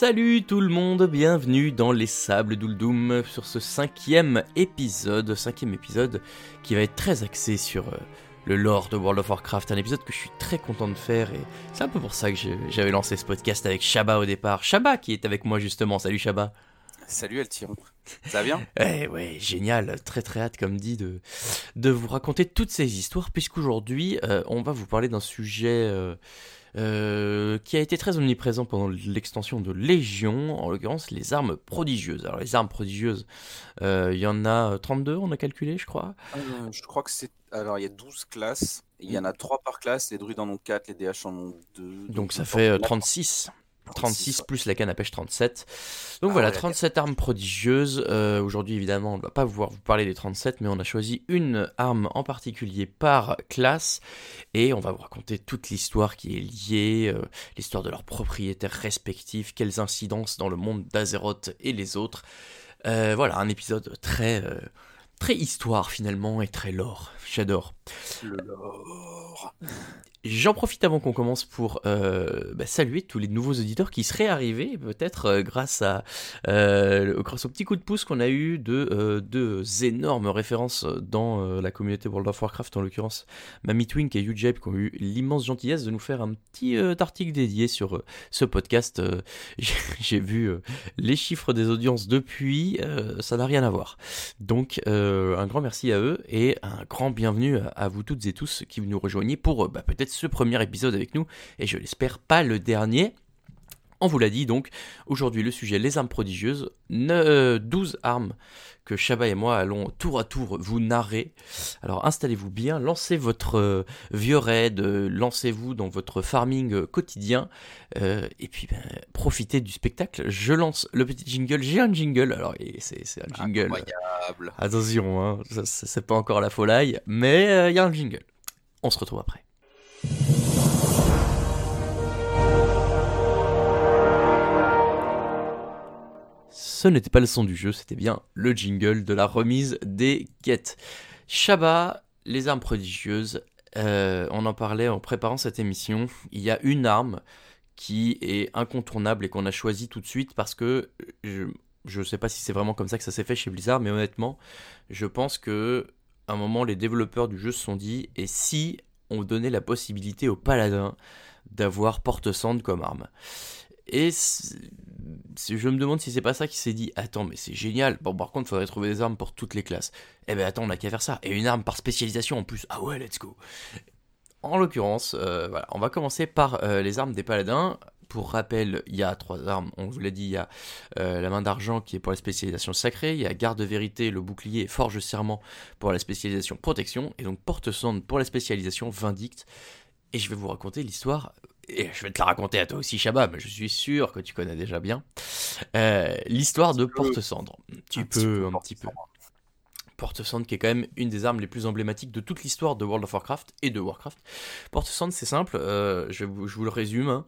Salut tout le monde, bienvenue dans les Sables d'Uldum sur ce cinquième épisode, cinquième épisode qui va être très axé sur euh, le lore de World of Warcraft, un épisode que je suis très content de faire et c'est un peu pour ça que j'avais lancé ce podcast avec Shaba au départ. Shaba qui est avec moi justement, salut Shaba. Salut Altiron, ça va bien? Eh ouais, génial, très très hâte comme dit de, de vous raconter toutes ces histoires puisqu'aujourd'hui euh, on va vous parler d'un sujet... Euh, euh, qui a été très omniprésent pendant l'extension de Légion, en l'occurrence les armes prodigieuses. Alors les armes prodigieuses, euh, il y en a 32, on a calculé, je crois. Euh, je crois que c'est... Alors il y a 12 classes, il y en a 3 par classe, les druides en ont 4, les DH en ont 2. Donc, ça fait 36. 36 plus la canne à pêche 37. Donc ah voilà, 37 armes prodigieuses. Euh, aujourd'hui, évidemment, on ne va pas pouvoir vous parler des 37, mais on a choisi une arme en particulier par classe. Et on va vous raconter toute l'histoire qui est liée, euh, l'histoire de leurs propriétaires respectifs, quelles incidences dans le monde d'Azeroth et les autres. Euh, voilà, un épisode très, très histoire finalement et très lore. J'adore. Le lore. J'en profite avant qu'on commence pour euh, bah, saluer tous les nouveaux auditeurs qui seraient arrivés, peut-être euh, grâce, à, euh, grâce au petit coup de pouce qu'on a eu de deux énormes références dans la communauté World of Warcraft, en l'occurrence Mamie Twink et UJEP, qui ont eu l'immense gentillesse de nous faire un petit article dédié sur ce podcast. J'ai vu les chiffres des audiences depuis, ça n'a rien à voir. Donc un grand merci à eux et un grand bienvenue à, vous toutes et tous qui nous rejoignez pour bah, peut-être ce premier épisode avec nous, et je l'espère pas le dernier. On vous l'a dit donc, aujourd'hui le sujet les armes prodigieuses, 12 euh, armes que Shaba et moi allons tour à tour vous narrer. Alors installez-vous bien, lancez votre euh, vieux raid, euh, lancez-vous dans votre farming quotidien, et puis ben, profitez du spectacle. Je lance le petit jingle, j'ai un jingle, alors c'est un jingle. Incroyable. Attention, hein, c'est pas encore la folie, mais il y a un jingle. On se retrouve après. Ce n'était pas le son du jeu, c'était bien le jingle de la remise des quêtes. Shaba, les armes prodigieuses, euh, on en parlait en préparant cette émission. Il y a une arme qui est incontournable et qu'on a choisi tout de suite parce que je ne sais pas si c'est vraiment comme ça que ça s'est fait chez Blizzard, mais honnêtement, je pense que à un moment les développeurs du jeu se sont dit et si on donnait la possibilité aux paladins d'avoir porte-sand comme arme. Et je me demande si c'est pas ça qui s'est dit attends mais c'est génial. Bon par contre il faudrait trouver des armes pour toutes les classes. Eh ben attends on a qu'à faire ça. Et une arme par spécialisation en plus. Ah ouais let's go en l'occurrence euh, voilà on va commencer par euh, les armes des paladins pour rappel, il y a trois armes, on vous l'a dit, il y a euh, la main d'argent qui est pour la spécialisation sacrée, il y a garde vérité, le bouclier et forge serment pour la spécialisation protection, et donc porte-sonde pour la spécialisation vindicte. Et je vais vous raconter l'histoire, et je vais te la raconter à toi aussi, Shabba, mais je suis sûr que tu connais déjà bien, l'histoire de porte-cendre. Tu peux, un petit peu. Porte-Sand qui est quand même une des armes les plus emblématiques de toute l'histoire de World of Warcraft et de Warcraft. Porte-Sand c'est simple, euh, je, vous, le résume. Hein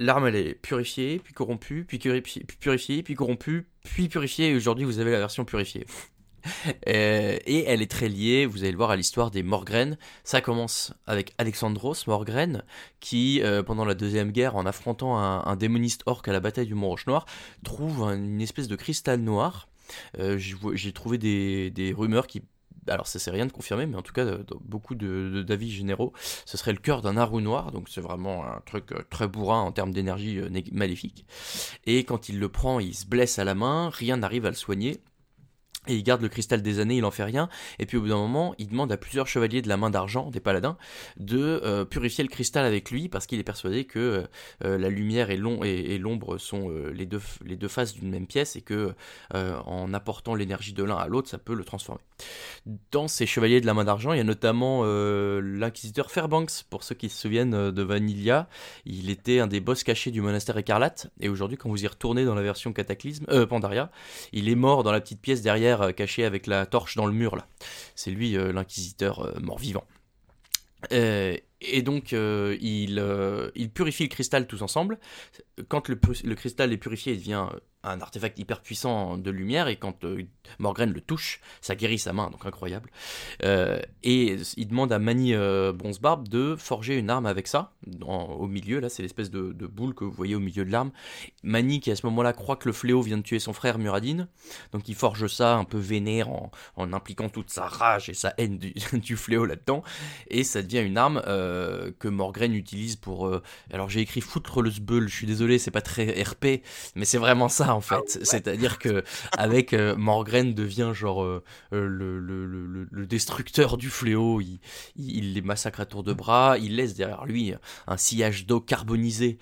l'arme elle est purifiée, puis corrompue, puis purifiée, puis corrompue, puis purifiée, et aujourd'hui vous avez la version purifiée. Euh, et elle est très liée, vous allez le voir, à l'histoire des Morgren. Ça commence avec Alexandros Morgren, qui, euh, pendant la Deuxième Guerre, en affrontant un, démoniste orc à la bataille du Mont Roche Noir, trouve une espèce de cristal noir. Euh, j'ai trouvé des rumeurs qui alors ça c'est rien de confirmé, mais en tout cas, dans beaucoup d'avis généraux, ce serait le cœur d'un arou noir, donc c'est vraiment un truc euh, très bourrin en termes d'énergie euh, maléfique. Et quand il le prend, il se blesse à la main, rien n'arrive à le soigner. Et il garde le cristal des années, il en fait rien. Et puis au bout d'un moment, il demande à plusieurs chevaliers de la main d'argent, des paladins, de euh, purifier le cristal avec lui parce qu'il est persuadé que euh, la lumière et l'ombre sont euh, les, deux, faces d'une même pièce et que en apportant l'énergie de l'un à l'autre, ça peut le transformer. Dans ces chevaliers de la main d'argent, il y a notamment l'inquisiteur Fairbanks, pour ceux qui se souviennent de Vanilla. Il était un des boss cachés du monastère écarlate. Et aujourd'hui, quand vous y retournez dans la version Pandaria, il est mort dans la petite pièce derrière euh, caché avec la torche dans le mur là. C'est lui euh, l'inquisiteur euh, mort-vivant. et donc il, il, purifie le cristal tous ensemble. Quand le, le, cristal est purifié, il devient un artefact hyper puissant de lumière et quand Morgren le touche, ça guérit sa main, donc incroyable. et il demande à Mani Bronzebarbe de forger une arme avec ça. au milieu, là, c'est l'espèce de, boule que vous voyez au milieu de l'arme. Mani, qui à ce moment-là croit que le fléau vient de tuer son frère Muradin, donc il forge ça un peu vénère en, impliquant toute sa rage et sa haine du, fléau là-dedans, et ça devient une arme euh, que Morgren utilise pour. Euh, alors j'ai écrit foutre le sbeul, je suis désolé, c'est pas très RP, mais c'est vraiment ça en fait. Ah C'est-à-dire que avec euh, Morgren devient genre le, le, destructeur du fléau, il, il les massacre à tour de bras, il laisse derrière lui un sillage d'eau carbonisé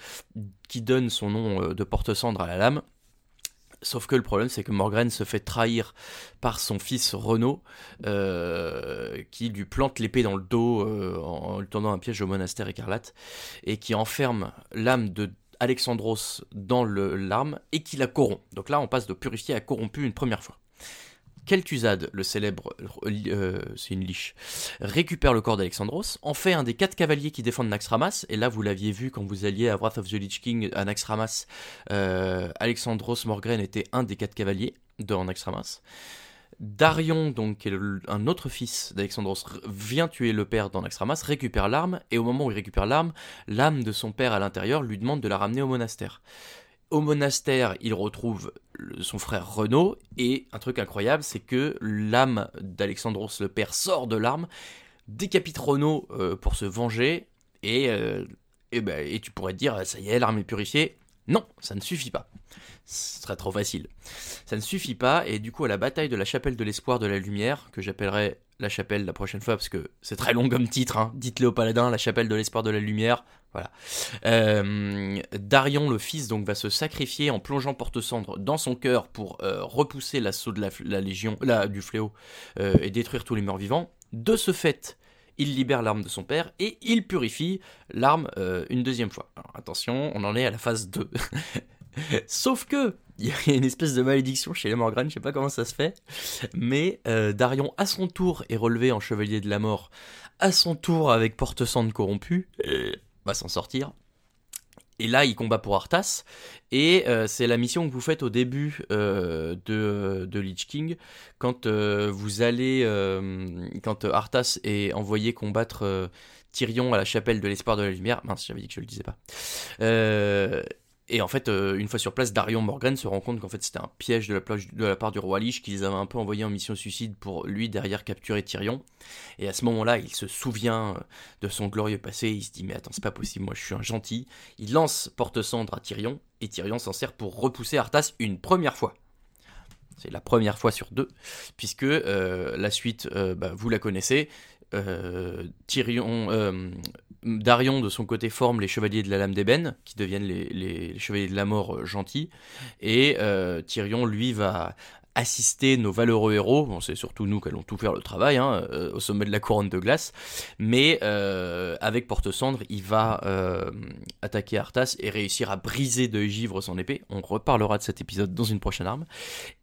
qui donne son nom euh, de porte-cendre à la lame. Sauf que le problème, c'est que Morgren se fait trahir par son fils Renaud, euh, qui lui plante l'épée dans le dos euh, en, lui tendant un piège au monastère écarlate, et qui enferme l'âme de Alexandros dans l'arme et qui la corrompt. Donc là, on passe de purifié à corrompu une première fois. Kel'Thuzad, le célèbre, euh, c'est une liche, récupère le corps d'Alexandros, en fait un des quatre cavaliers qui défendent Naxxramas, et là vous l'aviez vu quand vous alliez à Wrath of the Lich King à Naxxramas, euh, Alexandros Morgren était un des quatre cavaliers de Naxxramas. Darion, donc, un autre fils d'Alexandros, vient tuer le père dans Naxxramas, récupère l'arme, et au moment où il récupère l'arme, l'âme de son père à l'intérieur lui demande de la ramener au monastère. Au monastère, il retrouve son frère Renaud, et un truc incroyable, c'est que l'âme d'Alexandros le père sort de l'arme, décapite Renaud euh, pour se venger, et, euh, et, ben, et tu pourrais dire, ça y est, l'arme est purifiée. Non, ça ne suffit pas. Ce serait trop facile. Ça ne suffit pas, et du coup, à la bataille de la chapelle de l'espoir de la lumière, que j'appellerai la chapelle la prochaine fois, parce que c'est très long comme titre, hein. dites-le au paladin, la chapelle de l'espoir de la lumière, voilà. Euh, Darion, le fils, donc, va se sacrifier en plongeant Porte-Cendre dans son cœur pour euh, repousser l'assaut de la, légion, du fléau euh, et détruire tous les morts vivants. De ce fait, il libère l'arme de son père et il purifie l'arme une deuxième fois. attention, on en est à la phase 2. Sauf que il y a une espèce de malédiction chez les Morgran, je sais pas comment ça se fait, mais Darion à son tour est relevé en chevalier de la mort, à son tour avec porte-cendre corrompu, va s'en sortir. Et là, il combat pour Arthas. Et euh, c'est la mission que vous faites au début euh, de, de, Lich King. Quand euh, vous allez. quand Arthas est envoyé combattre Tyrion à la chapelle de l'espoir de la lumière. Mince, j'avais dit que je le disais pas. Et en fait, euh, une fois sur place, Darion Morgan se rend compte qu'en fait c'était un piège de la, part du roi Lich qui les avait un peu envoyés en mission suicide pour lui derrière capturer Tyrion. Et à ce moment-là, il se souvient euh, de son glorieux passé, il se dit mais attends c'est pas possible, moi je suis un gentil. Il lance porte-cendre à Tyrion et Tyrion s'en sert pour repousser Arthas une première fois. C'est la première fois sur deux, puisque euh, la suite, bah, vous la connaissez. Tyrion, Darion, de son côté, forme les chevaliers de la lame d'ébène, qui deviennent les, chevaliers de la mort euh, gentils. Et euh, Tyrion, lui, va assister nos valeureux héros, c'est surtout nous qui allons tout faire le travail, hein, euh, au sommet de la couronne de glace, mais euh, avec Porte-Cendre, il va euh, attaquer Arthas et réussir à briser de givre son épée, on reparlera de cet épisode dans une prochaine arme,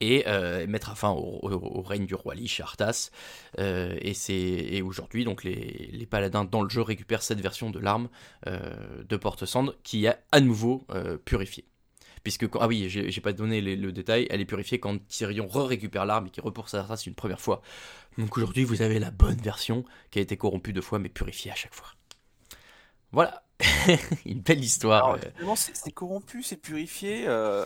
et mettre fin au, règne du roi Lich Arthas, et, aujourd'hui, donc les, les, paladins dans le jeu récupèrent cette version de l'arme de Porte-Cendre qui est à nouveau purifiée puisque ah oui, j'ai pas donné le détail, elle est purifiée quand Tyrion re-récupère l'arme et qui repousse sa race une première fois. Donc aujourd'hui, vous avez la bonne version qui a été corrompue deux fois mais purifiée à chaque fois. Voilà, une belle histoire. c'est corrompu, c'est purifié. Euh.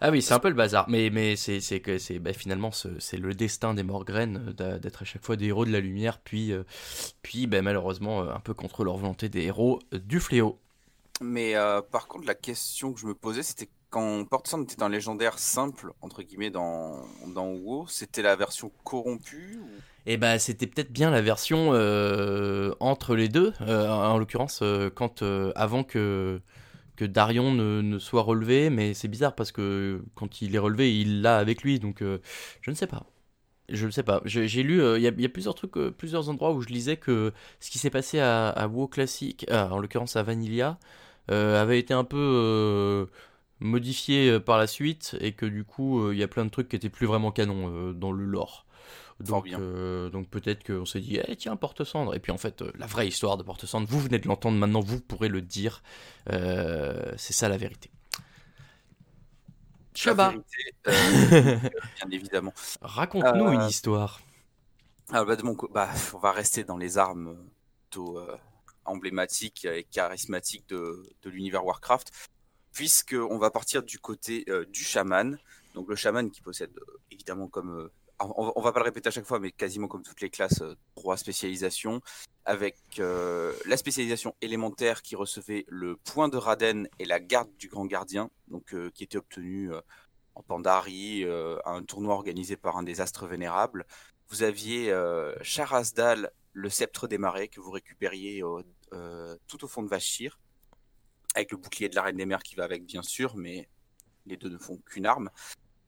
Ah oui, c'est un peu le bazar, mais, mais c'est que c'est bah, finalement c'est le destin des Morgren euh, d'être à chaque fois des héros de la lumière, puis, euh, puis bah, malheureusement un peu contre leur volonté des héros du fléau. Mais par contre, la question que je me posais, c'était quand Portson était un légendaire simple, entre guillemets, dans, dans WoW, c'était la version corrompue Eh bah, c'était peut-être bien la version euh, entre les deux, euh, en l'occurrence, euh, quand avant que, que Darion ne, soit relevé, mais c'est bizarre parce que quand il est relevé, il l'a avec lui, donc je ne sais pas. Je ne sais pas. J'ai lu, il y, a plusieurs trucs, plusieurs endroits où je lisais que ce qui s'est passé à, WoW classique, en l'occurrence à Vanilla, avait été un peu modifié euh, par la suite et que du coup euh, il y a plein de trucs qui étaient plus vraiment canon euh, dans le lore. Donc, donc peut-être qu'on s'est dit, eh, tiens, Porte-Cendre. Et puis en fait, la vraie histoire de Porte-Cendre, vous venez de l'entendre maintenant, vous pourrez le dire. c'est ça la vérité. Chaba. bien évidemment. Raconte-nous une histoire. Ah, bah, bah, on va rester dans les armes emblématique et charismatique de, de l'univers Warcraft, puisqu'on va partir du côté du chaman. Donc le chaman qui possède évidemment comme on, on, va pas le répéter à chaque fois, mais quasiment comme toutes les classes, trois spécialisations, avec la spécialisation élémentaire qui recevait le point de Raden et la garde du grand gardien, donc qui était obtenu en Pandari, un tournoi organisé par un des astres vénérables. Vous aviez Charazdal, le sceptre des marais, que vous récupériez tout au fond de Vashir, avec le bouclier de la Reine des Mers qui va avec, bien sûr, mais les deux ne font qu'une arme.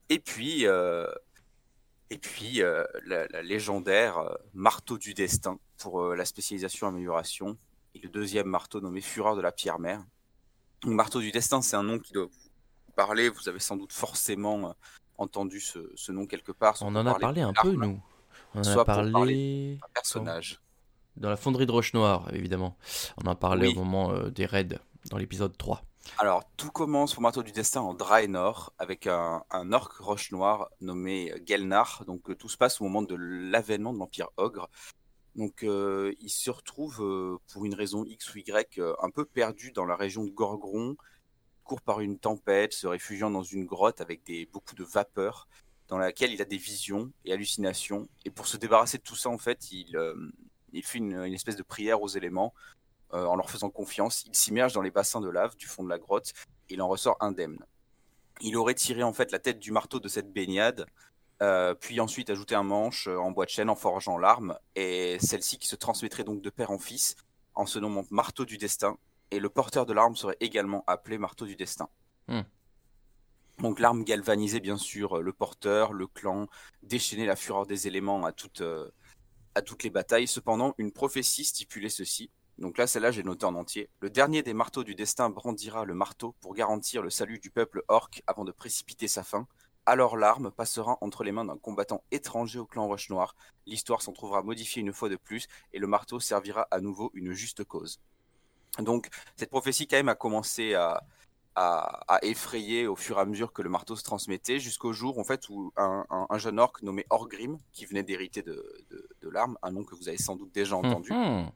Et puis, et puis la, légendaire marteau du destin pour la spécialisation amélioration, et le deuxième marteau nommé Fureur de la Pierre-Mère. Marteau du destin, c'est un nom qui doit vous parler, vous avez sans doute forcément entendu ce, nom quelque part. On en a parlé un peu, nous. On en a parlé. personnage. Dans la fonderie de Roche Noire, évidemment. On en a parlé au moment euh, des raids, dans l'épisode 3. Alors, tout commence pour Marteau du Destin en Draenor, avec un, orc roche noire nommé Gelnar. Donc, euh, tout se passe au moment de l'avènement de l'Empire Ogre. Donc, euh, il se retrouve, pour une raison X ou Y, un peu perdu dans la région de Gorgron, court par une tempête, se réfugiant dans une grotte avec des, beaucoup de vapeur, dans laquelle il a des visions et hallucinations. Et pour se débarrasser de tout ça, en fait, il, euh, il fait une, espèce de prière aux éléments euh, en leur faisant confiance. Il s'immerge dans les bassins de lave du fond de la grotte et il en ressort indemne. Il aurait tiré en fait la tête du marteau de cette baignade, euh, puis ensuite ajouté un manche en bois de chêne en forgeant l'arme, et celle-ci qui se transmettrait donc de père en fils en se nommant marteau du destin, et le porteur de l'arme serait également appelé marteau du destin. Hmm. Donc l'arme galvanisait bien sûr le porteur, le clan, déchaînait la fureur des éléments à euh, à toutes les batailles. Cependant, une prophétie stipulait ceci. Donc là, celle-là, j'ai noté en entier. Le dernier des marteaux du destin brandira le marteau pour garantir le salut du peuple orc avant de précipiter sa fin. Alors l'arme passera entre les mains d'un combattant étranger au clan Roche Noire. L'histoire s'en trouvera modifiée une fois de plus et le marteau servira à nouveau une juste cause. Donc cette prophétie quand même a commencé à, effrayer au fur et à mesure que le marteau se transmettait, jusqu'au jour en fait où un, jeune orc nommé Orgrim, qui venait d'hériter de, l'arme, un nom que vous avez sans doute déjà entendu, mhm.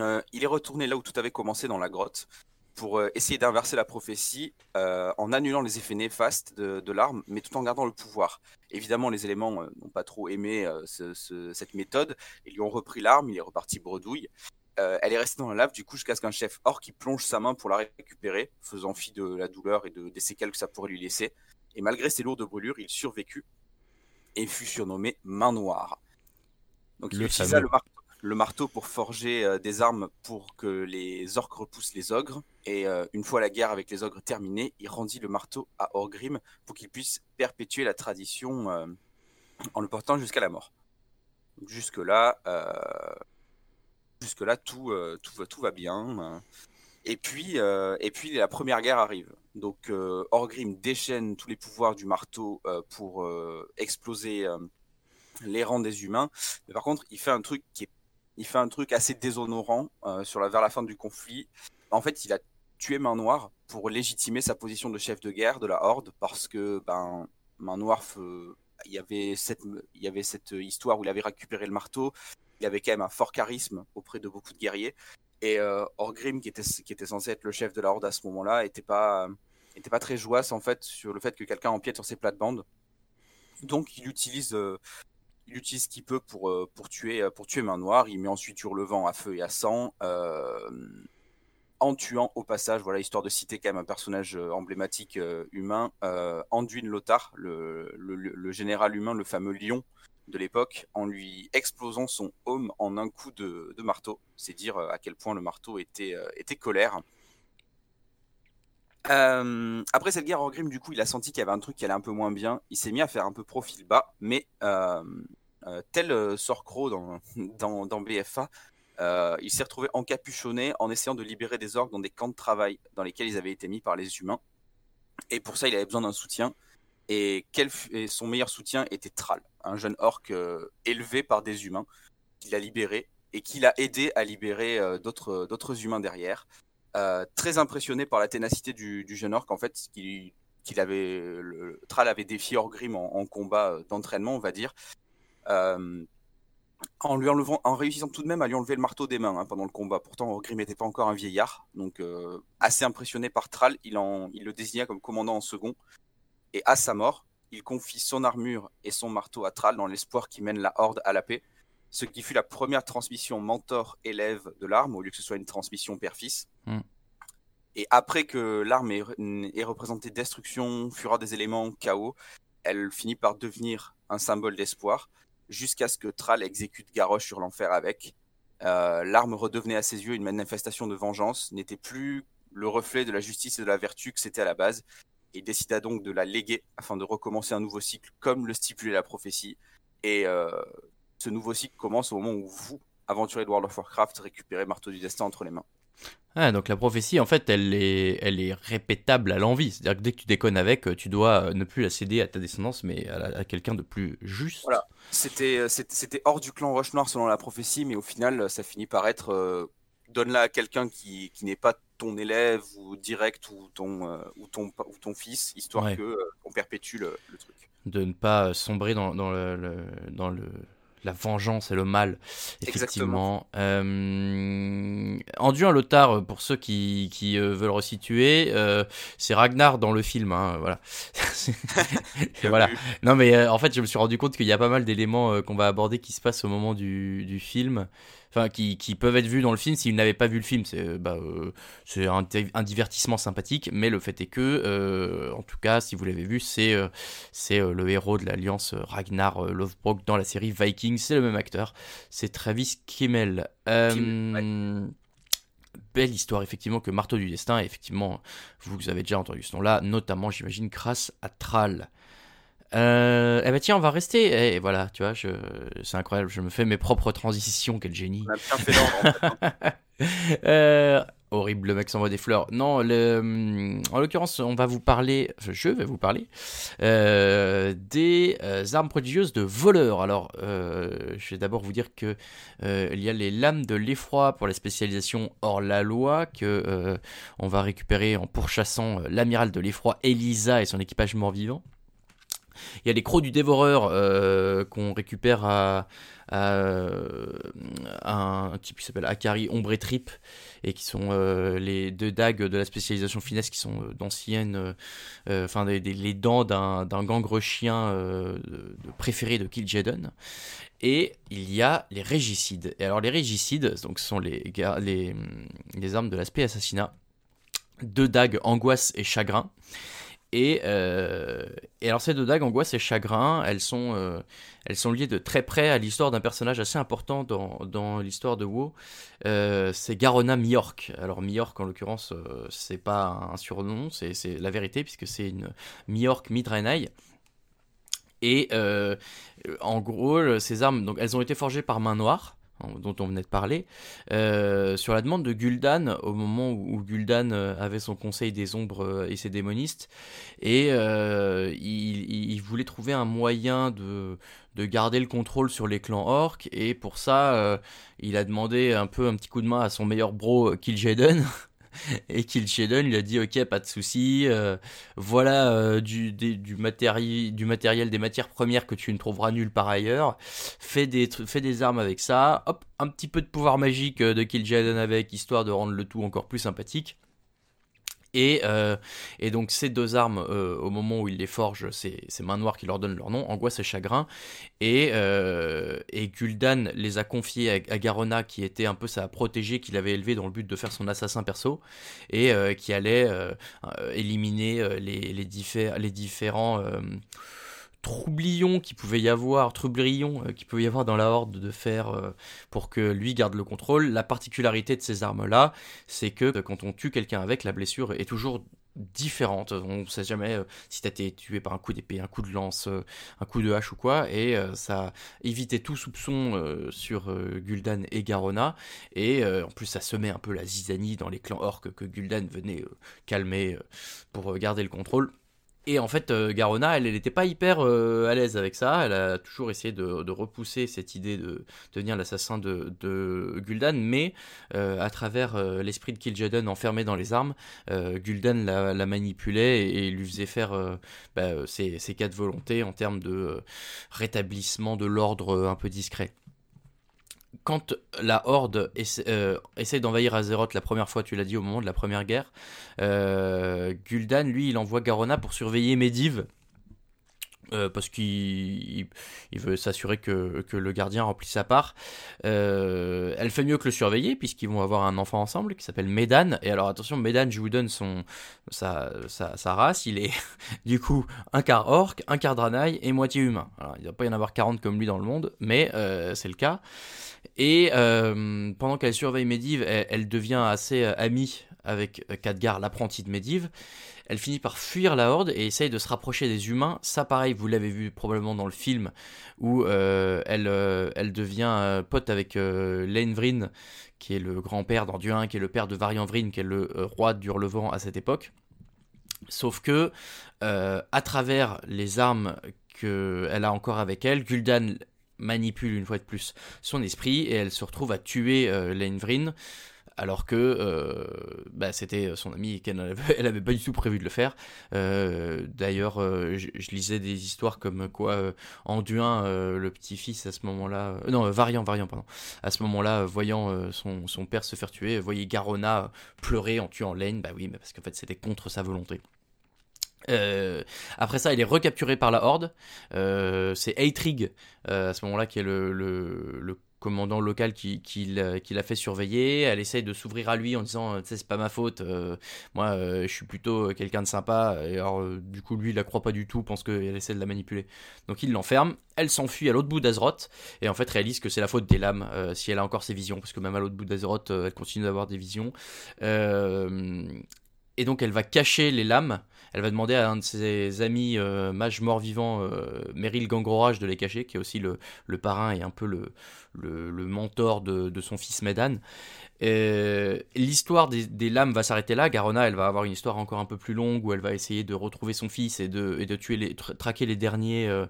Euh, il est retourné là où tout avait commencé dans la grotte pour euh, essayer d'inverser la prophétie euh, en annulant les effets néfastes de, l'arme, mais tout en gardant le pouvoir. Évidemment, les éléments n'ont pas trop aimé cette méthode, ils lui ont repris l'arme, il est reparti bredouille, elle est restée dans la lave, du coup, jusqu'à ce qu'un chef or qui plonge sa main pour la récupérer, faisant fi de la douleur et de, des séquelles que ça pourrait lui laisser. Et malgré ses lourdes brûlures, il survécut et fut surnommé Main Noire. Donc, il utilisa le, marteau, pour forger euh, des armes pour que les orques repoussent les ogres. Et euh, une fois la guerre avec les ogres terminée, il rendit le marteau à Orgrim pour qu'il puisse perpétuer la tradition en le portant jusqu'à la mort. Jusque-là, Jusque-là, tout, euh, tout, tout, va bien. Et puis, euh, et puis, la première guerre arrive. Donc, euh, Orgrim déchaîne tous les pouvoirs du marteau pour exploser les rangs des humains. Mais par contre, il fait un truc qui est, il fait un truc assez déshonorant la, vers la fin du conflit. En fait, il a tué Main Noire pour légitimer sa position de chef de guerre de la Horde parce que ben, Main Noire, il y avait cette, il y avait cette histoire où il avait récupéré le marteau il avait quand même un fort charisme auprès de beaucoup de guerriers. Et euh, Orgrim, qui était, censé être le chef de la Horde à ce moment-là, était pas, très joyeux fait sur le fait que quelqu'un empiète sur ses plates-bandes. Donc il utilise, euh, il utilise ce qu'il peut pour, euh, pour, tuer, pour tuer Main Noire. Il met ensuite Hurlevent à feu et à sang, en tuant au passage, voilà, histoire de citer quand même un personnage emblématique humain, Anduin Lothar, le, le, général humain, le fameux lion de l'époque en lui explosant son home en un coup de, marteau. C'est dire euh, à quel point le marteau était, euh, était colère. Euh, après cette guerre, Orgrim, du coup, il a senti qu'il y avait un truc qui allait un peu moins bien. Il s'est mis à faire un peu profil bas, mais tel Sorcro dans, dans, BFA, il s'est retrouvé encapuchonné en essayant de libérer des orques dans des camps de travail dans lesquels ils avaient été mis par les humains. Et pour ça, il avait besoin d'un soutien. Et, quel, son meilleur soutien était Thrall un jeune orc euh, élevé par des humains, qu'il a libéré et qui l'a aidé à libérer euh, d'autres, humains derrière. Euh, très impressionné par la ténacité du, jeune orc, en fait, qu'il, qu'il avait, avait défié Orgrim en combat d'entraînement, on va dire. En lui enlevant, en réussissant tout de même à lui enlever le marteau des mains hein, pendant le combat. Pourtant, Orgrim n'était pas encore un vieillard, donc euh, assez impressionné par Thrall, il, en, il le désigna comme commandant en second. Et à sa mort, il confie son armure et son marteau à Thrall dans l'espoir qu'il mène la Horde à la paix, ce qui fut la première transmission mentor-élève de l'arme, au lieu que ce soit une transmission père-fils. Mm. Et après que l'arme ait, ait, représenté destruction, fureur des éléments, chaos, elle finit par devenir un symbole d'espoir jusqu'à ce que Thrall exécute Garrosh sur l'enfer avec. Euh, l'arme redevenait à ses yeux une manifestation de vengeance, n'était plus le reflet de la justice et de la vertu que c'était à la base, et décida donc de la léguer afin de recommencer un nouveau cycle comme le stipulait la prophétie. Et euh, ce nouveau cycle commence au moment où vous, aventurier de World of Warcraft, récupérez Marteau du Destin entre les mains. Ah, donc la prophétie, en fait, elle est, elle est répétable à l'envie. C'est-à-dire que dès que tu déconnes avec, tu dois euh, ne plus la céder à ta descendance, mais à, quelqu'un de plus juste. Voilà. C'était, c'était hors du clan Roche Noir selon la prophétie, mais au final, ça finit par être euh, donne-la à quelqu'un qui, qui n'est pas ton élève ou direct ou ton, euh, ou ton, ou ton fils, histoire que qu'on perpétue le, truc. De ne pas sombrer dans, dans le, dans le la vengeance et le mal, effectivement. Euh, Anduin Lothar, pour ceux qui, qui euh, veulent resituer, euh, c'est Ragnar dans le film, hein, voilà. voilà. Non mais euh, en fait, je me suis rendu compte qu'il y a pas mal d'éléments qu'on va aborder qui se passent au moment du, du film enfin qui, qui, peuvent être vus dans le film s'ils n'avaient pas vu le film. C'est bah, euh, c'est un, un, divertissement sympathique, mais le fait est que, euh, en tout cas, si vous l'avez vu, c'est euh, c'est le héros de l'alliance Ragnar Lothbrok dans la série Vikings. C'est le même acteur, c'est Travis Kimmel. Belle histoire, effectivement, que Marteau du Destin, et effectivement, vous avez déjà entendu ce nom-là, notamment, j'imagine, grâce à Thrall. Euh, eh ben tiens, on va rester. Et eh, voilà, tu vois, je... c'est incroyable. Je me fais mes propres transitions. Quel génie. On a bien fait hein. euh, horrible, le mec s'envoie des fleurs. Non, le... en l'occurrence, on va vous parler. Je vais vous parler euh, des armes prodigieuses de voleurs. Alors, je vais d'abord vous dire que il y a les lames de l'effroi pour la spécialisation hors la loi que on va récupérer en pourchassant l'amiral de l'effroi Elisa et son équipage mort-vivant. Il y a les crocs du dévoreur euh, qu'on récupère à, euh, un type qui s'appelle Akari Ombre Trip et qui sont euh, les deux dagues de la spécialisation finesse qui sont d'anciennes, enfin les dents d'un gangre chien préféré de Kil'jaeden. Et il y a les régicides. Et alors les régicides, donc ce sont les, les, les armes de l'aspect assassinat. Deux dagues angoisse et chagrin. Euh, et, alors ces deux dagues, angoisse et chagrin, elles sont, euh, elles sont liées de très près à l'histoire d'un personnage assez important dans, dans l'histoire de WoW. Euh, c'est Garona Miork. Alors Miork, en l'occurrence, c'est pas un surnom, c'est la vérité, puisque c'est une Miork Midraenai. Et en gros, ces armes, donc, elles ont été forgées par Main Noire dont on venait de parler, euh, sur la demande de Gul'dan, au moment où, Gul'dan euh, avait son conseil des ombres euh, et ses démonistes, et il, voulait trouver un moyen de, de, garder le contrôle sur les clans orques, et pour ça, il a demandé un peu un petit coup de main à son meilleur bro Kil'jaeden, et Kil'jaeden lui a dit ok pas de souci euh, voilà euh, du, du, matériel, des matières premières que tu ne trouveras nulle part ailleurs. Fais des, fais des armes avec ça. Hop un petit peu de pouvoir magique euh, de Kil'jaeden avec histoire de rendre le tout encore plus sympathique et, euh, et, donc ces deux armes, euh, au moment où il les forge, c'est Main Noire qui leur donne leur nom, Angoisse et Chagrin. Et, euh, Gul'dan les a confiées à, Garona, qui était un peu sa protégée, qu'il avait élevée dans le but de faire son assassin perso, et qui allait éliminer les différents troublion qui pouvait y avoir, troublion euh, qui pouvait y avoir dans la horde de faire euh, pour que lui garde le contrôle. La particularité de ces armes-là, c'est que quand on tue quelqu'un avec, la blessure est toujours différente. On ne sait jamais euh, si tu as été tué par un coup d'épée, un coup de lance, un coup de hache ou quoi. Et ça évitait tout soupçon sur Gul'dan et Garona. Et en plus, ça semait un peu la zizanie dans les clans orques que Gul'dan venait calmer pour garder le contrôle. Et en fait, euh, Garona, elle n'était pas hyper euh, à l'aise avec ça. Elle a toujours essayé de, repousser cette idée de, devenir l'assassin de, Gul'dan, mais euh, à travers l'esprit de Kil'jaeden enfermé dans les armes, Gul'dan la, manipulait et, lui faisait faire bah, ses, ses, quatre volontés en termes de rétablissement de l'ordre un peu discret. Quand la Horde essaie, essaie d'envahir Azeroth la première fois, tu l'as dit au moment de la première guerre, Gul'dan, lui, il envoie Garona pour surveiller Medivh euh, parce qu'il veut s'assurer que, le gardien remplit sa part. Euh, elle fait mieux que le surveiller, puisqu'ils vont avoir un enfant ensemble qui s'appelle Medan. Et alors attention, Medan, je vous donne son, sa, race. Il est du coup un quart orc, un quart dranaï et moitié humain. Alors, il ne doit pas y en avoir 40 comme lui dans le monde, mais euh, c'est le cas. Et pendant qu'elle surveille Medivh, elle, elle, devient assez amie avec Khadgar, l'apprenti de Medivh elle finit par fuir la horde et essaye de se rapprocher des humains. Ça, pareil, vous l'avez vu probablement dans le film où euh, elle, euh, elle devient euh, pote avec Lane qui est le grand-père d'Anduin, qui est le père de Varian Vryn, qui est le roi d'Hurlevent à cette époque. Sauf que, à travers les armes qu'elle a encore avec elle, Gul'dan manipule une fois de plus son esprit et elle se retrouve à tuer Lane alors que euh, bah, c'était son ami et qu'elle n'avait pas du tout prévu de le faire. Euh, d'ailleurs, euh, je, lisais des histoires comme quoi Anduin, le petit-fils à ce moment-là, non, Variant, Variant, pardon, à ce moment-là, voyant son, père se faire tuer, voyait Garona pleurer en tuant Lane, bah oui, mais parce qu'en fait c'était contre sa volonté. après ça, il est recapturé par la Horde. c'est Eitrig à ce moment-là qui est le, le commandant local qui, l'a fait surveiller. Elle essaye de s'ouvrir à lui en disant sais, c'est pas ma faute, euh, moi euh, je suis plutôt quelqu'un de sympa. Et alors, euh, du coup, lui il la croit pas du tout, pense qu'elle essaie de la manipuler. Donc il l'enferme. Elle s'enfuit à l'autre bout d'Azeroth et en fait réalise que c'est la faute des lames si elle a encore ses visions, parce que même à l'autre bout d'Azeroth, elle continue d'avoir des visions. et donc elle va cacher les lames elle va demander à un de ses amis euh, mage mort-vivant, euh, Meryl Gangrorage, de les cacher, qui est aussi le, parrain et un peu le, le, mentor de, de, son fils Medan. Euh, l'histoire des, lames va s'arrêter là. Garona, elle va avoir une histoire encore un peu plus longue où elle va essayer de retrouver son fils et de, tuer les, traquer les derniers, euh,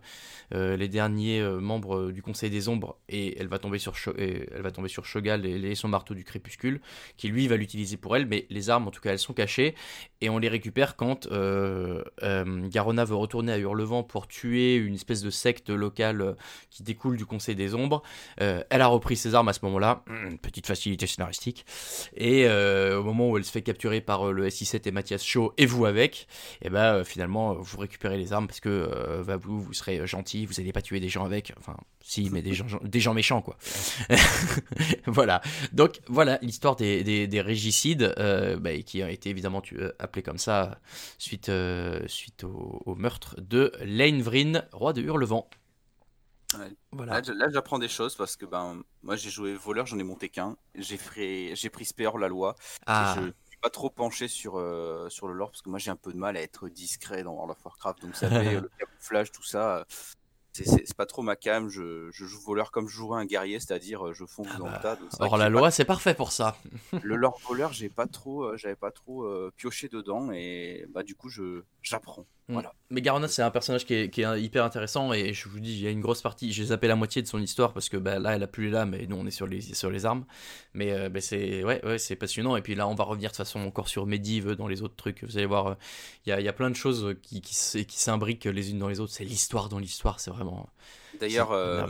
euh, membres du Conseil des Ombres. Et elle va tomber sur, elle va tomber sur Shogal et, son marteau du crépuscule, qui lui va l'utiliser pour elle. Mais les armes, en tout cas, elles sont cachées et on les récupère quand Garona veut retourner à Hurlevent pour tuer une espèce de secte locale qui découle du Conseil des Ombres. elle a repris ses armes à ce moment-là. Petite facilité et euh, au moment où elle se fait capturer par euh, le SI7 et Mathias Shaw, et vous avec, et eh ben euh, finalement vous récupérez les armes parce que vous, vous serez gentil, vous n'allez pas tuer des gens avec. Enfin, si, mais des gens, méchants, quoi. voilà. Donc voilà l'histoire des, des, régicides bah, qui a été évidemment appelé comme ça suite, suite au, meurtre de Lane Vryn, roi de Hurlevent. Voilà. Là, j'apprends des choses parce que ben moi j'ai joué voleur, j'en ai monté qu'un. J'ai j'ai pris Spear la loi. Ah. Je suis pas trop penché sur euh, sur le lore parce que moi j'ai un peu de mal à être discret dans World of Warcraft. Donc ça fait le camouflage, tout ça c'est pas trop ma cam. Je, joue voleur comme je jouerais un guerrier, c'est-à-dire euh, je fonce ah dans le bah, tas. Or la loi, c'est parfait pour ça. le lore voleur, j'ai pas trop, euh, j'avais pas trop euh, pioché dedans et bah du coup je j'apprends. Mm. Voilà. Mais Garona, c'est un personnage qui est, hyper intéressant et je vous dis, il y a une grosse partie. J'ai zappé la moitié de son histoire parce que bah, là, elle a plus les lames et nous, on est sur les, sur les armes. Mais bah, c'est ouais, ouais, c'est passionnant. Et puis là, on va revenir de toute façon encore sur Medivh dans les autres trucs. Vous allez voir, il y a, y, a, plein de choses qui, qui, qui s'imbriquent les unes dans les autres. C'est l'histoire dans l'histoire, c'est vraiment. D'ailleurs, euh,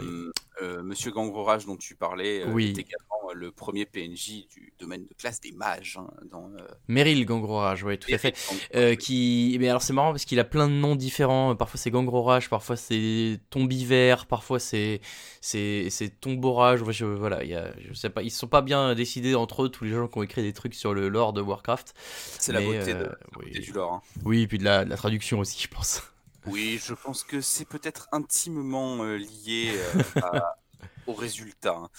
euh, Monsieur Gangrorage dont tu parlais euh, est également le premier PNJ du domaine de classe des mages. Hein, dans, Meryl Gangrorage, oui, tout à fait. qui... Mais alors c'est marrant parce qu'il a plein de noms différents. Parfois c'est Gangrorage, parfois c'est Tombivert, parfois c'est c'est Tomborage. Je, voilà, y a, je sais pas, ils sont pas bien décidés entre eux tous les gens qui ont écrit des trucs sur le lore de Warcraft. C'est la beauté, du lore. Hein. Oui, et puis de la, de la traduction aussi, je pense. Oui, je pense que c'est peut-être intimement euh, lié euh, au résultat. Hein.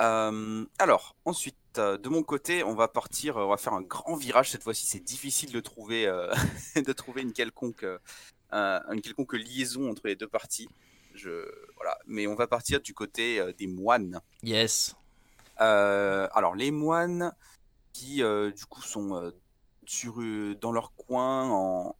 Euh, alors, ensuite, de mon côté, on va partir, on va faire un grand virage. Cette fois-ci, c'est difficile de trouver, de trouver une quelconque, une quelconque liaison entre les deux parties. Je, voilà. Mais on va partir du côté des moines. Yes. alors, les moines qui, du coup, sont sur, dans leur coin, en,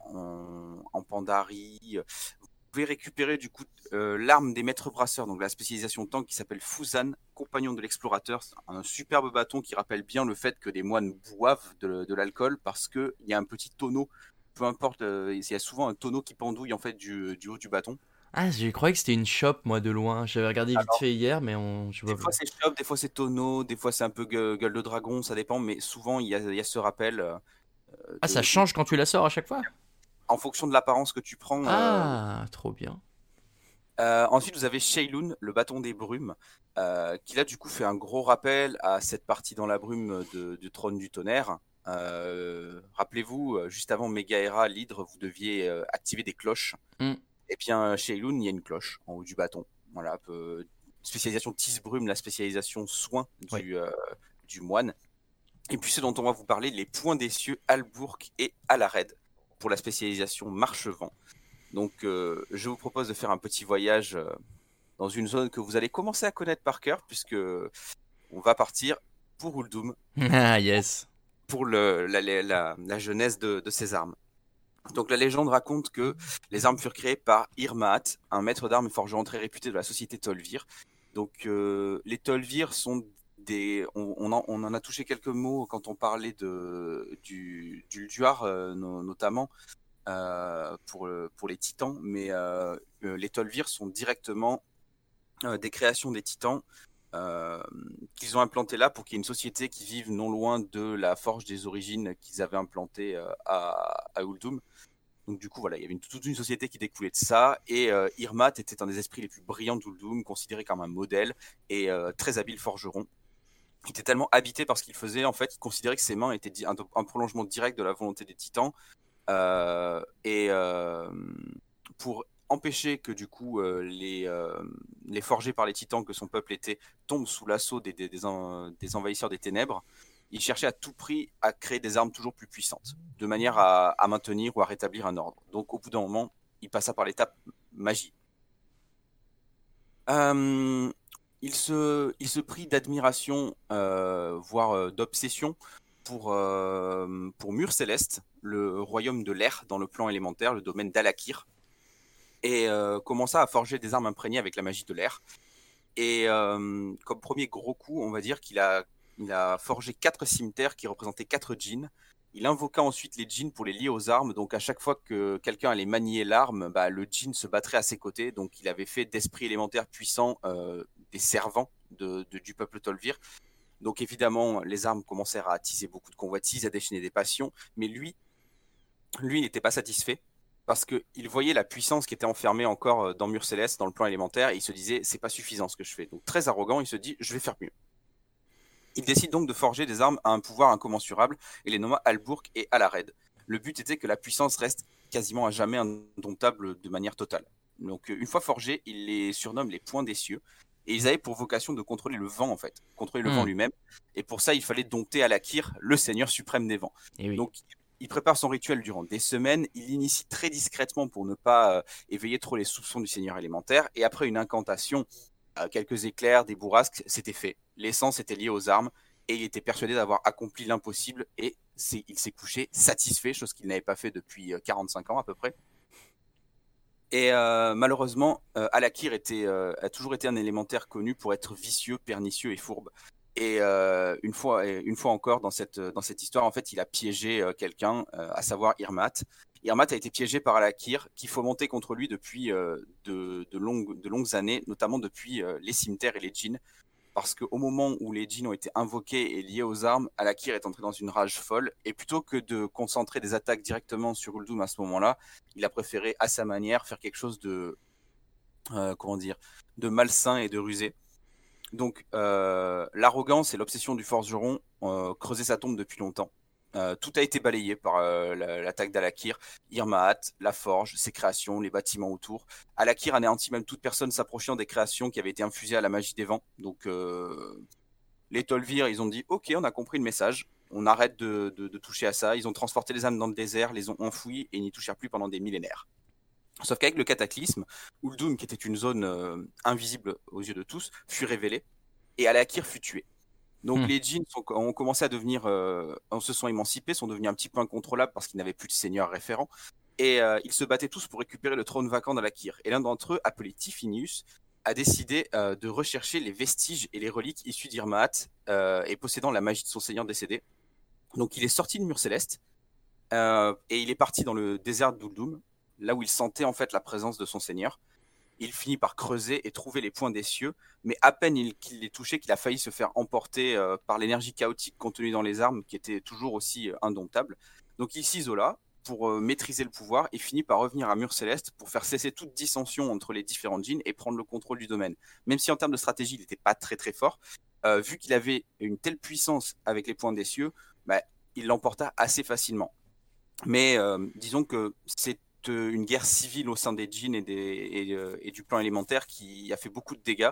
en, Pandarie. Vous pouvez récupérer du coup l'arme des maîtres brasseurs, donc la spécialisation tank qui s'appelle Fusan, compagnon de l'explorateur. Un superbe bâton qui rappelle bien le fait que des moines boivent de, l'alcool parce qu'il y a un petit tonneau, peu importe, il y a souvent un tonneau qui pendouille en fait du, du haut du bâton. Ah, je croyais que c'était une shop, moi, de loin. J'avais regardé vite fait hier, mais on... je vois Des fois c'est shop, des fois c'est tonneau, des fois c'est un peu gueule de dragon, ça dépend, mais souvent il y a, il y a ce rappel. Euh, Ah, ça change quand tu la sors à chaque fois? En fonction de l'apparence que tu prends. euh, Ah, trop bien. Euh, ensuite, vous avez Shailun, le bâton des brumes, euh, qui là du coup fait un gros rappel à cette partie dans la brume de- du trône du tonnerre. Euh, Rappelez-vous, euh, juste avant Megaera, l'hydre, vous deviez euh, activer des cloches. Mm. Et bien, Shailun, il y a une cloche en haut du bâton. Voilà, peu spécialisation tisse brume, la spécialisation soin du, Oui. euh, du moine. Et puis ce dont on va vous parler, les points des cieux, Albourg et Alared, pour la spécialisation marche-vent. Donc, euh, je vous propose de faire un petit voyage euh, dans une zone que vous allez commencer à connaître par cœur, puisque on va partir pour Uldum, Ah, yes. pour le- la, la- la- la jeunesse de, de ces armes. Donc, la légende raconte que les armes furent créées par Irmaat, un maître d'armes et forgeron très réputé de la société Tolvir. Donc, euh, les Tolvir sont On, en, a touché quelques mots quand on parlait de, du, du Lduar, euh, no- notamment euh, pour, pour les titans, mais euh, les Tolvir sont directement des créations des titans qu'ils ont implantées là pour qu'il y ait une société qui vive non loin de la forge des origines qu'ils avaient implantée à, à Uldum. Donc du coup, voilà, il y avait une, toute une société qui découlait de ça, et Irmat était un des esprits les plus brillants d'Uldum, considéré comme un modèle et très habile forgeron. Il était tellement habité par ce qu'il faisait, en fait, il considérait que ses mains étaient un, prolongement direct de la volonté des titans, euh, et euh, pour empêcher que du coup euh, les, forgés par les titans que son peuple était tombent sous l'assaut des, des, des en- des envahisseurs des ténèbres, il cherchait à tout prix à créer des armes toujours plus puissantes, de manière à, maintenir ou à rétablir un ordre. Donc au bout d'un moment, il passa par l'étape magie. Il, se, prit d'admiration, euh, voire euh, d'obsession pour, euh, pour Mur Céleste, le royaume de l'air dans le plan élémentaire, le domaine d'Alakir, et commença à forger des armes imprégnées avec la magie de l'air. Et comme premier gros coup, on va dire qu'il a, forgé quatre cimetières qui représentaient quatre djinns. Il invoqua ensuite les djinns pour les lier aux armes. Donc à chaque fois que quelqu'un allait manier l'arme, bah, le djinn se battrait à ses côtés. Donc il avait fait d'esprits élémentaires puissants euh, des servants du peuple Tolvir. Donc évidemment, les armes commencèrent à attiser beaucoup de convoitises, à déchaîner des passions. Mais lui, lui n'était pas satisfait parce qu'il voyait la puissance qui était enfermée encore euh, dans Mur Céleste, dans le plan élémentaire, et il se disait, c'est pas suffisant ce que je fais. Donc très arrogant, il se dit, je vais faire mieux. Il décide donc de forger des armes à un pouvoir incommensurable et les nomma Albourg et Alared. Le but était que la puissance reste quasiment à jamais indomptable de manière totale. Donc euh, une fois forgés, il les surnomme les points des cieux. Et ils avaient pour vocation de contrôler le vent en fait, contrôler le Hmm. vent lui-même. Et pour ça, il fallait dompter Alakir, le seigneur suprême des vents. Et oui. Donc, il prépare son rituel durant des semaines. Il l'initie très discrètement pour ne pas euh, éveiller trop les soupçons du seigneur élémentaire. Et après une incantation, euh, quelques éclairs, des bourrasques, c'était fait. L'essence était liée aux armes et il était persuadé d'avoir accompli l'impossible. Et il s'est couché satisfait, chose qu'il n'avait pas fait depuis euh, 45 ans à peu près. Et euh, malheureusement, euh, Alakir était, euh, a toujours été un élémentaire connu pour être vicieux, pernicieux et fourbe. Et une, fois, une fois encore dans cette, dans cette histoire, en fait, il a piégé quelqu'un, à savoir Irmat. Irmat a été piégé par Alakir, qui fomentait contre lui depuis de, de longues, de longues années, notamment depuis les cimetières et les djinns. Parce qu'au moment où les djinns ont été invoqués et liés aux armes, Alakir est entré dans une rage folle. Et plutôt que de concentrer des attaques directement sur Uldum à ce moment-là, il a préféré, à sa manière, faire quelque chose de, euh, comment dire, de malsain et de rusé. Donc, euh, l'arrogance et l'obsession du forgeron euh, creusaient sa tombe depuis longtemps. Euh, tout a été balayé par euh, la- l'attaque d'Alakir, Irmaat, la forge, ses créations, les bâtiments autour. Alakir anéantit même toute personne s'approchant des créations qui avaient été infusées à la magie des vents. Donc, euh, les Tolvir, ils ont dit Ok, on a compris le message, on arrête de, toucher à ça. Ils ont transporté les âmes dans le désert, les ont enfouies et n'y touchèrent plus pendant des millénaires. Sauf qu'avec le cataclysme, Uldum, qui était une zone invisible aux yeux de tous, fut révélée et Alakir fut tué. Donc Hmm. les djinns sont- ont commencé à devenir, euh, se sont émancipés, sont devenus un petit peu incontrôlables parce qu'ils n'avaient plus de seigneur référent. Et euh, ils se battaient tous pour récupérer le trône vacant d'Alakir. Et l'un d'entre eux, appelé Tifinius, a décidé euh, de rechercher les vestiges et les reliques issus d'Irmaat euh, et possédant la magie de son seigneur décédé. Donc il est sorti de Mur Céleste euh, et il est parti dans le désert d'Uldum, là où il sentait en fait la présence de son seigneur. Il finit par creuser et trouver les points des cieux, mais à peine qu'il les touchait qu'il a failli se faire emporter euh, par l'énergie chaotique contenue dans les armes, qui était toujours aussi euh, indomptable. Donc il s'isola pour euh, maîtriser le pouvoir et finit par revenir à Mur Céleste pour faire cesser toute dissension entre les différentes djinns et prendre le contrôle du domaine. Même si en termes de stratégie, il n'était pas très très fort, vu qu'il avait une telle puissance avec les points des cieux, bah, il l'emporta assez facilement. Mais disons que c'est une guerre civile au sein des djinns et, et, du plan élémentaire qui a fait beaucoup de dégâts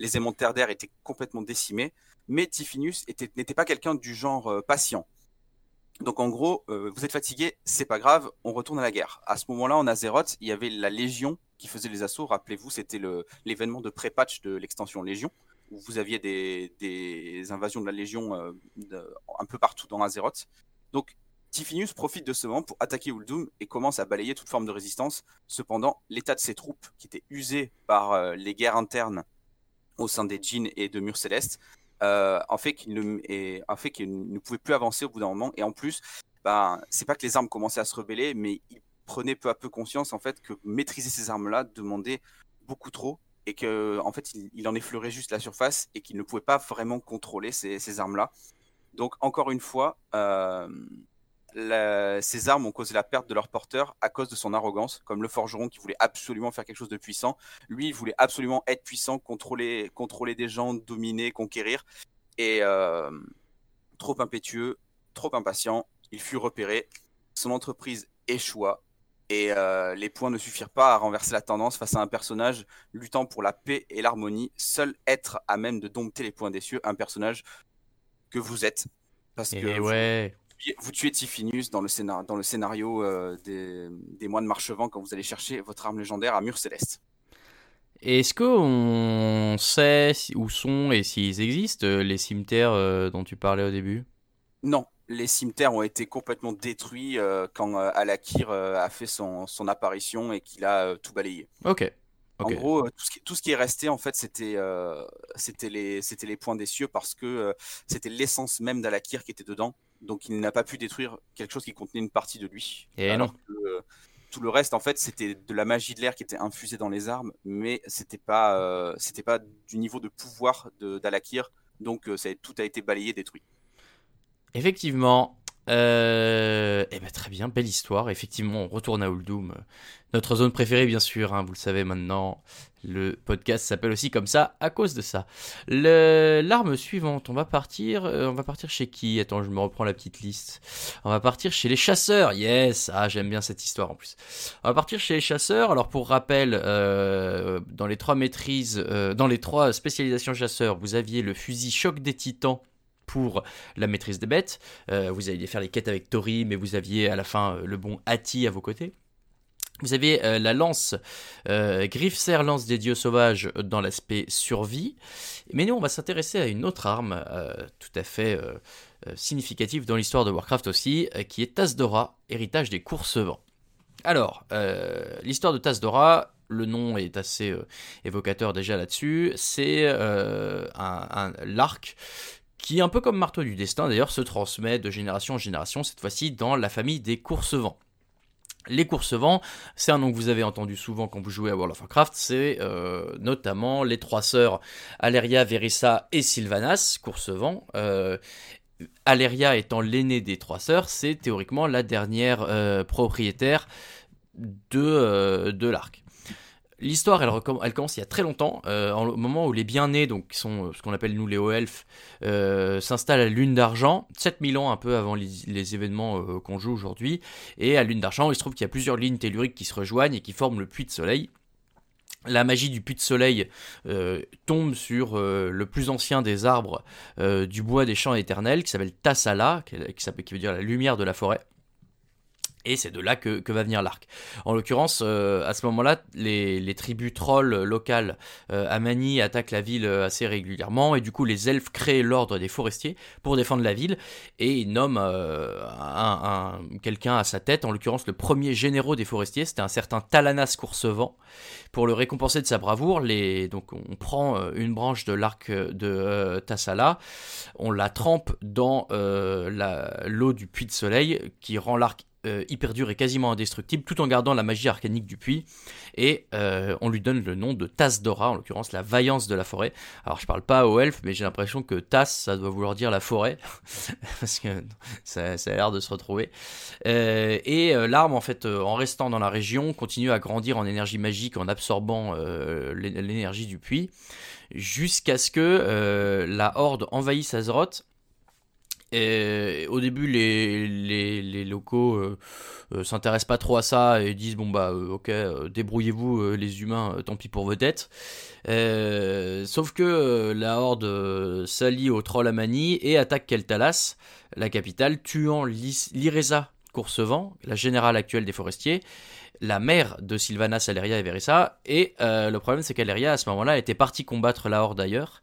les élémentaires d'air étaient complètement décimés, mais Tiffinus n'était pas quelqu'un du genre euh, patient. Donc en gros, euh, vous êtes fatigué, c'est pas grave, on retourne à la guerre. À ce moment-là, en Azeroth, il y avait la Légion qui faisait les assauts. Rappelez-vous, c'était l'événement de pré-patch de l'extension Légion, où vous aviez des, invasions de la Légion euh, un peu partout dans Azeroth. Donc Tiffinus profite de ce moment pour attaquer Uldum et commence à balayer toute forme de résistance. Cependant, l'état de ses troupes, qui étaient usées par les guerres internes au sein des djinns et de Mur Céleste, euh, en fait qu'il ne, fait ne pouvait plus avancer au bout d'un moment. Et en plus, ben, c'est pas que les armes commençaient à se rebeller, mais il prenait peu à peu conscience en fait que maîtriser ces armes-là demandait beaucoup trop et que en fait il, en effleurait juste la surface et qu'il ne pouvait pas vraiment contrôler ces, armes-là. Donc encore une fois, euh, ces armes ont causé la perte de leur porteur à cause de son arrogance, comme le forgeron qui voulait absolument faire quelque chose de puissant. Lui, il voulait absolument être puissant, contrôler, contrôler des gens, dominer, conquérir. Et euh, trop impétueux, trop impatient, il fut repéré. Son entreprise échoua. Et euh, les points ne suffirent pas à renverser la tendance face à un personnage luttant pour la paix et l'harmonie, seul être à même de dompter les points des cieux, un personnage que vous êtes. Parce que ouais vous tuez Tiffinus dans le, scénario, dans le scénario euh, des, des, moines marchevants quand vous allez chercher votre arme légendaire à Mur Céleste. Est-ce qu'on sait où sont et s'ils existent euh, les cimetières euh, dont tu parlais au début? Non, les cimetières ont été complètement détruits quand Alakir a fait son, son apparition et qu'il a tout balayé. Ok. En gros, tout ce, qui, tout ce, qui, est resté, en fait, c'était les points des cieux parce que c'était l'essence même d'Alakir qui était dedans donc il n'a pas pu détruire quelque chose qui contenait une partie de lui. Et alors Que, euh, tout le reste, en fait, c'était de la magie de l'air qui était infusée dans les armes, mais c'était pas, euh, c'était pas du niveau de pouvoir d'Alakir, donc euh, ça, tout a été balayé, détruit. Effectivement, euh, eh ben, très bien, belle histoire. Effectivement, on retourne à Uldum. Notre zone préférée, bien sûr, hein, vous le savez maintenant. Le podcast s'appelle aussi comme ça à cause de ça. L'arme suivante, on va partir. Euh, on va partir chez qui? Attends, je me reprends la petite liste. On va partir chez les chasseurs. Yes, ah j'aime bien cette histoire en plus. On va partir chez les chasseurs. Alors pour rappel, euh, dans les trois maîtrises, euh, dans les trois spécialisations chasseurs, vous aviez le fusil choc des titans pour la maîtrise des bêtes. Euh, vous alliez faire les quêtes avec Tori, mais vous aviez à la fin euh, le bon Hati à vos côtés. Vous avez euh, la lance, euh, Serre, lance des dieux sauvages dans l'aspect survie. Mais nous, on va s'intéresser à une autre arme tout à fait significative dans l'histoire de Warcraft aussi, qui est Tasdora, héritage des courses-vents. Alors, l'histoire de Tasdora, le nom est assez évocateur déjà là-dessus. C'est un, un l'arc qui, un peu comme Marteau du Destin d'ailleurs, se transmet de génération en génération, cette fois-ci dans la famille des Coursevents. Les Coursevents, c'est un nom que vous avez entendu souvent quand vous jouez à World of Warcraft, c'est euh, notamment les trois sœurs Aleria, Verissa et Sylvanas, Coursevents. Euh, Aleria étant l'aînée des trois sœurs, c'est théoriquement la dernière euh, propriétaire de, de l'arc. L'histoire, elle, commence il y a très longtemps, euh, au moment où les bien-nés, donc qui sont euh, ce qu'on appelle nous les hauts elfes, euh, s'installent à Lune d'Argent, 7000 ans un peu avant les, événements qu'on joue aujourd'hui. Et à Lune d'Argent, il se trouve qu'il y a plusieurs lignes telluriques qui se rejoignent et qui forment le puits de soleil. La magie du puits de soleil tombe sur le plus ancien des arbres du bois des champs éternels, qui s'appelle Tassala, qui veut dire la lumière de la forêt. Et c'est de là que, va venir l'arc. En l'occurrence, euh, à ce moment-là, les, tribus trolls locales euh, à Mani attaquent la ville euh, assez régulièrement, et du coup, les elfes créent l'ordre des forestiers pour défendre la ville, et ils nomment un, quelqu'un à sa tête, en l'occurrence le premier généraux des forestiers, c'était un certain Talanas Coursevent. Pour le récompenser de sa bravoure, donc on prend une branche de l'arc de Tassala, on la trempe dans l'eau du puits de soleil, qui rend l'arc euh, hyper et quasiment indestructible, tout en gardant la magie arcanique du puits. Et euh, on lui donne le nom de Tasse Dora, en l'occurrence la vaillance de la forêt. Alors je parle pas aux elfes, mais j'ai l'impression que Tasse, ça doit vouloir dire la forêt, parce que ça, a l'air de se retrouver. Euh, et l'arme, en fait, en restant dans la région, continue à grandir en énergie magique en absorbant l'énergie du puits, jusqu'à ce que la horde envahisse Azeroth au début, les, locaux euh, euh, s'intéressent pas trop à ça et disent bon bah euh, ok, débrouillez-vous les humains, tant pis pour vos têtes. sauf que la horde s'allie au troll Amani et attaque Keltalas, la capitale, tuant Lireza Coursevent, la générale actuelle des forestiers, la mère de Sylvanas, Aleria et Verissa. Et euh, le problème, c'est qu'Aleria, à ce moment-là, était partie combattre la Horde ailleurs.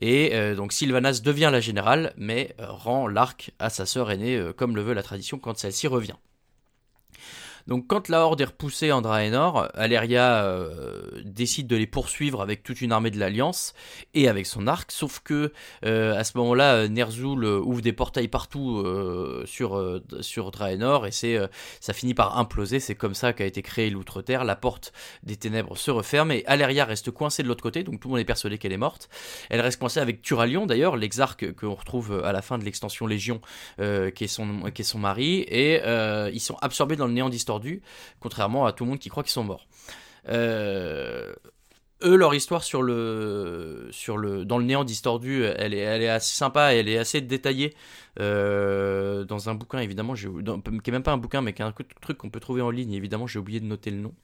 Et euh, donc Sylvanas devient la générale, mais euh, rend l'arc à sa sœur aînée, comme le veut la tradition, quand celle-ci revient. Donc quand la Horde est repoussée en Draenor, Aleria euh, décide de les poursuivre avec toute une armée de l'Alliance et avec son arc, sauf que euh, à ce moment-là, euh, Ner'zhul ouvre des portails partout sur, Draenor et ça finit par imploser, c'est comme ça qu'a été créé l'Outre-Terre, la porte des ténèbres se referme et Aleria reste coincée de l'autre côté, donc tout le monde est persuadé qu'elle est morte. Elle reste coincée avec Turalion d'ailleurs, l'exarque qu'on retrouve à la fin de l'extension Légion, qui, est son, qui est son mari, et ils sont absorbés dans le néant d'histoire contrairement à tout le monde qui croit qu'ils sont morts. Euh, eux, leur histoire sur le, sur le, dans le néant distordu, elle est, elle est assez sympa, elle est assez détaillée euh, dans un bouquin, évidemment, qui est même pas un bouquin, mais qui est un truc qu'on peut trouver en ligne. Évidemment, j'ai oublié de noter le nom.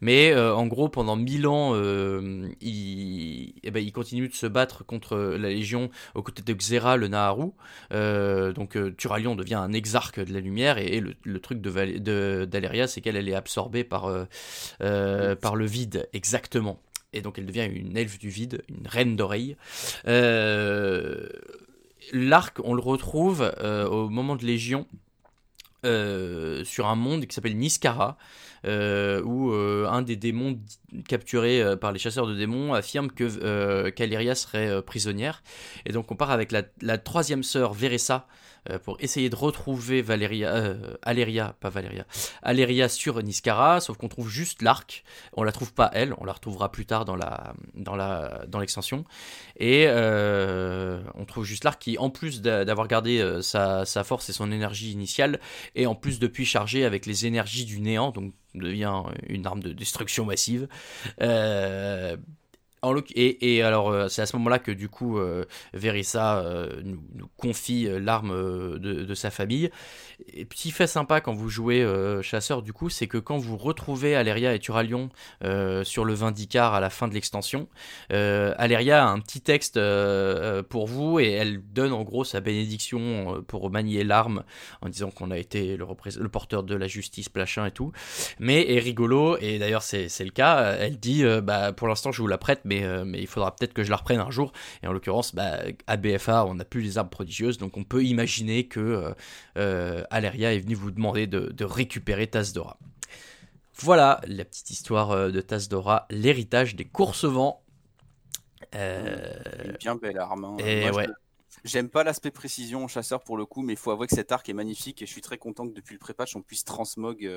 Mais euh, en gros, pendant mille ans, euh, il, eh ben, il continue de se battre contre la Légion aux côtés de Xera, le Naharu. donc, Turalion devient un exarque de la lumière, et, le, truc de d'Aleria, c'est qu'elle elle est absorbée par, par le vide, exactement et donc elle devient une elfe du vide, une reine d'oreille. Euh, l'arc, on le retrouve euh, au moment de Légion. Euh, sur un monde qui s'appelle Niskara, où un des démons capturés par les chasseurs de démons affirme que Kaliria serait prisonnière. Et donc on part avec la, la troisième sœur, Veressa, pour essayer de retrouver Valeria, euh, Aleria, pas Valeria, Aleria sur Niskara, sauf qu'on trouve juste l'arc. On la trouve pas elle, on la retrouvera plus tard dans la dans la dans l'extension. Et euh, on trouve juste l'arc qui, en plus d'avoir gardé sa, sa, force et son énergie initiale, est en plus depuis chargé avec les énergies du néant, donc devient une arme de destruction massive. Euh, et, alors, euh, c'est à ce moment-là que du coup, euh, Verissa euh, nous, confie l'arme de, sa famille. Et petit fait sympa quand vous jouez chasseur, du coup, c'est que quand vous retrouvez Aleria et Turalion sur le Vindicar à la fin de l'extension, Aleria a un petit texte pour vous et elle donne en gros sa bénédiction pour manier l'arme en disant qu'on a été le, le, porteur de la justice, plachin et tout. Mais est rigolo, et d'ailleurs c'est le cas, elle dit bah, pour l'instant je vous la prête, mais euh, mais, il faudra peut-être que je la reprenne un jour. Et en l'occurrence, bah, à BFA, on n'a plus les arbres prodigieuses, donc on peut imaginer que euh, euh, Aleria est venu vous demander de, récupérer Tasdora. Voilà la petite histoire de Tasdora, l'héritage des courses vents. Bien belle arme. Hein. Et ouais. J'aime pas l'aspect précision chasseur pour le coup, mais il faut avouer que cet arc est magnifique et je suis très content que depuis le pré-patch on puisse transmog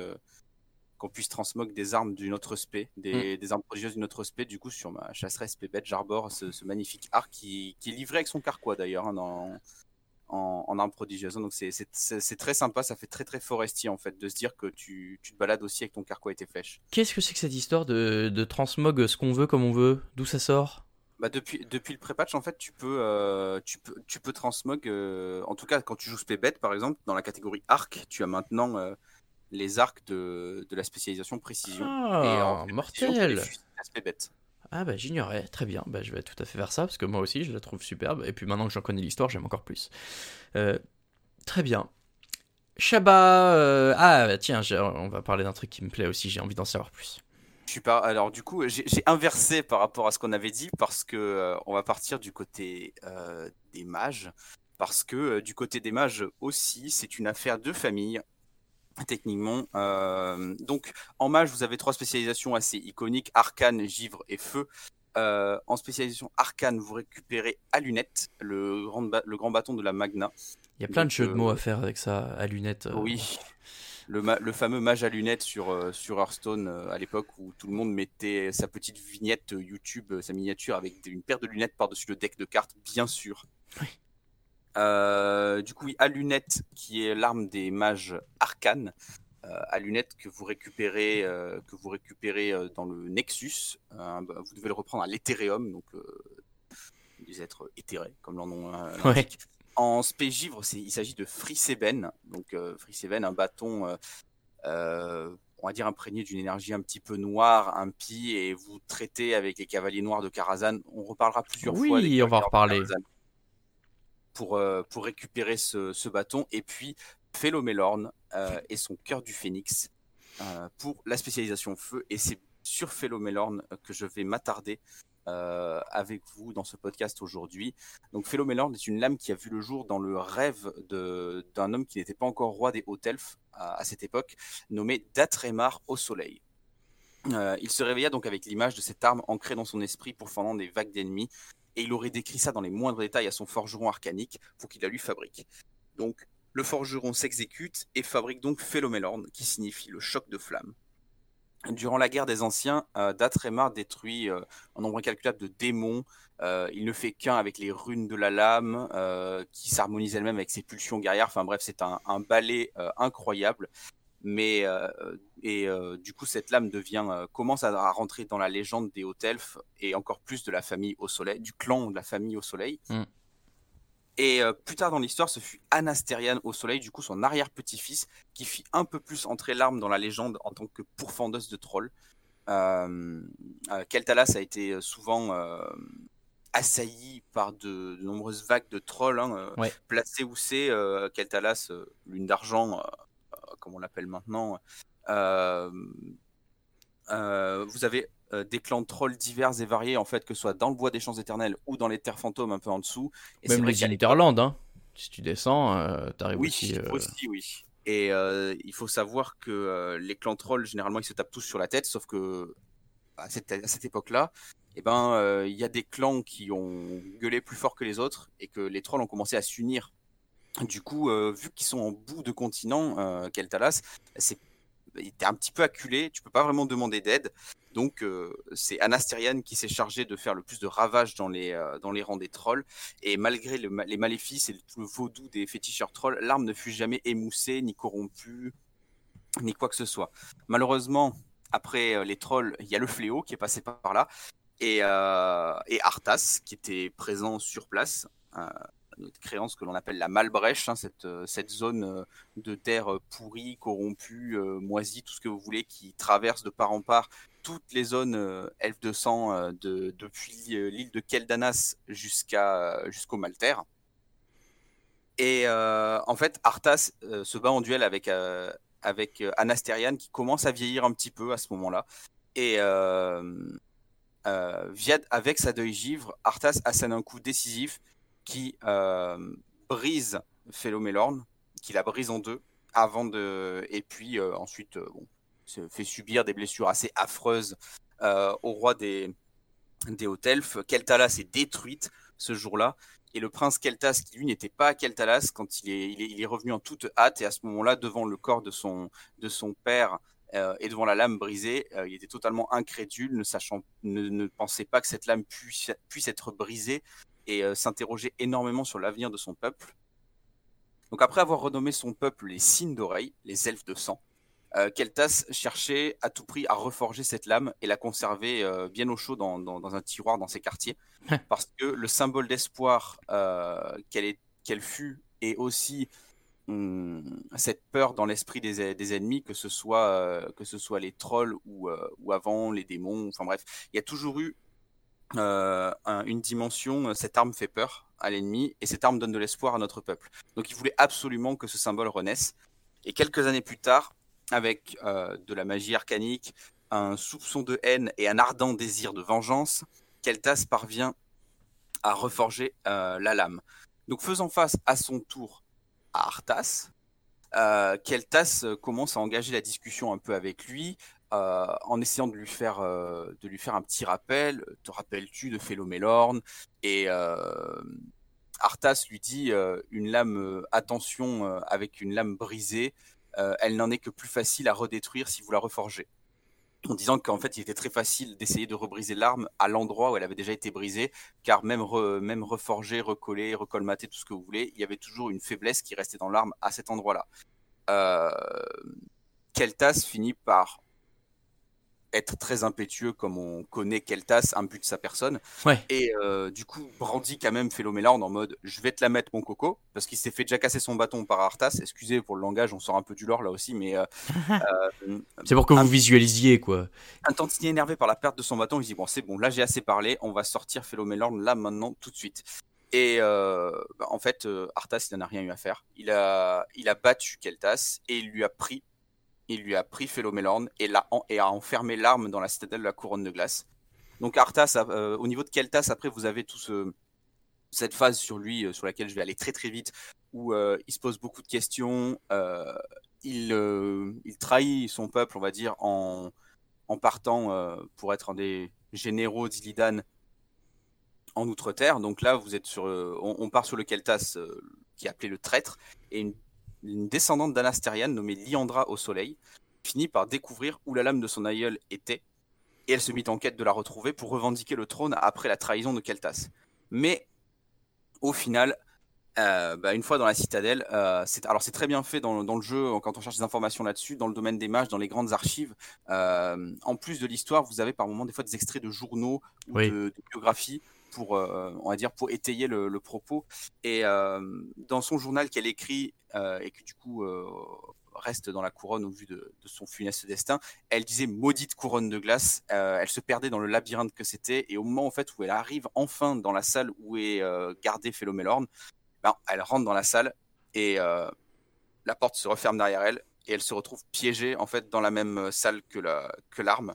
qu'on puisse transmog des armes d'une autre spé, des, mm. des, armes prodigieuses d'une autre spé. Du coup, sur ma chasseresse spé bête, j'arbore ce, magnifique arc qui, qui, est livré avec son carquois d'ailleurs hein, dans, en, en armes prodigieuses. Donc c'est très sympa, ça fait très très forestier en fait de se dire que tu, tu te balades aussi avec ton carquois et tes flèches. Qu'est-ce que c'est que cette histoire de, de transmog ce qu'on veut comme on veut? D'où ça sort? Bah depuis, depuis le pré-patch, en fait, tu peux, euh, tu peux, tu peux transmog. Euh, en tout cas, quand tu joues spé bête, par exemple, dans la catégorie arc, tu as maintenant euh, les arcs de, de la spécialisation précision. Ah, et mortel bête. Ah bah j'ignorais, très bien, bah, je vais tout à fait faire ça, parce que moi aussi je la trouve superbe, et puis maintenant que j'en connais l'histoire, j'aime encore plus. Euh, très bien. Shabba, euh, ah bah, tiens, on va parler d'un truc qui me plaît aussi, j'ai envie d'en savoir plus. Je suis pas... Alors du coup, j'ai inversé par rapport à ce qu'on avait dit, parce que euh, on va partir du côté des mages, parce que du côté des mages aussi, c'est une affaire de famille techniquement. Euh, donc, en mage, vous avez trois spécialisations assez iconiques arcane, givre et feu. Euh, en spécialisation arcane, vous récupérez à lunettes, le grand, le grand bâton de la Magna. Il y a plein de jeux de mots à faire avec ça, à lunettes. Oui. le, fameux mage à lunettes sur, euh, sur Hearthstone euh, à l'époque où tout le monde mettait sa petite vignette YouTube, sa miniature avec une paire de lunettes par-dessus le deck de cartes, bien sûr. Du coup, oui, à lunettes, qui est l'arme des mages arcanes, à lunettes que vous récupérez, que vous récupérez dans le Nexus. Bah, vous devez le reprendre à l'Ethereum, donc des êtres éthérés, comme leur nom l'indique. En spé givre, il s'agit de Friseben. Donc, euh, Friseben, un bâton, euh, euh, on va dire, imprégné d'une énergie un petit peu noire, impie, et vous traitez avec les cavaliers noirs de Karazhan. On reparlera plusieurs fois. Oui, on va reparler. Pour, pour récupérer ce, bâton. Et puis, Felomelorn et son cœur du phénix pour la spécialisation feu. Et c'est sur Felomelorn que je vais m'attarder euh, avec vous dans ce podcast aujourd'hui. Donc Philomélorn est une lame qui a vu le jour dans le rêve d'un homme qui n'était pas encore roi des Hautes Elfes à, cette époque, nommé Datremar au soleil. Euh, il se réveilla donc avec l'image de cette arme ancrée dans son esprit pour fendant des vagues d'ennemis, et il aurait décrit ça dans les moindres détails à son forgeron arcanique pour qu'il la lui fabrique. Donc le forgeron s'exécute et fabrique donc Philomélorn, qui signifie le choc de flamme. Durant la guerre des Anciens, euh, Datremar détruit euh, un nombre incalculable de démons. Euh, il ne fait qu'un avec les runes de la lame, qui s'harmonise elle-même avec ses pulsions guerrières. Enfin bref, c'est un, ballet incroyable. Mais et du coup, cette lame devient commence à, rentrer dans la légende des hautes elfes et encore plus de la famille au soleil, du clan de la famille au soleil. Mm. Et euh, plus tard dans l'histoire, ce fut Anastériane au soleil, du coup son arrière-petit-fils, qui fit un peu plus entrer l'arme dans la légende en tant que pourfendeuse de trolls. Euh, euh Keltalas a été souvent euh, assailli par de, nombreuses vagues de trolls. Hein, Placé où c'est, Keltalas, lune d'argent, comme on l'appelle maintenant. vous avez euh, des clans de trolls divers et variés, en fait, que ce soit dans le bois des champs éternels ou dans les terres fantômes un peu en dessous. Et Même les Interlands, hein. si tu descends, euh, t'arrives oui, aussi. Euh, aussi, oui. Et il faut savoir que les clans trolls, généralement, ils se tapent tous sur la tête, sauf que à cette, à cette époque-là, eh ben, il y a des clans qui ont gueulé plus fort que les autres et que les trolls ont commencé à s'unir. Du coup, vu qu'ils sont en bout de continent, Keltalas, c'est était un petit peu acculé, tu peux pas vraiment demander d'aide. Donc euh, c'est Anastériane qui s'est chargé de faire le plus de ravages dans les, euh, dans les rangs des trolls. Et malgré les maléfices et le, vaudou des féticheurs trolls, l'arme ne fut jamais émoussée, ni corrompue, ni quoi que ce soit. Malheureusement, après euh, les trolls, il y a le fléau qui est passé par là. Et, et Arthas qui était présent sur place notre créance que l'on appelle la Malbrèche, hein, cette, euh, cette zone euh, de terre euh, pourrie, corrompue, moisie, tout ce que vous voulez, qui traverse de part en part toutes les zones elfes de sang de, depuis l'île de Keldanas jusqu'à jusqu'au Malter. Et en fait, Arthas se bat en duel avec, avec Anastériane qui commence à vieillir un petit peu à ce moment-là. Et avec sa deuil givre, Arthas assène un coup décisif qui euh, brise Philomélorn, qui la brise en deux, avant de. Et puis euh, ensuite, euh, se fait subir des blessures assez affreuses au roi des, des hautes elfes. Keltalas est détruite ce jour-là. Et le prince Keltas, qui lui n'était pas à Keltalas, quand il est, il est, revenu en toute hâte, et à ce moment-là, devant le corps de son, de son père et devant la lame brisée, il était totalement incrédule, ne, sachant, ne, ne, pensait pas que cette lame puisse être brisée, et euh, s'interroger énormément sur l'avenir de son peuple. Donc après avoir renommé son peuple les signes d'oreille, les elfes de sang, euh, Keltas cherchait à tout prix à reforger cette lame et la conserver euh, bien au chaud dans, un tiroir dans ses quartiers. parce que le symbole d'espoir qu'elle fut et aussi hum, cette peur dans l'esprit des, ennemis, que ce, soit, que ce soit les trolls ou, ou avant les démons, enfin bref, il y a toujours eu euh, une dimension, euh, cette arme fait peur à l'ennemi et cette arme donne de l'espoir à notre peuple. Donc il voulait absolument que ce symbole renaisse. Et quelques années plus tard, avec euh, de la magie arcanique, un soupçon de haine et un ardent désir de vengeance, Keltas parvient à reforger la lame. Donc faisant face à son tour à Arthas, Keltas commence à engager la discussion un peu avec lui, euh, en essayant de lui faire euh, de lui faire un petit rappel. Te rappelles-tu de Philomélorne Et euh, Arthas lui dit une lame, attention avec une lame brisée. elle n'en est que plus facile à redétruire si vous la reforgez en disant qu'en fait, il était très facile d'essayer de rebriser l'arme à l'endroit où elle avait déjà été brisée, car même, même reforger, recoller, recolmater, tout ce que vous voulez, il y avait toujours une faiblesse qui restait dans l'arme à cet endroit-là. Euh, Keltas finit par être très impétueux comme on connaît Keltas, un but de sa personne. Et euh, du coup, Brandy quand même fait l'Omélorn en mode je vais te la mettre mon coco, parce qu'il s'est fait déjà casser son bâton par Arthas. Excusez pour le langage, on sort un peu du lore là aussi, mais. Euh, euh, c'est pour que vous visualisiez quoi. Un tantinet énervé par la perte de son bâton, il dit bon, c'est bon, là j'ai assez parlé, on va sortir Philomélorn là maintenant tout de suite. Et bah, en fait, Arthas, il n'en a rien eu à faire. Il a, il a battu Keltas et il lui a pris il lui a pris Philomélorn et, et a enfermé l'arme dans la citadelle de la couronne de glace. Donc Arthas, euh, au niveau de Keltas, après vous avez tout ce, cette phase sur lui, euh, sur laquelle je vais aller très très vite, où euh, il se pose beaucoup de questions, il, il, trahit son peuple, on va dire, en, en partant pour être un des généraux d'Illidan en Outre-Terre. Donc là, vous êtes sur, on, on, part sur le Keltas qui est appelé le traître, et une une descendante d'Anastériane nommée Liandra au Soleil finit par découvrir où la lame de son aïeul était, et elle se mit en quête de la retrouver pour revendiquer le trône après la trahison de Keltas. Mais au final, euh, bah, une fois dans la citadelle, euh, c'est, alors c'est très bien fait dans, le jeu quand on cherche des informations là-dessus, dans le domaine des mages, dans les grandes archives. Euh, en plus de l'histoire, vous avez par moments des fois des extraits de journaux ou de, biographies pour, on va dire, pour étayer le, propos. Et dans son journal qu'elle écrit euh, et que du coup euh, reste dans la couronne au vu de, son funeste destin. Elle disait maudite couronne de glace. Euh, elle se perdait dans le labyrinthe que c'était. Et au moment en fait où elle arrive enfin dans la salle où est gardé Philomélorn, elle rentre dans la salle et la porte se referme derrière elle et elle se retrouve piégée en fait dans la même salle que la que l'arme.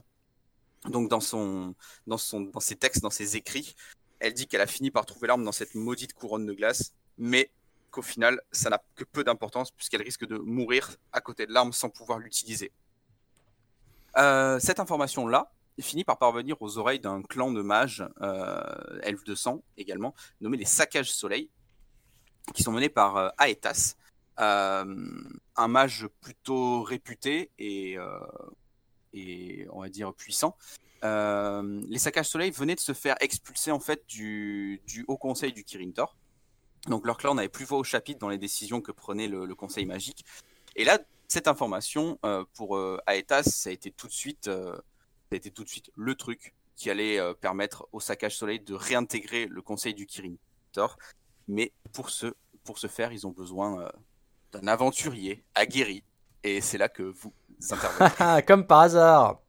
Donc dans son dans son dans ses textes, dans ses écrits, elle dit qu'elle a fini par trouver l'arme dans cette maudite couronne de glace, mais qu'au final, ça n'a que peu d'importance puisqu'elle risque de mourir à côté de l'arme sans pouvoir l'utiliser. Euh, cette information-là finit par parvenir aux oreilles d'un clan de mages, euh, elfes de sang également, nommé les Saccages Soleil, qui sont menés par euh, Aetas, un mage plutôt réputé et, et on va dire puissant. les Saccages Soleil venaient de se faire expulser en fait du, Haut Conseil du Kirin Tor donc leur clan n'avait plus voix au chapitre dans les décisions que prenait le, Conseil magique. Et là, cette information euh, pour euh, Aetas, ça a été tout de suite, euh, ça a été tout de suite le truc qui allait permettre au Saccage Soleil de réintégrer le Conseil du Kirin. Mais pour ce, pour ce faire, ils ont besoin d'un aventurier aguerri. Et c'est là que vous intervenez. Comme par hasard.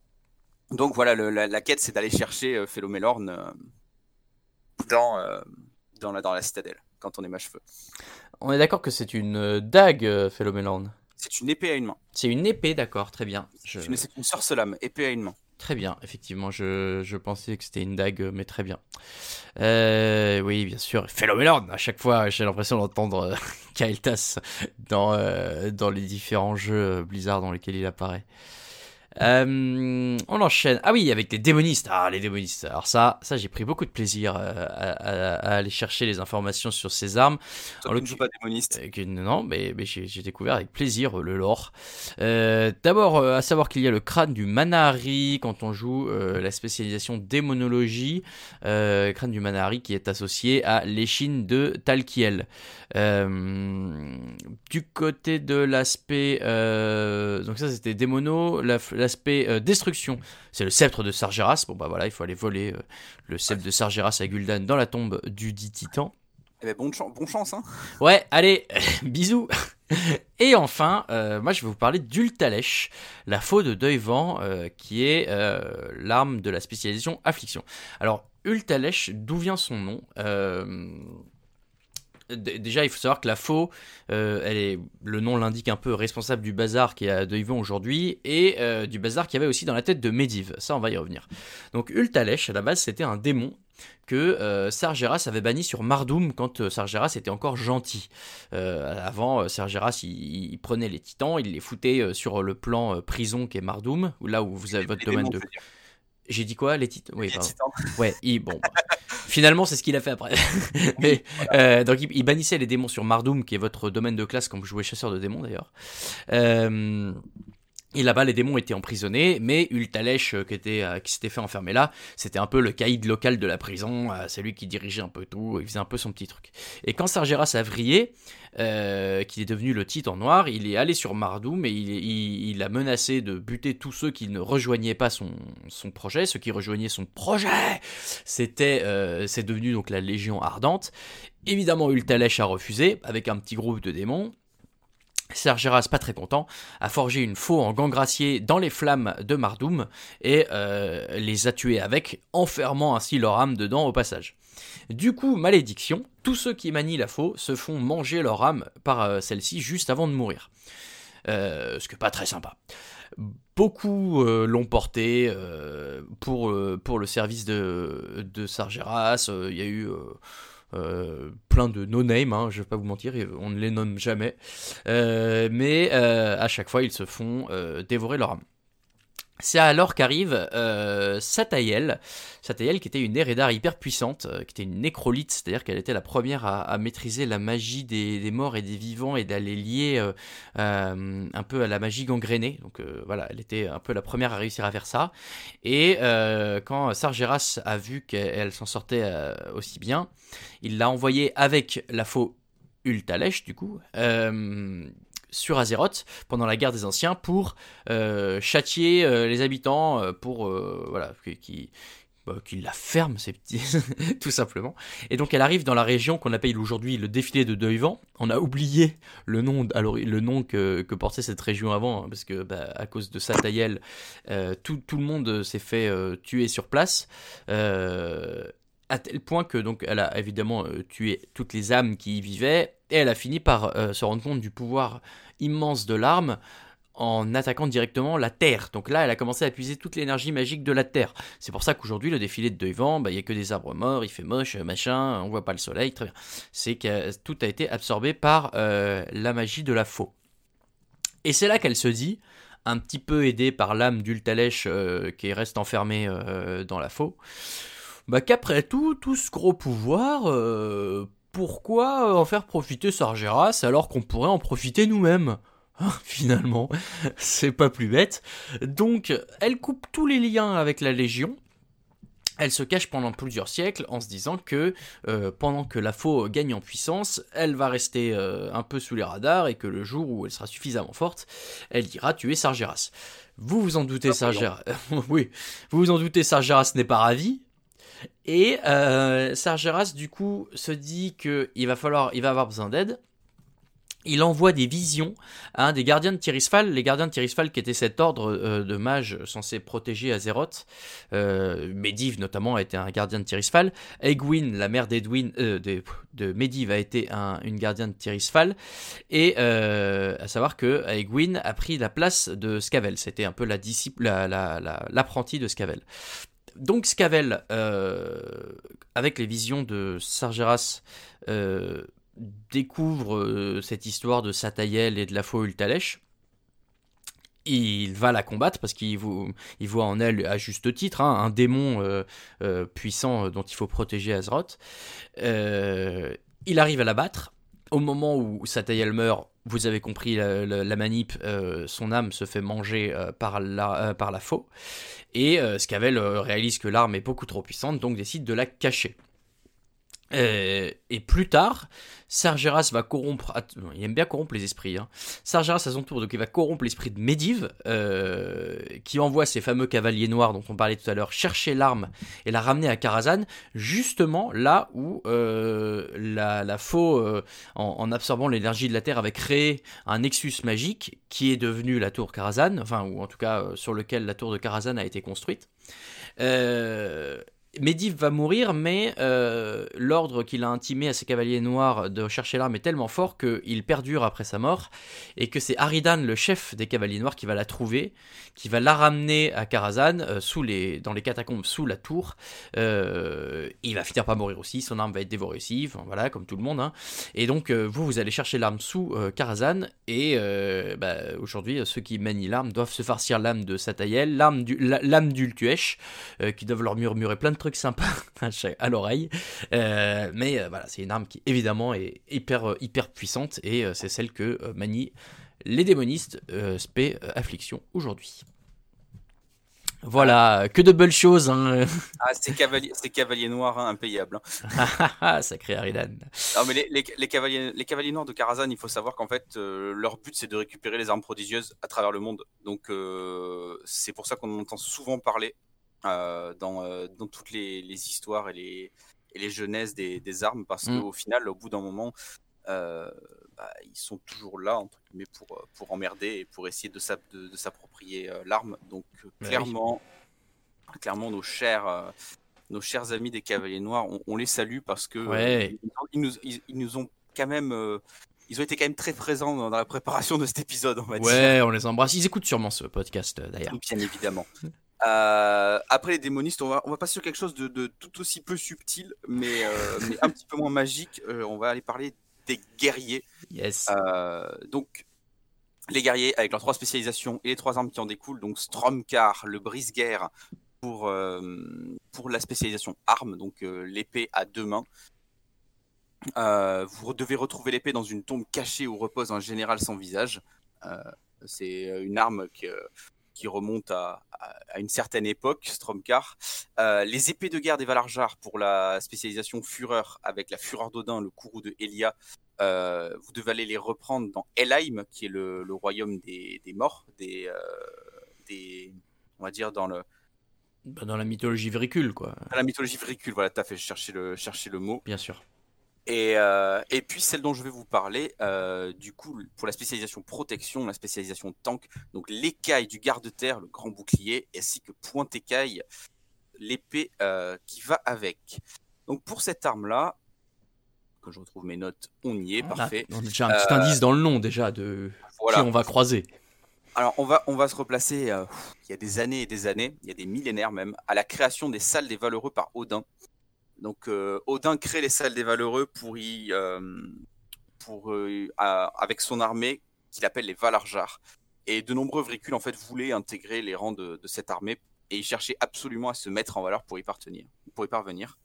Donc voilà, la, quête, c'est d'aller chercher Philomélorn dans, dans, la, dans la citadelle quand on est mage-feu. On est d'accord que c'est une euh, dague, euh, C'est une épée à une main. C'est une épée, d'accord, très bien. Je... C'est une sorcelame, épée à une main. Très bien, effectivement, je, je pensais que c'était une dague, mais très bien. Euh, oui, bien sûr, Phénoménal, à chaque fois, j'ai l'impression d'entendre euh, Kael'thas dans, dans les différents jeux Blizzard dans lesquels il apparaît. Euh, on enchaîne. Ah oui, avec les démonistes. Ah, les démonistes. Alors ça, ça j'ai pris beaucoup de plaisir euh, à, aller chercher les informations sur ces armes. en ne pas démoniste. Euh, non, mais, mais j'ai découvert avec plaisir le lore. D'abord, à savoir qu'il y a le crâne du Manahari quand on joue la spécialisation démonologie. crâne du Manahari qui est associé à l'échine de Talkiel. du côté de l'aspect... donc ça, c'était démono. La, l'aspect euh, destruction, c'est le sceptre de Sargeras. Bon bah voilà, il faut aller voler euh, le sceptre de Sargeras à Gul'dan dans la tombe du dit titan. Eh ben, bon, bon chance, hein Ouais, allez, bisous Et enfin, euh, moi je vais vous parler d'Ultalèche, la faux de deuil vent, qui est l'arme de la spécialisation affliction. Alors, Ultalèche, d'où vient son nom? Déjà, il faut savoir que la faux, euh, elle est, le nom l'indique un peu, responsable du bazar qui est à Yvon aujourd'hui et euh, du bazar qu'il y avait aussi dans la tête de Medivh. Ça, on va y revenir. Donc, Ultalèche, à la base, c'était un démon que euh, Sargeras avait banni sur Mardoum quand Sargeras était encore gentil. avant, Sargeras, il, prenait les titans, il les foutait sur le plan prison qui est Mardoum, là où vous avez votre domaine de. J'ai dit quoi Les titans Oui, les titans. Ouais, bon. Finalement, c'est ce qu'il a fait après. Mais, euh, donc, il, bannissait les démons sur Mardum, qui est votre domaine de classe quand vous jouez chasseur de démons d'ailleurs. Euh, et là-bas, les démons étaient emprisonnés, mais Ultalèche, euh, qui, était, euh, qui s'était fait enfermer là, c'était un peu le caïd local de la prison, euh, c'est lui qui dirigeait un peu tout, il faisait un peu son petit truc. Et quand Sargeras a vrillé, euh, qui est devenu le titre en noir, il est allé sur Mardoum et il, a menacé de buter tous ceux qui ne rejoignaient pas son, son projet, ceux qui rejoignaient son projet, c'était, c'est devenu donc la Légion Ardente. Évidemment, Ultalèche a refusé, avec un petit groupe de démons, Sergeras, pas très content, a forgé une faux en gants graciés dans les flammes de Mardoum et euh, les a tués avec, enfermant ainsi leur âme dedans au passage. Du coup, malédiction, tous ceux qui manient la faux se font manger leur âme par euh, celle-ci juste avant de mourir. Euh, ce qui n'est pas très sympa. Beaucoup l'ont porté pour, pour le service de, de Sargeras. Il y a eu euh, plein de no-name, hein, je vais pas vous mentir, on ne les nomme jamais, euh, mais euh, à chaque fois ils se font dévorer leur âme. C'est alors qu'arrive euh, Satayel, Satayel qui était une Eredar hyper puissante, qui était une nécrolite, c'est-à-dire qu'elle était la première à, maîtriser la magie des, morts et des vivants et d'aller lier un peu à la magie gangrénée. Donc voilà, elle était un peu la première à réussir à faire ça. Et quand Sargeras a vu qu'elle s'en sortait aussi bien, il l'a envoyé avec la faux Ultalèche, du coup, euh, sur Azeroth pendant la guerre des anciens pour euh, châtier euh, les habitants, pour voilà, qui, bah, la ferme, c'est tout simplement. Et donc elle arrive dans la région qu'on appelle aujourd'hui le défilé de Deuil-Vent. On a oublié le nom, alors, le nom que, portait cette région avant, hein, parce que bah, à cause de Satayel, tout, tout, le monde s'est fait tuer sur place à tel point que donc elle a évidemment euh, tué toutes les âmes qui y vivaient et elle a fini par euh, se rendre compte du pouvoir immense de l'arme en attaquant directement la Terre. Donc là, elle a commencé à puiser toute l'énergie magique de la Terre. C'est pour ça qu'aujourd'hui, le défilé de Deuil-Vent, bah, il n'y a que des arbres morts, il fait moche, machin, on voit pas le soleil, très bien. C'est que tout a été absorbé par euh, la magie de la faux. Et c'est là qu'elle se dit, un petit peu aidée par l'âme d'Ultalèche qui reste enfermée dans la faux, bah qu'après tout, tout ce gros pouvoir, euh, pourquoi en faire profiter Sargeras alors qu'on pourrait en profiter nous-mêmes hein, Finalement, c'est pas plus bête. Donc, elle coupe tous les liens avec la Légion. Elle se cache pendant plusieurs siècles en se disant que euh, pendant que la faux gagne en puissance, elle va rester euh, un peu sous les radars et que le jour où elle sera suffisamment forte, elle ira tuer Sargeras. Vous vous en doutez, ah, Sargeras? oui, vous vous en doutez, Sargeras n'est pas ravi. Et euh, Sargeras, du coup, se dit qu'il va falloir, il va avoir besoin d'aide. Il envoie des visions à un des gardiens de Tirisfal, les gardiens de Tirisfal qui étaient cet ordre euh, de mages censés protéger Azeroth. Euh, Medivh notamment a été un gardien de Tirisfal. Egwin, la mère d'Edwin, euh, de, de Medivh a été un, une gardienne de Tirisfal. Et à savoir que Egwin a pris la place de Scavel. C'était un peu la disciple, l'apprentie de Scavel donc Scavel, euh, avec les visions de Sargeras, euh, découvre euh, cette histoire de Satayel et de la faux Ultalèche. Il va la combattre parce qu'il voit en elle, à juste titre, hein, un démon puissant dont il faut protéger Azeroth. il arrive à la battre. Au moment où Satayel meurt, vous avez compris la, manip, son âme se fait manger par la, par la faux. Et euh, Scavel euh, réalise que l'arme est beaucoup trop puissante, donc décide de la cacher. Euh, et plus tard, Sargeras va corrompre. Il aime bien corrompre les esprits. Hein. Sargeras, à son tour, donc il va corrompre l'esprit de Medivh, euh, qui envoie ces fameux cavaliers noirs dont on parlait tout à l'heure chercher l'arme et la ramener à Karazhan, justement là où euh, la, faux, en, absorbant l'énergie de la Terre, avait créé un nexus magique qui est devenu la tour Karazhan, enfin, ou en tout cas sur lequel la tour de Karazhan a été construite. Euh, Medivh va mourir, mais euh, l'ordre qu'il a intimé à ses cavaliers noirs de chercher l'arme est tellement fort qu'il perdure après sa mort, et que c'est Aridan, le chef des cavaliers noirs, qui va la trouver, qui va la ramener à Karazhan, euh, sous les, dans les catacombes sous la tour. Euh, il va finir par mourir aussi, son arme va être dévorée aussi, voilà, comme tout le monde. Hein. Et donc, vous, vous allez chercher l'arme sous Karazhan, et bah, aujourd'hui, ceux qui manient l'arme doivent se farcir l'âme de Satayel, l'âme d'Ultuesh, qui doivent leur murmurer plein de trucs sympas à l'oreille. mais voilà, c'est une arme qui évidemment est hyper, hyper puissante et c'est celle que manient les démonistes spé affliction aujourd'hui. Voilà, que de belles choses. Hein. Ah, c'est cavalier, cavalier noir hein, impayable. Hein. Sacré Aridan. Non, mais les, les, cavaliers, les cavaliers noirs de Karazhan, il faut savoir qu'en fait, euh, leur but c'est de récupérer les armes prodigieuses à travers le monde. Donc, euh, c'est pour ça qu'on entend souvent parler euh, dans, dans toutes les, les, histoires et les, et les jeunesses des, des armes, parce mm. qu'au final, au bout d'un moment, bah, ils sont toujours là entre guillemets pour, euh, pour emmerder et pour essayer de, de, s'approprier euh, l'arme. Donc euh, bah clairement, clairement nos chers nos chers amis des Cavaliers Noirs, on, les salue parce que ils, nous, ils, nous, ont quand même ils ont été quand même très présents dans la préparation de cet épisode, on va dire. Ouais, on les embrasse. Ils écoutent sûrement ce podcast d'ailleurs. Bien évidemment. après les démonistes, on va, on va passer sur quelque chose de, de tout aussi peu subtil, mais, mais un petit peu moins magique. on va aller parler des guerriers. Yes. Euh, donc, les guerriers avec leurs trois spécialisations et les trois armes qui en découlent, donc Stromkar, le brise-guerre pour, euh, pour la spécialisation arme, donc euh, l'épée à deux mains. vous devez retrouver l'épée dans une tombe cachée où repose un général sans visage. C'est une arme que qui remonte à, une certaine époque, Stromkar. Euh, les épées de guerre des Valarjar pour la spécialisation Fureur avec la Fureur d'Odin, le courroux de Elia. Euh, vous devez aller les reprendre dans Helheim, qui est le, royaume des, morts, des, euh, des, on va dire dans le, bah, dans la mythologie vricule, quoi. Dans la mythologie vricule, voilà, tu as fait chercher le, chercher le mot. Bien sûr. Et, euh, et, puis celle dont je vais vous parler, euh, du coup, pour la spécialisation protection, la spécialisation tank, donc l'écaille du garde-terre, le grand bouclier, ainsi que point écaille, l'épée euh, qui va avec. Donc pour cette arme-là, quand je retrouve mes notes, on y est, parfait. on a déjà un petit indice dans le nom déjà de qui on va croiser. Alors on va, on va se replacer il y a des années et des années, il y a des millénaires même, à la création des salles des valeureux par Odin. Donc euh, Odin crée les salles des valeureux pour y, euh, euh, avec son armée qu'il appelle les Valarjar. Et de nombreux vricules en fait voulaient intégrer les rangs de, cette armée et ils cherchaient absolument à se mettre en valeur pour y parvenir.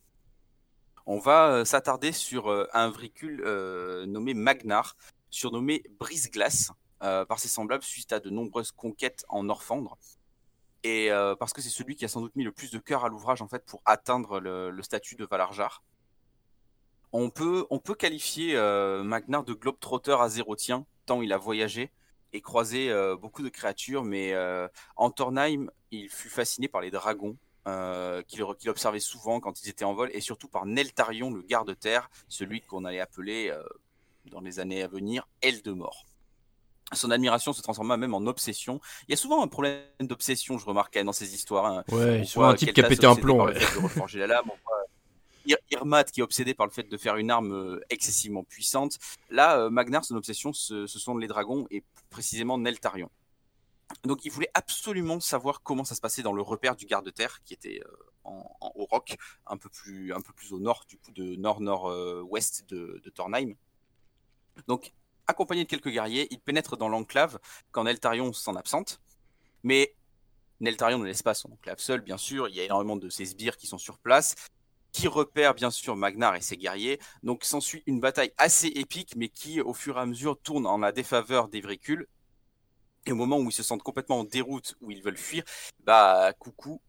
On va s'attarder sur un vricule nommé Magnar, surnommé Brise-Glace par ses semblables suite à de nombreuses conquêtes en Orfandre et euh, parce que c'est celui qui a sans doute mis le plus de cœur à l'ouvrage en fait pour atteindre le, statut de Valarjar. On peut, qualifier euh, Magnar de globe-trotter à zéro tien, tant il a voyagé et croisé euh, beaucoup de créatures, mais en Tornheim, il fut fasciné par les dragons, qu'il observait souvent quand ils étaient en vol, et surtout par Neltarion, le garde-terre, celui qu'on allait appeler dans les années à venir Eldemort son admiration se transforma même en obsession. Il y a souvent un problème d'obsession, je remarquais dans ces histoires. Hein. Ouais, on un type qui a pété un plomb. la lame, Irmat qui est obsédé par le fait de faire une arme euh, excessivement puissante. Là, euh, Magnar, son obsession, ce, sont les dragons et précisément Neltarion. Donc il voulait absolument savoir comment ça se passait dans le repère du garde-terre qui était euh, en, haut rock, un peu plus un peu plus au nord du coup de nord-nord-ouest de, de Tornheim. Donc accompagné de quelques guerriers, il pénètre dans l'enclave quand Neltarion s'en absente. Mais Neltarion ne laisse pas son enclave seul, bien sûr. Il y a énormément de ses sbires qui sont sur place, qui repèrent bien sûr Magnar et ses guerriers. Donc s'ensuit une bataille assez épique, mais qui, au fur et à mesure, tourne en la défaveur des Vricules. Et au moment où ils se sentent complètement en déroute, où ils veulent fuir, bah coucou,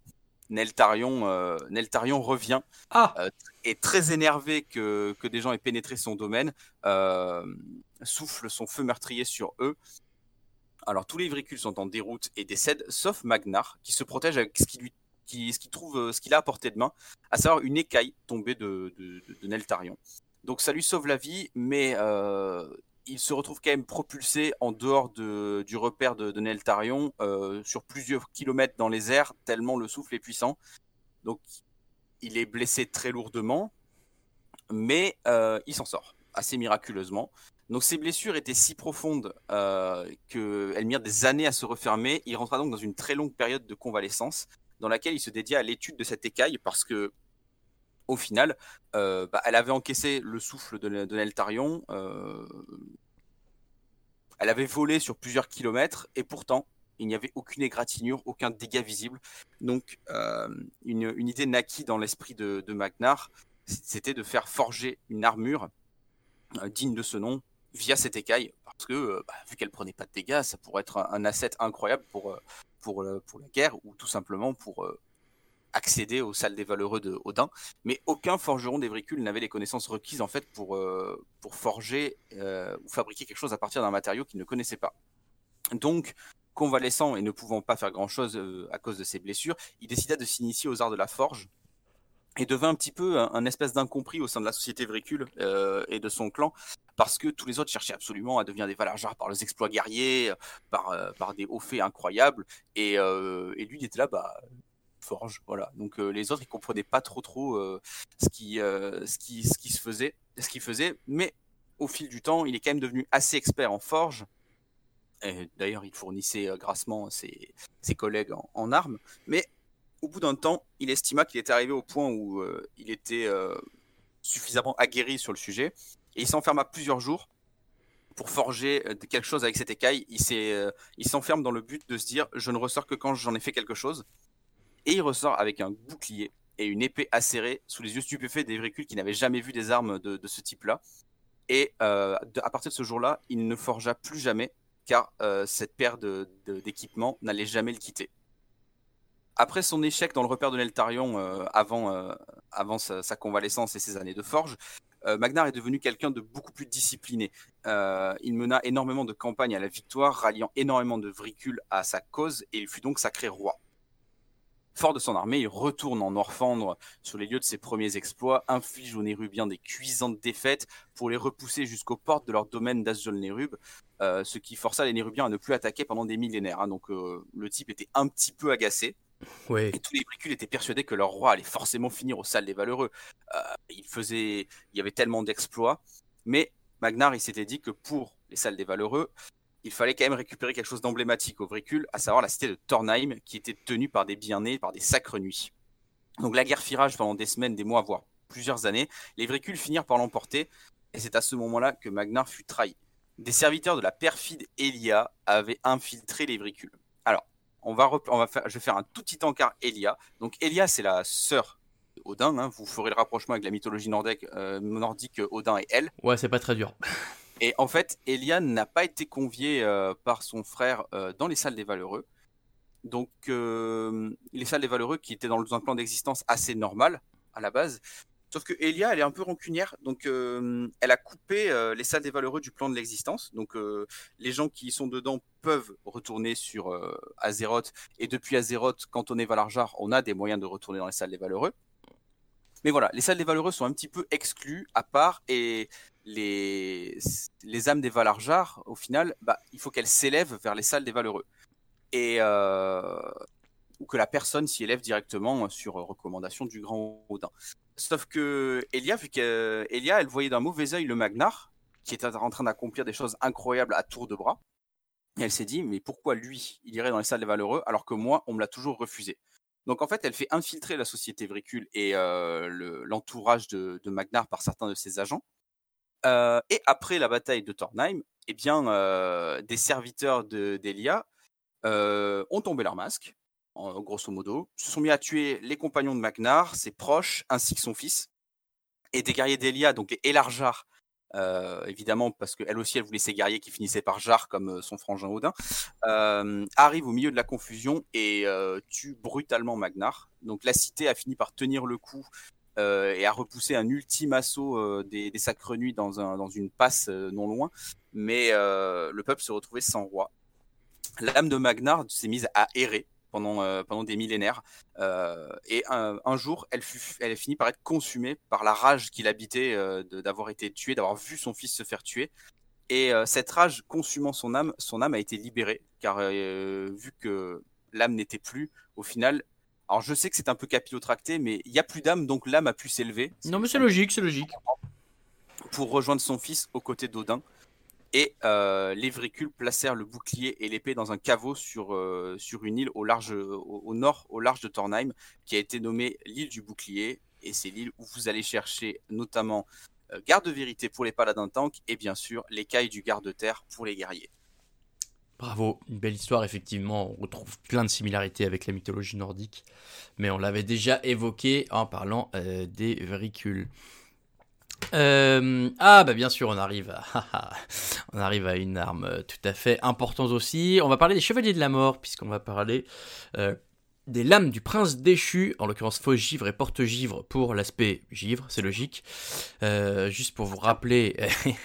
Neltarion, euh, Neltarion revient ah. Euh, est très énervé que, que, des gens aient pénétré son domaine, euh, souffle son feu meurtrier sur eux. Alors tous les véhicules sont en déroute et décèdent, sauf Magnar, qui se protège avec ce qu'il qui, ce trouve, ce qu'il a à portée de main, à savoir une écaille tombée de, de, de, Neltarion. Donc ça lui sauve la vie, mais il se retrouve quand même propulsé en dehors de, du repère de, de Neltarion euh, sur plusieurs kilomètres dans les airs, tellement le souffle est puissant. Donc il est blessé très lourdement, mais euh, il s'en sort assez miraculeusement. Donc ses blessures étaient si profondes euh, qu'elles mirent des années à se refermer. Il rentra donc dans une très longue période de convalescence dans laquelle il se dédia à l'étude de cette écaille parce que au final, euh, bah, elle avait encaissé le souffle de, Neltarion. Euh, elle avait volé sur plusieurs kilomètres et pourtant, il n'y avait aucune égratignure, aucun dégât visible. Donc, une, idée naquit dans l'esprit de, de c'était de faire forger une armure digne de ce nom via cette écaille, parce que bah, vu qu'elle prenait pas de dégâts, ça pourrait être un, asset incroyable pour, pour la guerre, ou tout simplement pour accéder aux salles des valeureux de Odin, mais aucun forgeron des bricules n'avait les connaissances requises en fait pour, euh, pour forger euh, ou fabriquer quelque chose à partir d'un matériau qu'il ne connaissait pas. Donc, convalescent et ne pouvant pas faire grand-chose euh, à cause de ses blessures, il décida de s'initier aux arts de la forge et devint un petit peu un, espèce d'incompris au sein de la société vricule et de son clan, parce que tous les autres cherchaient absolument à devenir des valarjars par leurs exploits guerriers, par, par des hauts faits incroyables, et, et lui il était là, bah forge. Voilà. Donc euh, les autres, ils comprenaient pas trop trop euh, ce, qui, euh, ce, qui, se faisait, faisait. Mais au fil du temps, il est quand même devenu assez expert en forge. D'ailleurs, il fournissait grassement ses, ses collègues en, armes. Mais au bout d'un temps, il estima qu'il était arrivé au point où il était suffisamment aguerri sur le sujet. Et il s'enferma plusieurs jours pour forger quelque chose avec cette écaille. Il s'enferme dans le but de se dire je ne ressors que quand j'en ai fait quelque chose. Et il ressort avec un bouclier et une épée acérée sous les yeux stupéfaits des véhicules qui n'avaient jamais vu des armes de, ce type-là. Et euh, à partir de ce jour-là, il ne forgea plus jamais, car euh, cette paire d'équipements n'allait jamais le quitter. Après son échec dans le repère de Neltarion euh, avant, avant sa, convalescence et ses années de forge, Magnar est devenu quelqu'un de beaucoup plus discipliné. il mena énormément de campagnes à la victoire, ralliant énormément de vricules à sa cause, et il fut donc sacré roi. Fort de son armée, il retourne en Orfandre sur les lieux de ses premiers exploits, inflige aux Nérubiens des cuisantes défaites pour les repousser jusqu'aux portes de leur domaine d'Asjol-Nérub, euh, ce qui força les Nérubiens à ne plus attaquer pendant des millénaires. Hein. donc euh, le type était un petit peu agacé. Et tous les bricules étaient persuadés que leur roi allait forcément finir aux salles des valeureux. Euh, il, faisait... il y avait tellement d'exploits. Mais Magnar, il s'était dit que pour les salles des valeureux, il fallait quand même récupérer quelque chose d'emblématique au Vricule, à savoir la cité de Tornheim, qui était tenue par des bien-nés, par des sacres nuits. Donc la guerre firage pendant des semaines, des mois, voire plusieurs années, les Vricules finirent par l'emporter, et c'est à ce moment-là que Magnar fut trahi. Des serviteurs de la perfide Elia avaient infiltré les Vricules. Alors, on va, on va faire, je vais faire un tout petit encart Elia. Donc Elia, c'est la sœur Odin. Hein. Vous ferez le rapprochement avec la mythologie nordique, euh, nordique Odin et elle. Ouais, c'est pas très dur. Et en fait, Eliane n'a pas été conviée euh, par son frère euh, dans les salles des Valeureux. Donc, euh, les salles des Valeureux qui étaient dans un plan d'existence assez normal à la base. Sauf que Elia, elle est un peu rancunière, donc elle a coupé les salles des Valeureux du plan de l'existence. Donc, les gens qui sont dedans peuvent retourner sur Azeroth. Et depuis Azeroth, quand on est Valarjar, on a des moyens de retourner dans les salles des Valeureux. Mais voilà, les salles des Valeureux sont un petit peu exclues à part et les, âmes des Valarjar, au final, bah, il faut qu'elles s'élèvent vers les salles des Valeureux. Et euh, ou que la personne s'y élève directement sur recommandation du grand Odin. Sauf que Elia, qu'Elia, elle voyait d'un mauvais œil le Magnar, qui était en train d'accomplir des choses incroyables à tour de bras. Et elle s'est dit, mais pourquoi lui, il irait dans les salles des Valeureux, alors que moi, on me l'a toujours refusé? Donc en fait, elle fait infiltrer la société Vricule et euh, l'entourage de, de, Magnar par certains de ses agents. Euh, et après la bataille de Tornheim, eh bien, euh, des serviteurs d'Elia euh, ont tombé leur masque, en, grosso modo, se sont mis à tuer les compagnons de Magnar, ses proches, ainsi que son fils. Et des guerriers d'Elia, donc les Elarjar, évidemment parce qu'elle aussi elle voulait ses guerriers qui finissaient par Jar comme son frangin Odin, euh, arrive au milieu de la confusion et tue brutalement Magnar. Donc la cité a fini par tenir le coup et a repoussé un ultime assaut des, des, Sacres Nuits dans, un, dans une passe non loin, mais le peuple se retrouvait sans roi. L'âme de Magnar s'est mise à errer pendant, euh, des millénaires. Euh, et un, jour, elle, fut, elle est finie par être consumée par la rage qu'il habitait euh, d'avoir été tué, d'avoir vu son fils se faire tuer. Et cette rage consumant son âme, son âme a été libérée, car vu que l'âme n'était plus, au final, alors je sais que c'est un peu capillotracté, mais il n'y a plus d'âme, donc l'âme a pu s'élever. Non mais c'est logique, c'est logique. Pour rejoindre son fils aux côtés d'Odin. Et euh, les Vricules placèrent le bouclier et l'épée dans un caveau sur, euh, sur une île au, large, au, nord, au large de Tornheim, qui a été nommée l'île du bouclier. Et c'est l'île où vous allez chercher notamment euh, garde-vérité pour les paladins tank et bien sûr l'écaille du garde-terre pour les guerriers. Bravo, une belle histoire, effectivement, on retrouve plein de similarités avec la mythologie nordique, mais on l'avait déjà évoqué en parlant des véhicules. Euh, ah bah bien sûr on arrive à on arrive à une arme euh, tout à fait importante aussi. On va parler des chevaliers de la mort puisqu'on va parler euh, des lames du prince déchu, en l'occurrence faux givre et porte givre pour l'aspect givre, c'est logique. juste pour vous rappeler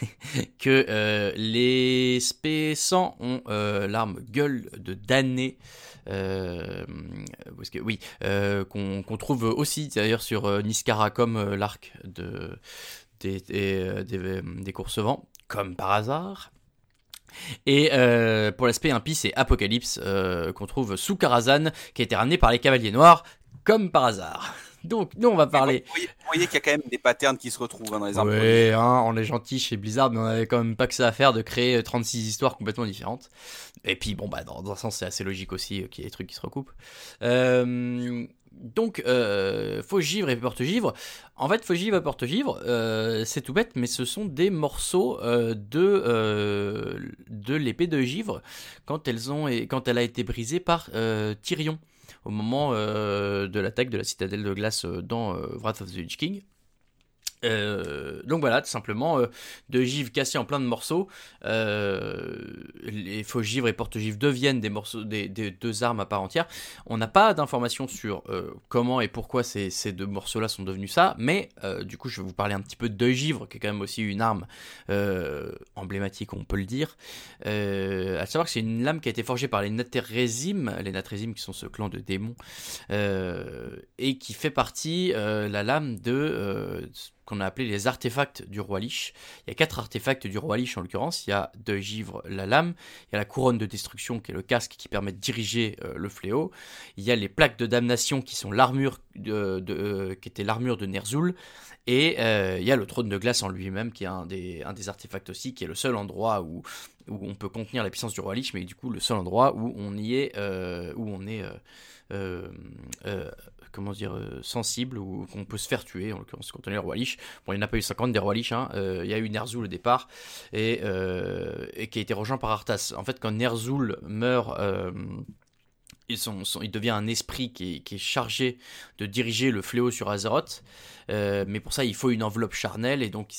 que les spé 100 ont l'arme gueule de damné. oui, qu'on trouve aussi d'ailleurs sur Niskara comme l'arc de, des, des, des, des comme par hasard. Et euh, pour l'aspect impie, c'est Apocalypse, euh, qu'on trouve sous Karazhan, qui a été ramené par les Cavaliers Noirs, comme par hasard. Donc, nous, on va parler. Vous voyez, qu'il y a quand même des patterns qui se retrouvent hein, dans les arbres. Oui, hein, on est gentil chez Blizzard, mais on avait quand même pas que ça à faire de créer 36 histoires complètement différentes. Et puis, bon, bah, dans, dans un sens, c'est assez logique aussi euh, qu'il y ait des trucs qui se recoupent. Euh, donc, euh, faux givre et porte givre. En fait, faux givre et porte givre, euh, c'est tout bête, mais ce sont des morceaux euh, de, euh, de l'épée de givre quand, elles ont, quand elle a été brisée par Tyrion au moment de l'attaque de la citadelle de glace dans Wrath of the Lich King. Euh, donc voilà, tout simplement, euh, de givre cassé en plein de morceaux. Euh, les faux givres et porte-givres deviennent des, morceaux, des, deux armes à part entière. On n'a pas d'informations sur comment et pourquoi ces, deux morceaux-là sont devenus ça, mais du coup, je vais vous parler un petit peu de givre, qui est quand même aussi une arme emblématique, on peut le dire. à savoir que c'est une lame qui a été forgée par les Natérésim, les Natérésim qui sont ce clan de démons, et qui fait partie la lame de qu'on a appelé les artefacts du roi Lich. Il y a quatre artefacts du roi Lich en l'occurrence. Il y a de givre la lame, il y a la couronne de destruction qui est le casque qui permet de diriger euh, le fléau. Il y a les plaques de damnation qui sont l'armure de, euh, qui était l'armure de Ner'zhul. Et euh, il y a le trône de glace en lui-même qui est un des, artefacts aussi, qui est le seul endroit où, où on peut contenir la puissance du roi Lich, mais du coup le seul endroit où on y est, où on est comment dire, euh, sensible ou qu'on peut se faire tuer, en l'occurrence quand on est le roi Lich. Bon, il n'y en a pas eu 50 des rois Lich, hein. euh, il y a eu Ner'zhul au départ, et, euh, et, qui a été rejoint par Arthas. En fait, quand Ner'zhul meurt il, devient un esprit qui est, chargé de diriger le fléau sur Azeroth. Euh, mais pour ça, il faut une enveloppe charnelle et donc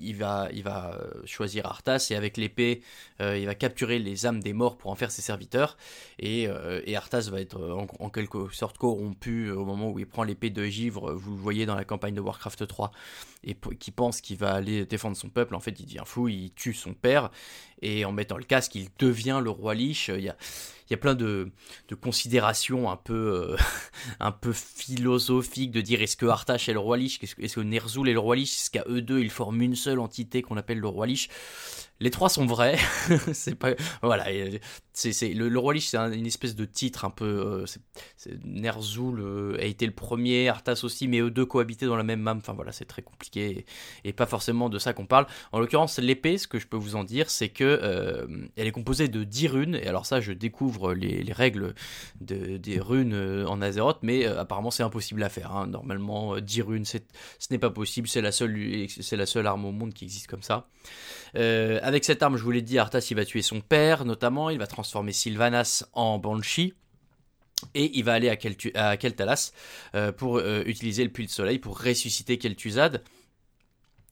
il, va, euh, choisir Arthas et avec l'épée, euh, il va capturer les âmes des morts pour en faire ses serviteurs. Et, Arthas va être en, quelque sorte corrompu au moment où il prend l'épée de Givre. Vous le voyez dans la campagne de Warcraft 3 et qui pense qu'il va aller défendre son peuple. En fait, il devient fou, il tue son père et en mettant le casque, il devient le roi Lich. Il y a, plein de, considérations un peu, euh, un peu philosophiques de dire est-ce que Artash est le roi Lich, est-ce que Ner'zhul est le roi Lich, est-ce qu'à eux deux ils forment une seule entité qu'on appelle le roi Lich? Les trois sont vrais. c'est pas voilà. C'est le, roi Lich, c'est une espèce de titre un peu. Euh, Ner'zhul euh, a été le premier, Arthas aussi, mais eux deux cohabitaient dans la même map. Enfin voilà, c'est très compliqué et, pas forcément de ça qu'on parle. En l'occurrence, l'épée, ce que je peux vous en dire, c'est que euh, elle est composée de 10 runes. Et alors ça, je découvre les, règles de, des runes en Azeroth, mais apparemment c'est impossible à faire. Hein. Normalement, 10 runes, ce n'est pas possible. C'est la seule, c'est la seule arme au monde qui existe comme ça. Euh, avec cette arme, je vous l'ai dit, Arthas il va tuer son père notamment, il va transformer Sylvanas en Banshee. Et il va aller à, Keltalas euh, pour euh, utiliser le puits de soleil pour ressusciter Kel'Thuzad.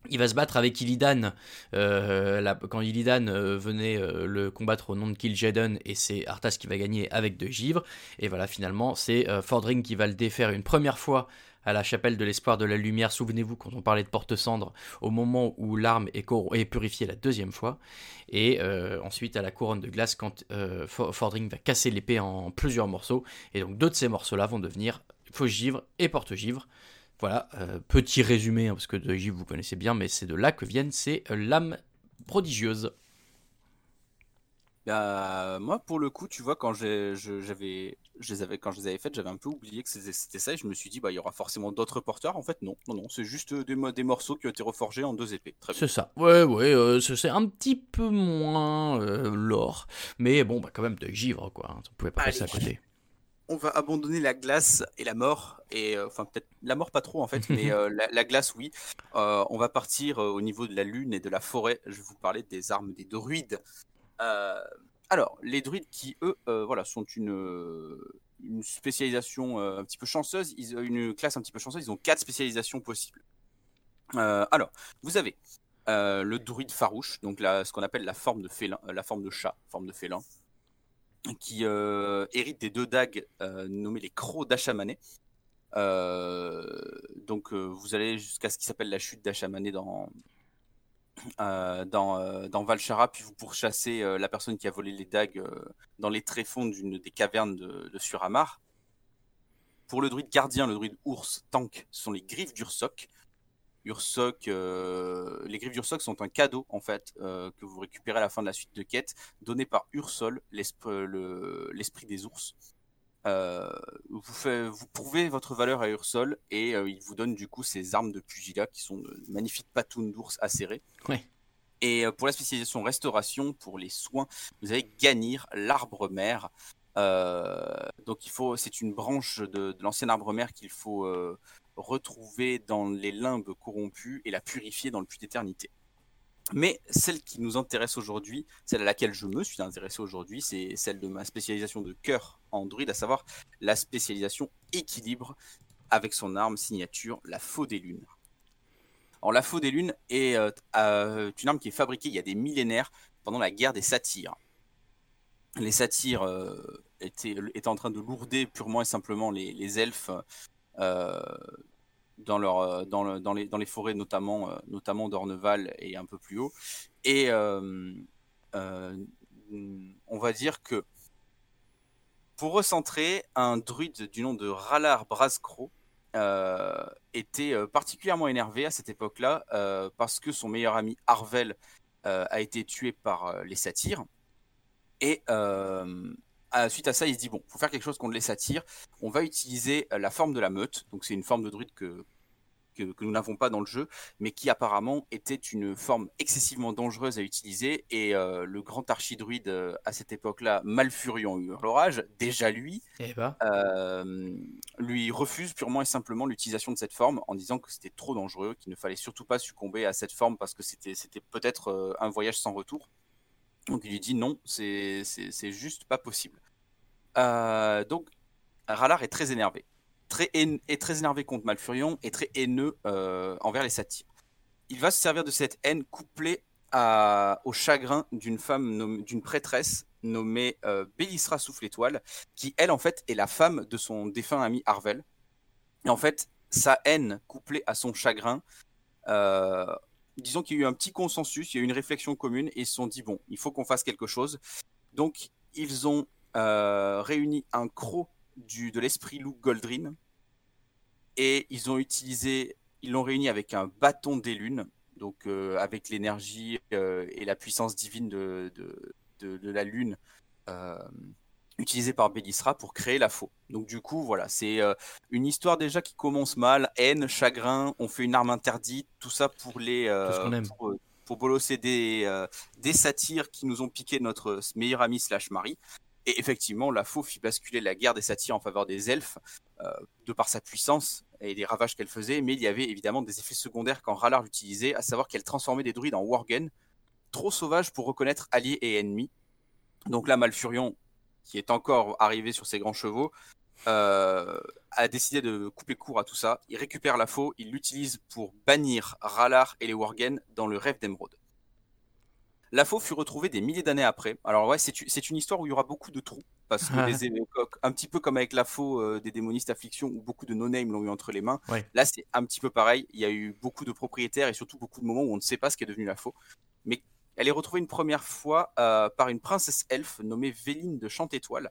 Il va se battre avec Illidan quand Illidan venait le combattre au nom de Kil'jaeden et c'est Arthas qui va gagner avec deux givres. Et voilà, finalement, c'est Fordring qui va le défaire une première fois à la chapelle de l'espoir de la lumière. Souvenez-vous quand on parlait de porte-cendre, au moment où l'arme est, purifiée la deuxième fois. Et euh, ensuite à la couronne de glace quand euh, Fordring va casser l'épée en plusieurs morceaux. Et donc deux de ces morceaux-là vont devenir faux-givre et porte-givre. Voilà, euh, petit résumé, hein, parce que de givre vous connaissez bien, mais c'est de là que viennent ces lames prodigieuses. Bah, moi, pour le coup, tu vois, quand j'avais, je les avais, quand je les avais faites, j'avais un peu oublié que c'était ça et je me suis dit, bah, il y aura forcément d'autres porteurs. En fait, non, non, non, c'est juste des, des, morceaux qui ont été reforgés en deux épées. C'est ça. Ouais, ouais, euh, c'est un petit peu moins euh, l'or, mais bon, bah, quand même de givre, quoi. Hein, on pouvait pas passer à côté. On va abandonner la glace et la mort, et euh, enfin peut-être la mort pas trop en fait, mais la, la, glace oui. on va partir au niveau de la lune et de la forêt. Je vais vous parler des armes des druides. Alors, les druides qui, eux, voilà, sont une, une spécialisation un petit peu chanceuse, ils, une classe un petit peu chanceuse, ils ont quatre spécialisations possibles. alors, vous avez le druide farouche, donc ce qu'on appelle la forme de félin, la forme de chat, forme de félin, qui hérite des deux dagues nommées les crocs d'Achamané. donc vous allez jusqu'à ce qui s'appelle la chute d'Achamané dans, euh, dans, euh, dans Valchara, puis vous pourchassez euh, la personne qui a volé les dagues dans les tréfonds d'une des cavernes de, Suramar. Pour le druide gardien, le druide ours, tank, ce sont les griffes d'Ursoc. Ursoc, les griffes d'Ursoc sont un cadeau en fait que vous récupérez à la fin de la suite de quête, donné par Ursol, l'esprit des ours. Vous, fait, vous prouvez votre valeur à Ursol et il vous donne du coup ces armes de pugilat qui sont de magnifiques patounes d'ours acérées. Ouais. Et pour la spécialisation restauration, pour les soins, vous avez Ganir, l'arbre mère. donc il faut, c'est une branche de, de l'ancien arbre mère qu'il faut retrouver dans les limbes corrompus et la purifier dans le puits d'éternité. Mais celle qui nous intéresse aujourd'hui, celle à laquelle je me suis intéressé aujourd'hui, c'est celle de ma spécialisation de cœur en à savoir la spécialisation équilibre avec son arme signature, la faux des lunes. Alors la faux des lunes est euh, euh, une arme qui est fabriquée il y a des millénaires pendant la guerre des satyres. Les satyres euh, étaient, en train de lourder purement et simplement les, elfes dans, leur, euh, dans, le, dans, les, dans les forêts, notamment, euh, notamment d'Orneval et un peu plus haut. Et euh, on va dire que pour recentrer, un druide du nom de Ralar Brascro était particulièrement énervé à cette époque-là parce que son meilleur ami Arvel a été tué par les satyres. Et suite à ça, il se dit bon, faut faire quelque chose contre les satyres. On va utiliser la forme de la meute. Donc c'est une forme de druide que que, nous n'avons pas dans le jeu, mais qui apparemment était une forme excessivement dangereuse à utiliser. Et euh, le grand archidruide euh, à cette époque-là, Malfurion Hurlorage, déjà lui, eh ben. euh, lui refuse purement et simplement l'utilisation de cette forme en disant que c'était trop dangereux, qu'il ne fallait surtout pas succomber à cette forme parce que c'était peut-être un voyage sans retour. Donc il lui dit non, c'est juste pas possible. donc Ralar est très énervé très est très énervé contre Malfurion et très haineux euh, envers les satyres. Il va se servir de cette haine couplée au chagrin d'une femme, d'une prêtresse nommée euh, Bélisra Souffle Étoile, qui elle en fait est la femme de son défunt ami Arvel. Et en fait, sa haine couplée à son chagrin, euh, disons qu'il y a eu un petit consensus, il y a eu une réflexion commune et ils se sont dit bon, il faut qu'on fasse quelque chose. Donc ils ont réuni un croc du, de l'esprit Luke Goldrin. Et ils ont utilisé, ils l'ont réuni avec un bâton des lunes, donc euh, avec l'énergie euh, et la puissance divine de, de, de, la lune euh, utilisée par Bélisra pour créer la faux. Donc du coup, voilà, c'est une histoire déjà qui commence mal, haine, chagrin, on fait une arme interdite, tout ça pour les... pour, pour bolosser des, des satyres qui nous ont piqué notre meilleur ami slash mari. Et effectivement, la faux fit basculer la guerre des satyres en faveur des elfes, euh, de par sa puissance et les ravages qu'elle faisait, mais il y avait évidemment des effets secondaires quand Rallard l'utilisait, à savoir qu'elle transformait des druides en worgen, trop sauvages pour reconnaître alliés et ennemis. Donc là, Malfurion, qui est encore arrivé sur ses grands chevaux, euh, a décidé de couper court à tout ça. Il récupère la faux, il l'utilise pour bannir Rallard et les worgen dans le rêve d'Emeraude. La faux fut retrouvée des milliers d'années après. Alors ouais, c'est une histoire où il y aura beaucoup de trous, parce que les un petit peu comme avec la faux euh, des démonistes affliction, où beaucoup de no-name l'ont eu entre les mains, là c'est un petit peu pareil. Il y a eu beaucoup de propriétaires et surtout beaucoup de moments où on ne sait pas ce qui est devenu la faux. Mais elle est retrouvée une première fois euh, par une princesse elfe nommée Véline de Chante-Étoile.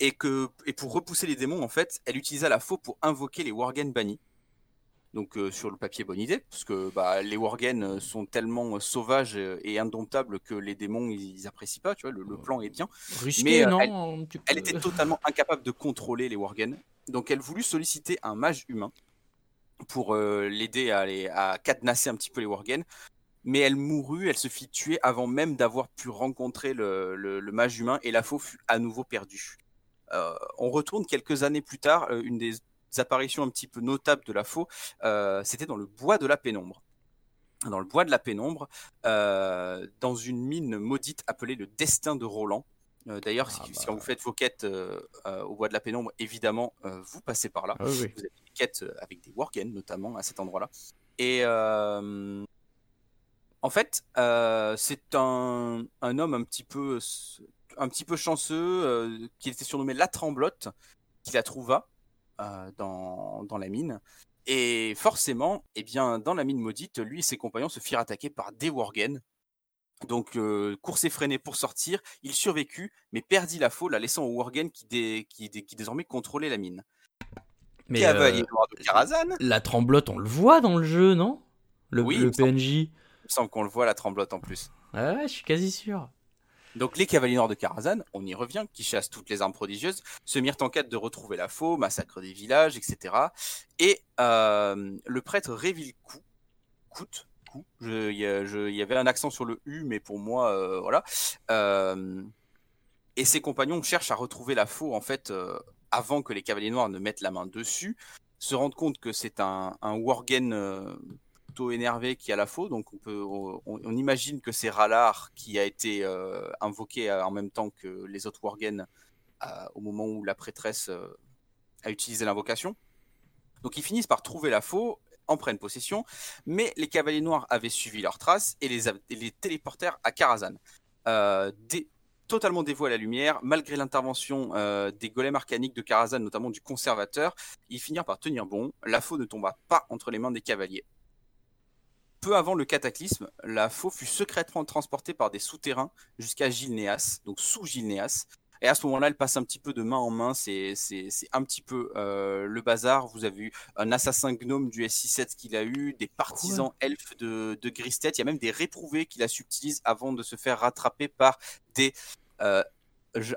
Et, que, et pour repousser les démons, en fait, elle utilisa la faux pour invoquer les Worgen bannis. Donc euh, sur le papier, bonne idée, parce que bah, les Worgen euh, sont tellement euh, sauvages et indomptables que les démons, ils, apprécient pas, tu vois, le, plan est bien. mais non elle, était totalement incapable de contrôler les Worgen, donc elle voulut solliciter un mage humain pour l'aider à, à, cadenasser un petit peu les Worgen, mais elle mourut, elle se fit tuer avant même d'avoir pu rencontrer le, le, mage humain, et la faux fut à nouveau perdue. on retourne quelques années plus tard, une des apparitions un petit peu notables de la faux, euh, c'était dans le bois de la pénombre. dans le bois de la pénombre, dans une mine maudite appelée le Destin de Roland. D'ailleurs, si, ah quand bah. vous faites vos quêtes au bois de la pénombre, évidemment, vous passez par là. Ah vous avez des quêtes avec des worgen, notamment, à cet endroit-là. Et en fait, c'est un, un, homme un petit peu, un petit peu chanceux qui était surnommé La Tremblotte, qui la trouva dans, dans la mine. Et forcément, eh bien, dans la mine maudite, lui et ses compagnons se firent attaquer par des Worgen. Donc, euh, course effrénée pour sortir, il survécut, mais perdit la faux, la laissant aux Worgen qui, qui, désormais contrôlait la mine. Mais euh, de La tremblote, on le voit dans le jeu, non? Le, oui, le PNJ. Semble qu'on le voit, la tremblote en plus. Ouais, je suis quasi sûr. Donc les cavaliers noirs de Karazhan, on y revient, qui chassent toutes les armes prodigieuses, se mirent en quête de retrouver la faux, massacre des villages, etc. Et euh, le prêtre Réville-Cou, coûte, il y, avait un accent sur le U, mais pour moi, euh, voilà. Euh, et ses compagnons cherchent à retrouver la faux, en fait, avant que les cavaliers noirs ne mettent la main dessus, se rendent compte que c'est un, un Worgen énervé qui a la faux. Donc on, peut, on, imagine que c'est Rallard qui a été euh, invoqué euh, en même temps que les autres Worgen euh, au moment où la prêtresse a utilisé l'invocation. Donc ils finissent par trouver la faux, en prennent possession, mais les cavaliers noirs avaient suivi leurs traces et les, les téléportèrent à Karazhan. totalement dévoués à la lumière, malgré l'intervention des golems arcaniques de Karazhan, notamment du conservateur, ils finirent par tenir bon. La faux ne tomba pas entre les mains des cavaliers peu avant le cataclysme, la faux fut secrètement transportée par des souterrains jusqu'à Gilnéas, donc sous Gilnéas. Et à ce moment-là, elle passe un petit peu de main en main. C'est un petit peu euh, le bazar. Vous avez eu un assassin gnome du SI7 qu'il a eu, des partisans elfes de, de Gristet. Il y a même des réprouvés qu'il a subtilise avant de se faire rattraper par des, euh,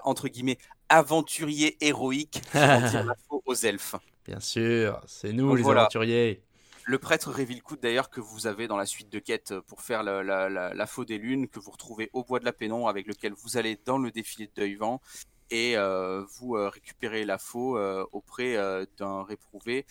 entre guillemets, aventuriers héroïques qui la faux aux elfes. Bien sûr, c'est nous les aventuriers le prêtre Révillecoute d'ailleurs que vous avez dans la suite de quêtes pour faire la, la, faux des lunes que vous retrouvez au bois de la Pénon avec lequel vous allez dans le défilé de Deuil-Vent et euh, vous euh, récupérez la faux euh, auprès d'un réprouvé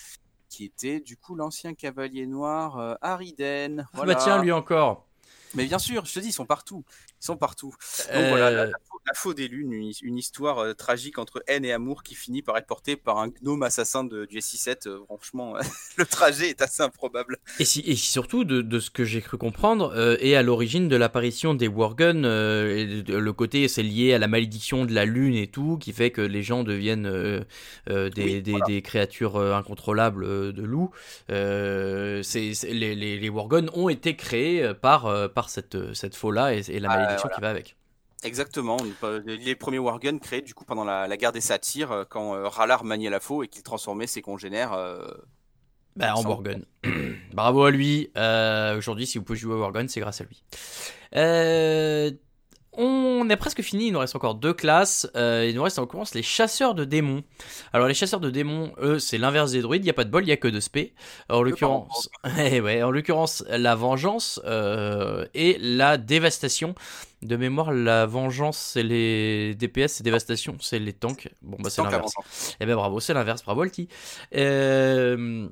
qui était du coup l'ancien cavalier noir Ariden. Ah bah tiens lui encore. Mais bien sûr, je te dis, ils sont partout. Ils sont partout. Donc voilà, la, la, faux des lunes, une, histoire euh, tragique entre haine et amour qui finit par être portée par un gnome assassin de, du SI7. Euh, franchement, le trajet est assez improbable. Et, si, et surtout, de, ce que j'ai cru comprendre, euh, est à l'origine de l'apparition des Worgen. le côté, c'est lié à la malédiction de la lune et tout, qui fait que les gens deviennent des, des, créatures incontrôlables de loups. les, les, les Worgen ont été créés par, par cette, cette faux-là et, la malédiction qui va avec. Exactement, les premiers Worgen créés du coup pendant la, guerre des satyres, euh, quand euh, maniait la faux et qu'il transformait ses congénères euh, bah, en Worgen. Bravo à lui. Aujourd'hui, si vous pouvez jouer à Worgen, c'est grâce à lui. On est presque fini, il nous reste encore deux classes. Euh, il nous reste encore les chasseurs de démons. Alors les chasseurs de démons, eux, c'est l'inverse des druides. Il n'y a pas de bol, il n'y a que de spé. En l'occurrence, eh ouais, en l'occurrence, la vengeance euh, et la dévastation. De mémoire, la vengeance, c'est les DPS, c'est dévastation, c'est les tanks. Bon bah c'est l'inverse. Eh ben bravo, c'est l'inverse, bravo Alki. Euh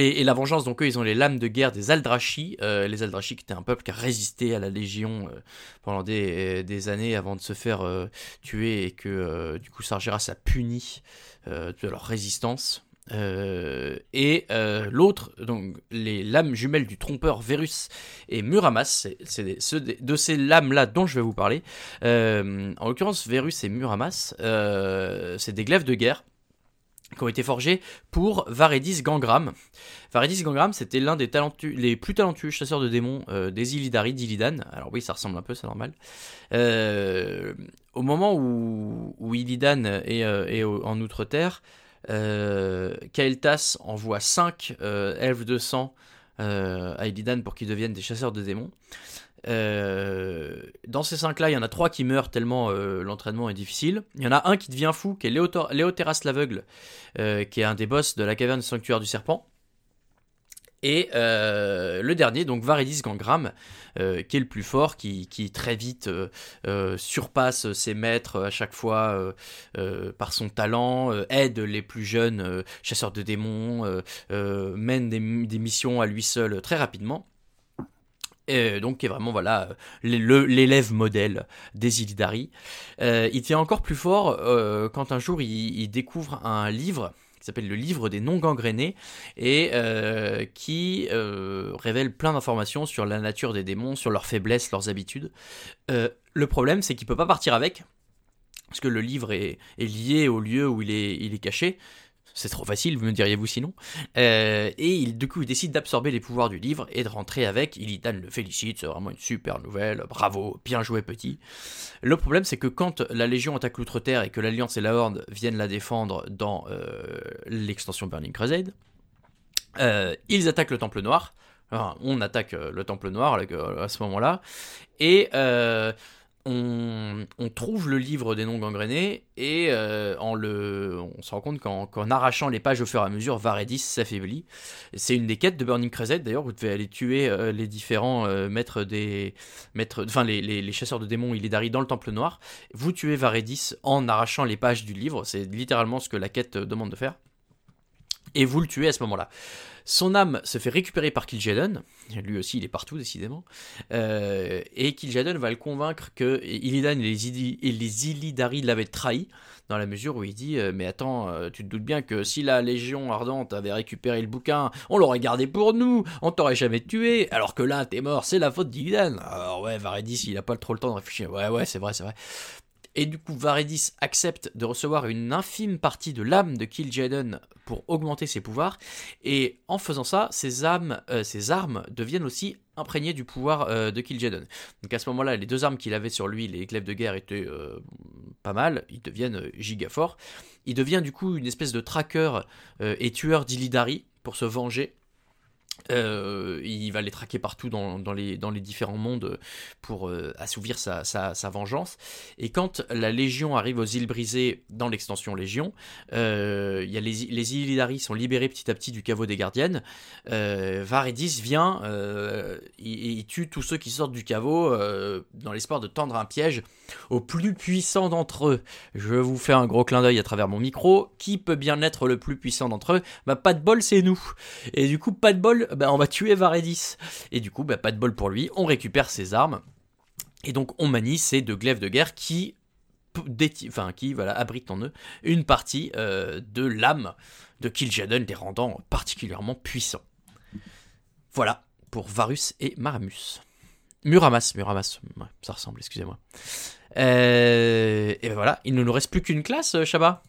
et la vengeance, donc eux, ils ont les lames de guerre des Aldrachi. Euh, les Aldrachi qui étaient un peuple qui a résisté à la Légion euh, pendant des, des, années avant de se faire euh, tuer et que du coup Sargeras a puni de leur résistance. et l'autre, donc les lames jumelles du trompeur Verus et Muramas, c'est de ces lames-là dont je vais vous parler. en l'occurrence, Verus et Muramas, c'est des glaives de guerre qui ont été forgés pour Varedis Gangram. Varedis Gangram, c'était l'un des les plus talentueux chasseurs de démons euh, des Illidari d'Illidan. Alors oui, ça ressemble un peu, c'est normal. Euh, au moment où, Illidan est, euh, en Outre-Terre, Kael'thas envoie 5 elfes de sang à Illidan pour qu'ils deviennent des chasseurs de démons. Euh, dans ces cinq-là, il y en a trois qui meurent tellement euh, l'entraînement est difficile. Il y en a un qui devient fou, qui est Léoteras l'aveugle, euh, qui est un des boss de la caverne sanctuaire du serpent. Et le dernier, donc Varidis Gangram, qui est le plus fort, qui, très vite surpasse ses maîtres à chaque fois par son talent, aide les plus jeunes chasseurs de démons, mène des missions à lui seul très rapidement. Et donc qui est vraiment voilà l'élève modèle des Illidari. il tient encore plus fort quand un jour il, découvre un livre qui s'appelle le livre des non gangrénés et qui révèle plein d'informations sur la nature des démons, sur leurs faiblesses, leurs habitudes. le problème c'est qu'il peut pas partir avec parce que le livre est, lié au lieu où il est caché. C'est trop facile, vous me diriez-vous sinon? Euh, et il, du coup, il décide d'absorber les pouvoirs du livre et de rentrer avec. Illidan le félicite, c'est vraiment une super nouvelle. Bravo, bien joué petit. Le problème, c'est que quand la Légion attaque l'Outre-Terre et que l'Alliance et la Horde viennent la défendre dans euh, l'extension Burning Crusade, euh, ils attaquent le Temple Noir. on attaque le Temple Noir à ce moment-là. Et on, trouve le livre des noms gangrénés et euh, on se rend compte qu'en arrachant les pages au fur et à mesure, Varedis s'affaiblit. C'est une des quêtes de Burning Crusade. D'ailleurs, vous devez aller tuer euh, les différents euh, maîtres des, maîtres, enfin les, chasseurs de démons Illidari dans le Temple Noir. Vous tuez Varedis en arrachant les pages du livre. C'est littéralement ce que la quête demande de faire. Et vous le tuez à ce moment-là. Son âme se fait récupérer par Kil'jaeden, lui aussi il est partout décidément, euh, et Kil'jaeden va le convaincre que Illidan et les, Illidari l'avaient trahi, dans la mesure où il dit euh, Mais attends, euh, tu te doutes bien que si la Légion Ardente avait récupéré le bouquin, on l'aurait gardé pour nous, on t'aurait jamais tué, alors que là t'es mort, c'est la faute d'Illidan. Alors ouais, Varedis il a pas trop le temps de réfléchir, ouais ouais c'est vrai, c'est vrai. Et du coup, Varedis accepte de recevoir une infime partie de l'âme de Kil'jaeden pour augmenter ses pouvoirs. Et en faisant ça, ses, euh, armes deviennent aussi imprégnées du pouvoir euh, de Kil'jaeden. Donc à ce moment-là, les deux armes qu'il avait sur lui, les glaives de guerre, étaient euh, pas mal. Ils deviennent giga forts. Il devient du coup une espèce de tracker et tueur d'Illidari pour se venger euh, il va les traquer partout dans, les, différents mondes pour euh, assouvir sa, vengeance. Et quand la Légion arrive aux îles brisées dans l'extension Légion, euh, y a les, les Illidari sont libérés petit à petit du caveau des gardiennes. Varedis vient et, il tue tous ceux qui sortent du caveau dans l'espoir de tendre un piège au plus puissant d'entre eux. Je vous fais un gros clin d'œil à travers mon micro. Qui peut bien être le plus puissant d'entre eux? Bah pas de bol, c'est nous. Et du coup, pas de bol, bah, on va tuer Varedis. Et du coup, bah, pas de bol pour lui, on récupère ses armes. Et donc on manie ces deux glaives de guerre qui, abritent en eux une partie euh, de l'âme de Kil'jaeden, les rendant particulièrement puissants. Voilà pour Varus et Maramus. Muramas, Muramas, ça ressemble, excusez-moi. Euh, et ben voilà, il ne nous reste plus qu'une classe, euh, Shaba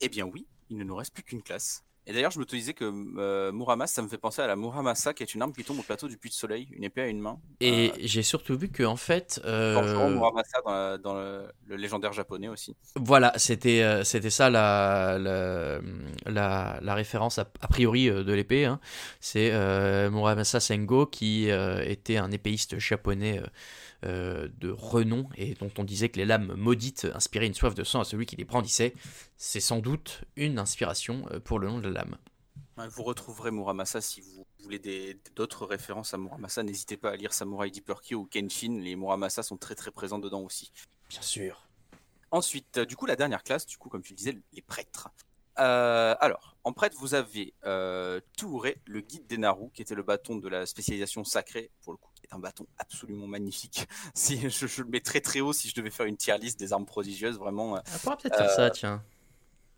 Eh bien oui, il ne nous reste plus qu'une classe. Et d'ailleurs, je me disais que euh, Muramas, ça me fait penser à la Muramasa, qui est une arme qui tombe au plateau du Puy de Soleil, une épée à une main. Et j'ai surtout vu que en fait, euh... Muramasa dans, dans le, légendaire japonais aussi. Voilà, c'était c'était ça la la, la, référence a, priori de l'épée. Hein. C'est Muramasa Sengo qui était un épéiste japonais euh, de renom et dont on disait que les lames maudites inspiraient une soif de sang à celui qui les brandissait. C'est sans doute une inspiration euh, pour le nom de la lame. Vous retrouverez Muramasa si vous voulez d'autres références à Muramasa. N'hésitez pas à lire Samurai Deeper Kyo ou Kenshin. Les Muramasa sont très très présents dedans aussi. Bien sûr. Ensuite, du coup, la dernière classe, du coup, comme tu disais, les prêtres. Euh, alors, en prêtre, vous avez euh, Touré, le guide des Naru, qui était le bâton de la spécialisation sacrée, pour le coup, est un bâton absolument magnifique. Si je, le mets très très haut, si je devais faire une tier list des armes prodigieuses, vraiment. Euh, On pourra peut-être faire ça, tiens.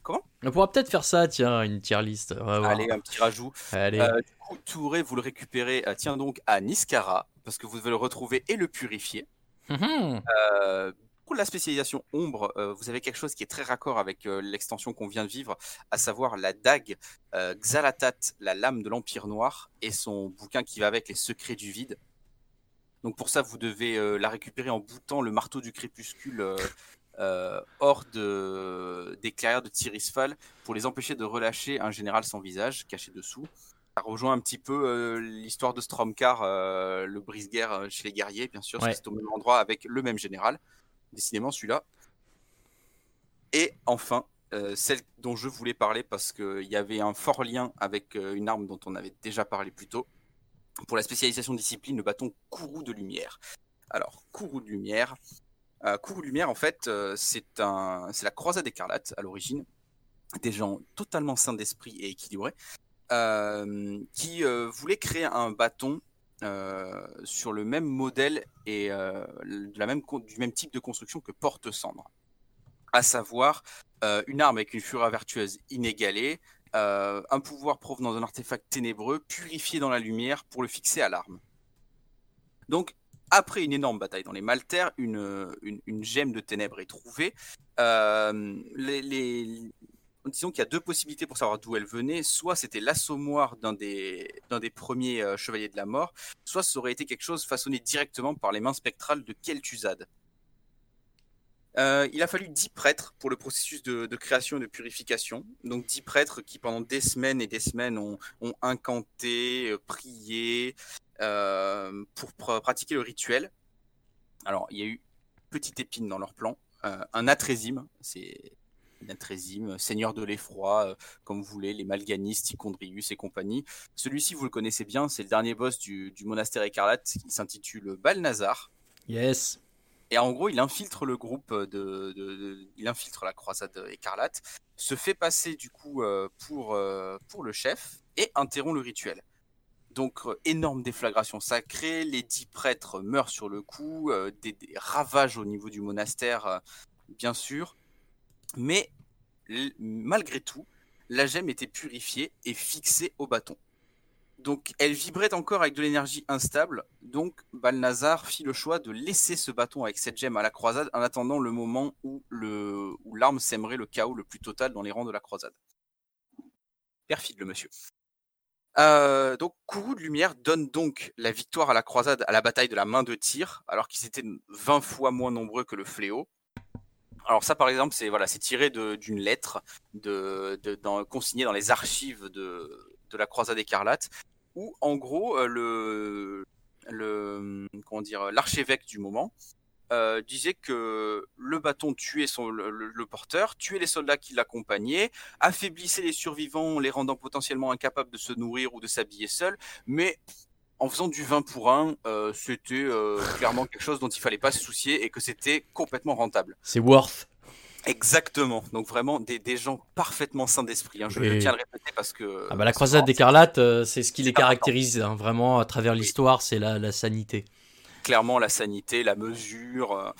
Comment? On pourra peut-être faire ça, tiens, une tier list. Allez, un petit rajout. Allez. du coup, Touré, vous le récupérez, tiens donc à Niskara, parce que vous devez le retrouver et le purifier. Hum pour la spécialisation ombre, euh, vous avez quelque chose qui est très raccord avec euh, l'extension qu'on vient de vivre, à savoir la dague euh, Xalatat, la lame de l'Empire Noir, et son bouquin qui va avec les secrets du vide. Donc pour ça, vous devez la récupérer en boutant le marteau du crépuscule hors de, des clairières de Tirisfal pour les empêcher de relâcher un général sans visage caché dessous. Ça rejoint un petit peu l'histoire de Stromkar, le brise-guerre chez les guerriers, bien sûr, c'est au même endroit avec le même général décidément celui-là. Et enfin, euh, celle dont je voulais parler parce qu'il y avait un fort lien avec euh, une arme dont on avait déjà parlé plus tôt. Pour la spécialisation discipline, le bâton Kourou de lumière. Alors, Kourou de lumière. Euh, Kourou de lumière, en fait, c'est un, c'est la croisade écarlate à l'origine. Des gens totalement sains d'esprit et équilibrés qui voulaient créer un bâton sur le même modèle et du même type de construction que Porte-Cendre. À savoir une arme avec une fureur vertueuse inégalée, un pouvoir provenant d'un artefact ténébreux purifié dans la lumière pour le fixer à l'arme. Donc, après une énorme bataille dans les Maltaires, une, gemme de ténèbres est trouvée. les, disons qu'il y a deux possibilités pour savoir d'où elle venait. Soit c'était l'assommoir d'un des, des premiers euh, chevaliers de la mort, soit ça aurait été quelque chose façonné directement par les mains spectrales de Kel'Thuzad. Euh, il a fallu dix prêtres pour le processus de, création et de purification. Donc dix prêtres qui pendant des semaines et des semaines ont, incanté, euh, prié pour pratiquer le rituel. Alors il y a eu petite épine dans leur plan, un atrésime, c'est Natrésime, Seigneur de l'Effroi, euh, comme vous voulez, les Malganis, Ticondrius et compagnie. Celui-ci, vous le connaissez bien, c'est le dernier boss du, monastère écarlate qui s'intitule Balnazar. Yes. Et en gros, il infiltre le groupe de, il infiltre la croisade écarlate, se fait passer du coup euh, euh, pour le chef et interrompt le rituel. Donc énorme déflagration sacrée, les dix prêtres meurent sur le coup, des, ravages au niveau du monastère, bien sûr. Mais malgré tout, la gemme était purifiée et fixée au bâton. Donc elle vibrait encore avec de l'énergie instable, donc Balnazar fit le choix de laisser ce bâton avec cette gemme à la croisade en attendant le moment où l'arme sèmerait le chaos le plus total dans les rangs de la croisade. Perfide le monsieur. Euh, donc Kourou de Lumière donne donc la victoire à la croisade à la bataille de la main de tir, alors qu'ils étaient 20 fois moins nombreux que le fléau. Alors ça, par exemple, c'est voilà, tiré d'une lettre consignée dans les archives de la Croisade écarlate, où en gros euh, le, le comment dire l'archevêque du moment euh, disait que le bâton tuait son, le, porteur, tuait les soldats qui l'accompagnaient, affaiblissait les survivants, les rendant potentiellement incapables de se nourrir ou de s'habiller seuls, mais en faisant du vin pour un, euh, c'était euh, clairement quelque chose dont il fallait pas se soucier et que c'était complètement rentable. C'est worth. Exactement. Donc vraiment des, gens parfaitement sains d'esprit. Hein. Je tiens à le répéter parce que. Ah bah la croisade d'écarlate, euh, c'est ce qui les caractérise. Hein. Vraiment, à travers l'histoire, c'est la, la, sanité. Clairement, la sanité, la mesure.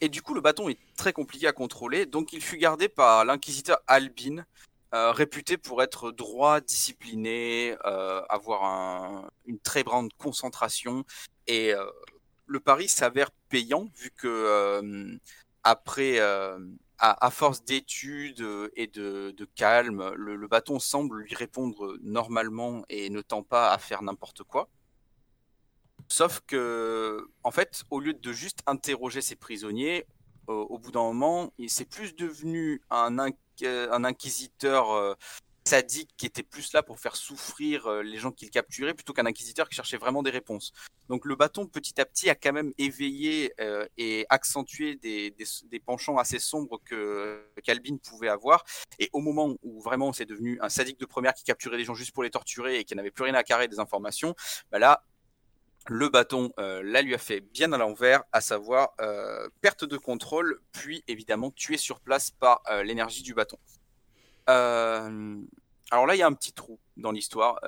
Et du coup, le bâton est très compliqué à contrôler. Donc, il fut gardé par l'inquisiteur Albin, euh, réputé pour être droit, discipliné, euh, avoir une très grande concentration. Et euh, le pari s'avère payant vu que après, à, force d'études et de, calme, le, bâton semble lui répondre normalement et ne tend pas à faire n'importe quoi. Sauf que, en fait, au lieu de juste interroger ses prisonniers, au bout d'un moment, il s'est plus devenu un, inquisiteur euh, sadique qui était plus là pour faire souffrir euh, les gens qu'il capturait plutôt qu'un inquisiteur qui cherchait vraiment des réponses. Donc le bâton petit à petit a quand même éveillé euh, et accentué des, penchants assez sombres que qu'Albin pouvait avoir. Et au moment où vraiment c'est devenu un sadique de première qui capturait les gens juste pour les torturer et qui n'avait plus rien à carrer des informations, bah là le bâton là lui a fait bien à l'envers, à savoir perte de contrôle, puis évidemment tué sur place par l'énergie du bâton. Alors là, il y a un petit trou dans l'histoire.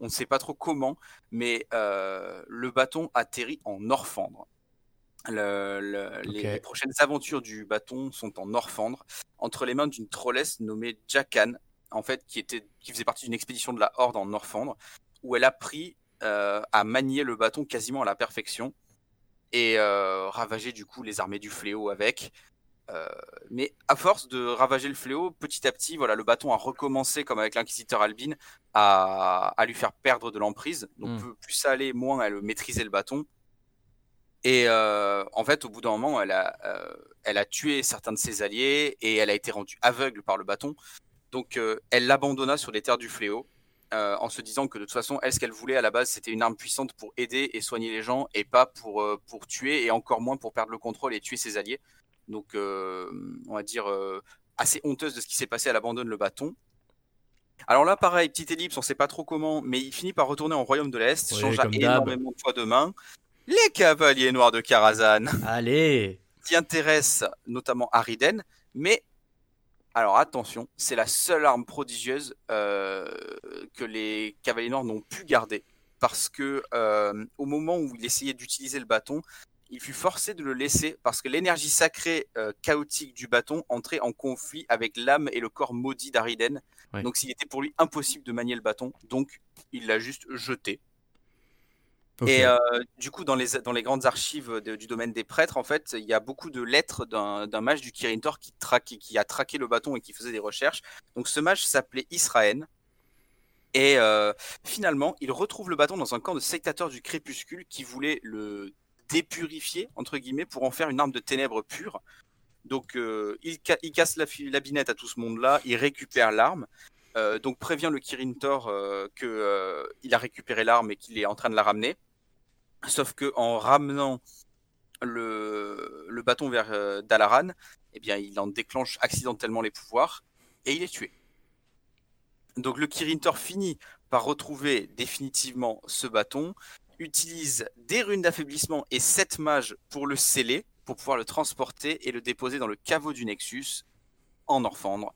on ne sait pas trop comment, mais le bâton atterrit en Orfandre. les, prochaines aventures du bâton sont en Orfandre, entre les mains d'une trollesse nommée Jacan, en fait, qui, était, qui faisait partie d'une expédition de la Horde en Orfandre, où elle a pris euh, à manier le bâton quasiment à la perfection et euh, ravager du coup les armées du fléau avec. Euh, mais à force de ravager le fléau, petit à petit, voilà, le bâton a recommencé, comme avec l'inquisiteur Albin, à, lui faire perdre de l'emprise. Donc hmm. plus ça allait, moins elle maîtrisait le bâton. Et en fait, au bout d'un moment, elle a, elle a tué certains de ses alliés et elle a été rendue aveugle par le bâton. Donc elle l'abandonna sur les terres du fléau. Euh, en se disant que de toute façon, elle, ce qu'elle voulait à la base, c'était une arme puissante pour aider et soigner les gens et pas pour, euh, pour tuer et encore moins pour perdre le contrôle et tuer ses alliés. Donc, euh, on va dire assez honteuse de ce qui s'est passé, elle abandonne le bâton. Alors là, pareil, petite ellipse, on sait pas trop comment, mais il finit par retourner en royaume de l'Est, oui, changea énormément de fois de main. Les cavaliers noirs de Karazhan. Allez Qui intéressent notamment Ariden, mais Alors attention, c'est la seule arme prodigieuse que les cavaliers noirs n'ont pu garder parce que au moment où il essayait d'utiliser le bâton, il fut forcé de le laisser parce que l'énergie sacrée euh, chaotique du bâton entrait en conflit avec l'âme et le corps maudit d'Ariden. Donc il était pour lui impossible de manier le bâton, donc il l'a juste jeté. Et euh, du coup, dans les, dans les grandes archives du domaine des prêtres, en fait, il y a beaucoup de lettres d'un mage du Kirin Tor qui, qui a traqué le bâton et qui faisait des recherches. Donc ce mage s'appelait Israël. Et euh, finalement, il retrouve le bâton dans un camp de sectateurs du crépuscule qui voulait le dépurifier, entre guillemets, pour en faire une arme de ténèbres pure. Donc euh, il, casse la, binette à tout ce monde-là, il récupère l'arme, euh, donc prévient le Kirin Tor euh, qu'il a récupéré l'arme et qu'il est en train de la ramener. Sauf que en ramenant le, le bâton vers Dalaran, eh bien, il en déclenche accidentellement les pouvoirs et il est tué. Donc le Kirin Tor finit par retrouver définitivement ce bâton, utilise des runes d'affaiblissement et 7 mages pour le sceller, pour pouvoir le transporter et le déposer dans le caveau du Nexus en Orfandre,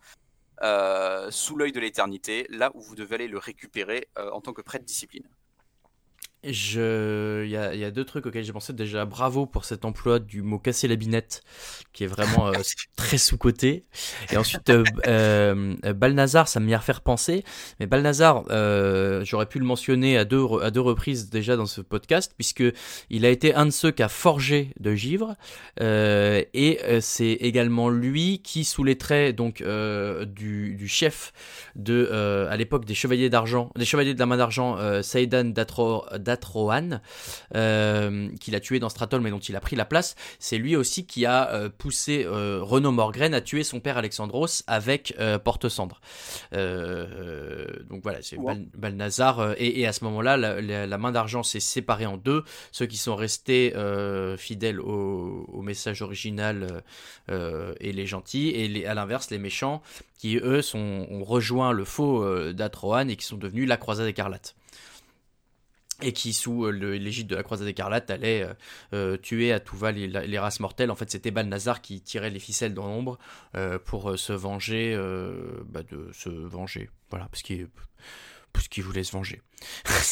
euh, sous l'œil de l'éternité, là où vous devez aller le récupérer euh, en tant que prêtre discipline. Je... Il, y a, il y a deux trucs auxquels j'ai pensé. Déjà, bravo pour cet emploi du mot casser la binette, qui est vraiment euh, très sous-côté. Et ensuite, euh, euh, Balnazar, ça m'y a fait penser. Mais Balnazar, euh, j'aurais pu le mentionner à deux, à deux reprises déjà dans ce podcast, puisque il a été un de ceux qui a forgé de Givre. Et c'est également lui qui, sous les traits donc, du, du, chef de, à l'époque des Chevaliers d'Argent, des Chevaliers de la Main d'Argent, Saïdan Datro d'Atrohan, euh, qu'il a tué dans Stratol mais dont il a pris la place. C'est lui aussi qui a euh, poussé euh, Renaud Morgren à tuer son père Alexandros avec Porte-Cendre. donc voilà, c'est Balnazar. Et, à ce moment-là, la, main d'argent s'est séparée en deux. Ceux qui sont restés fidèles au, message original et les gentils, et à l'inverse, les méchants qui eux sont, ont rejoint le faux d'Atrohan et qui sont devenus la croisade écarlate et qui, sous euh, l'égide de la croisade écarlate, allait euh, euh, tuer à tout va les, races mortelles. En fait, c'était Balnazar qui tirait les ficelles dans l'ombre pour se venger, bah, de se venger. Voilà, parce qu'il qu'il voulait se venger.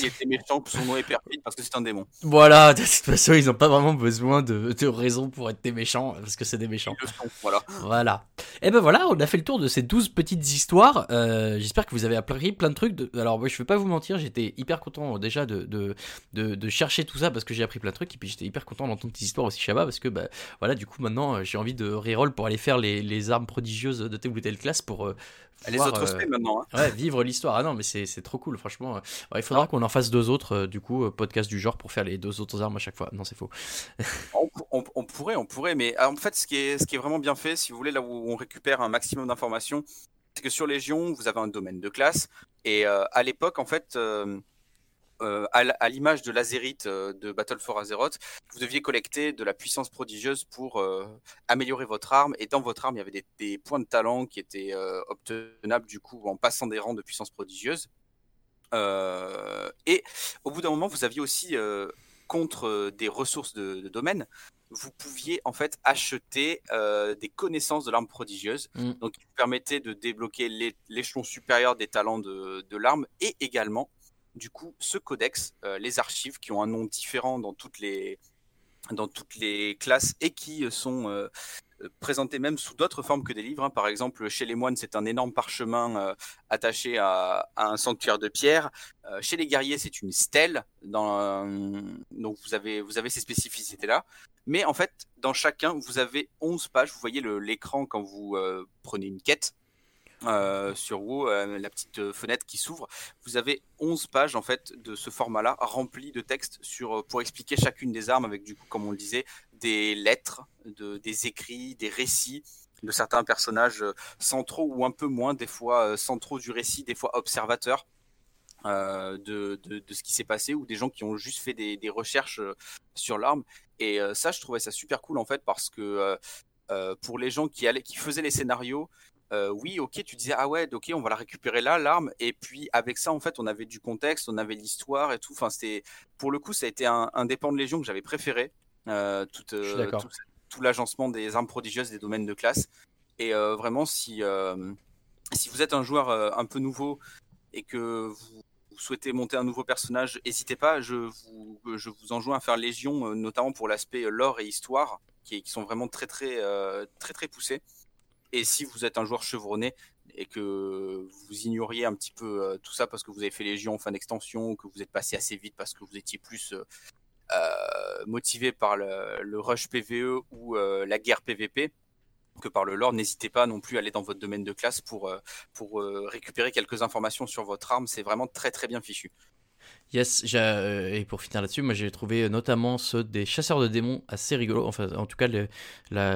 Il était méchant, son nom est perfide parce que c'est un démon. Voilà, de toute façon, ils n'ont pas vraiment besoin de, de raison pour être des méchants, parce que c'est des méchants. voilà. Voilà. Et ben voilà, on a fait le tour de ces 12 petites histoires. Euh, j'espère que vous avez appris plein de trucs. De... Alors, moi, je vais pas vous mentir, j'étais hyper content déjà de, de, de, chercher tout ça parce que j'ai appris plein de trucs. Et puis, j'étais hyper content d'entendre tes histoires aussi, Shabba, parce que bah, voilà, du coup, maintenant, j'ai envie de reroll pour aller faire les, les armes prodigieuses de telle ou telle classe pour. Euh, les autres euh, maintenant. Hein. Ouais, vivre l'histoire. Ah non, mais c'est trop cool, franchement. il faudra qu'on en fasse deux autres, euh, du coup, euh, podcast du genre pour faire les deux autres armes à chaque fois. Non, c'est faux. on, pourrait, on pourrait, mais ah, en fait, ce qui, est, ce qui est vraiment bien fait, si vous voulez, là où on récupère un maximum d'informations, c'est que sur Légion, vous avez un domaine de classe. Et à l'époque, en fait, euh, à l'image de l'Azérite euh, de Battle for Azeroth, vous deviez collecter de la puissance prodigieuse pour euh, améliorer votre arme. Et dans votre arme, il y avait des, points de talent qui étaient obtenables du coup en passant des rangs de puissance prodigieuse. et au bout d'un moment, vous aviez aussi contre des ressources de, domaine, vous pouviez en fait acheter des connaissances de l'arme prodigieuse, mm. donc qui permettait de débloquer l'échelon supérieur des talents de, de l'arme et également du coup ce codex, euh, les archives qui ont un nom différent dans toutes les, classes et qui euh, sont euh, présentées même sous d'autres formes que des livres. Hein. Par exemple, chez les moines, c'est un énorme parchemin attaché à, un sanctuaire de pierre. chez les guerriers, c'est une stèle. Donc vous avez, vous avez ces spécificités-là. Mais en fait, dans chacun, vous avez 11 pages. Vous voyez l'écran quand vous prenez une quête. Euh, sur WoW, euh, la petite euh, fenêtre qui s'ouvre, vous avez 11 pages en fait de ce format-là, rempli de textes sur, pour expliquer chacune des armes avec du coup, comme on le disait, des lettres, de, des écrits, des récits de certains personnages centraux ou un peu moins, des fois centraux du récit, des fois observateurs. de, de, de, ce qui s'est passé ou des gens qui ont juste fait des, des recherches sur l'arme et ça je trouvais ça super cool en fait parce que pour les gens qui allaient qui faisaient les scénarios euh, oui, ok, tu disais ah ouais, ok, on va la récupérer là, l'arme, et puis avec ça, en fait, on avait du contexte, on avait l'histoire et tout. Enfin, c'était pour le coup, ça a été un, un dépend de Légion que j'avais préféré, euh, tout, euh, tout, l'agencement des armes prodigieuses des domaines de classe. Et vraiment, si, si vous êtes un joueur un peu nouveau et que vous, souhaitez monter un nouveau personnage, n'hésitez pas, je vous, je vous enjoins à faire Légion, notamment pour l'aspect lore et histoire, qui, qui, sont vraiment très très, très, très poussés. Et si vous êtes un joueur chevronné et que vous ignoriez un petit peu tout ça parce que vous avez fait Légion en fin d'extension, que vous êtes passé assez vite parce que vous étiez plus motivé par le, rush PVE ou la guerre PVP, que par le lore, n'hésitez pas non plus à aller dans votre domaine de classe pour, euh, pour euh, récupérer quelques informations sur votre arme. C'est vraiment très très bien fichu. Yes, euh, et pour finir là-dessus, moi j'ai trouvé notamment ceux des chasseurs de démons assez rigolos, enfin en tout cas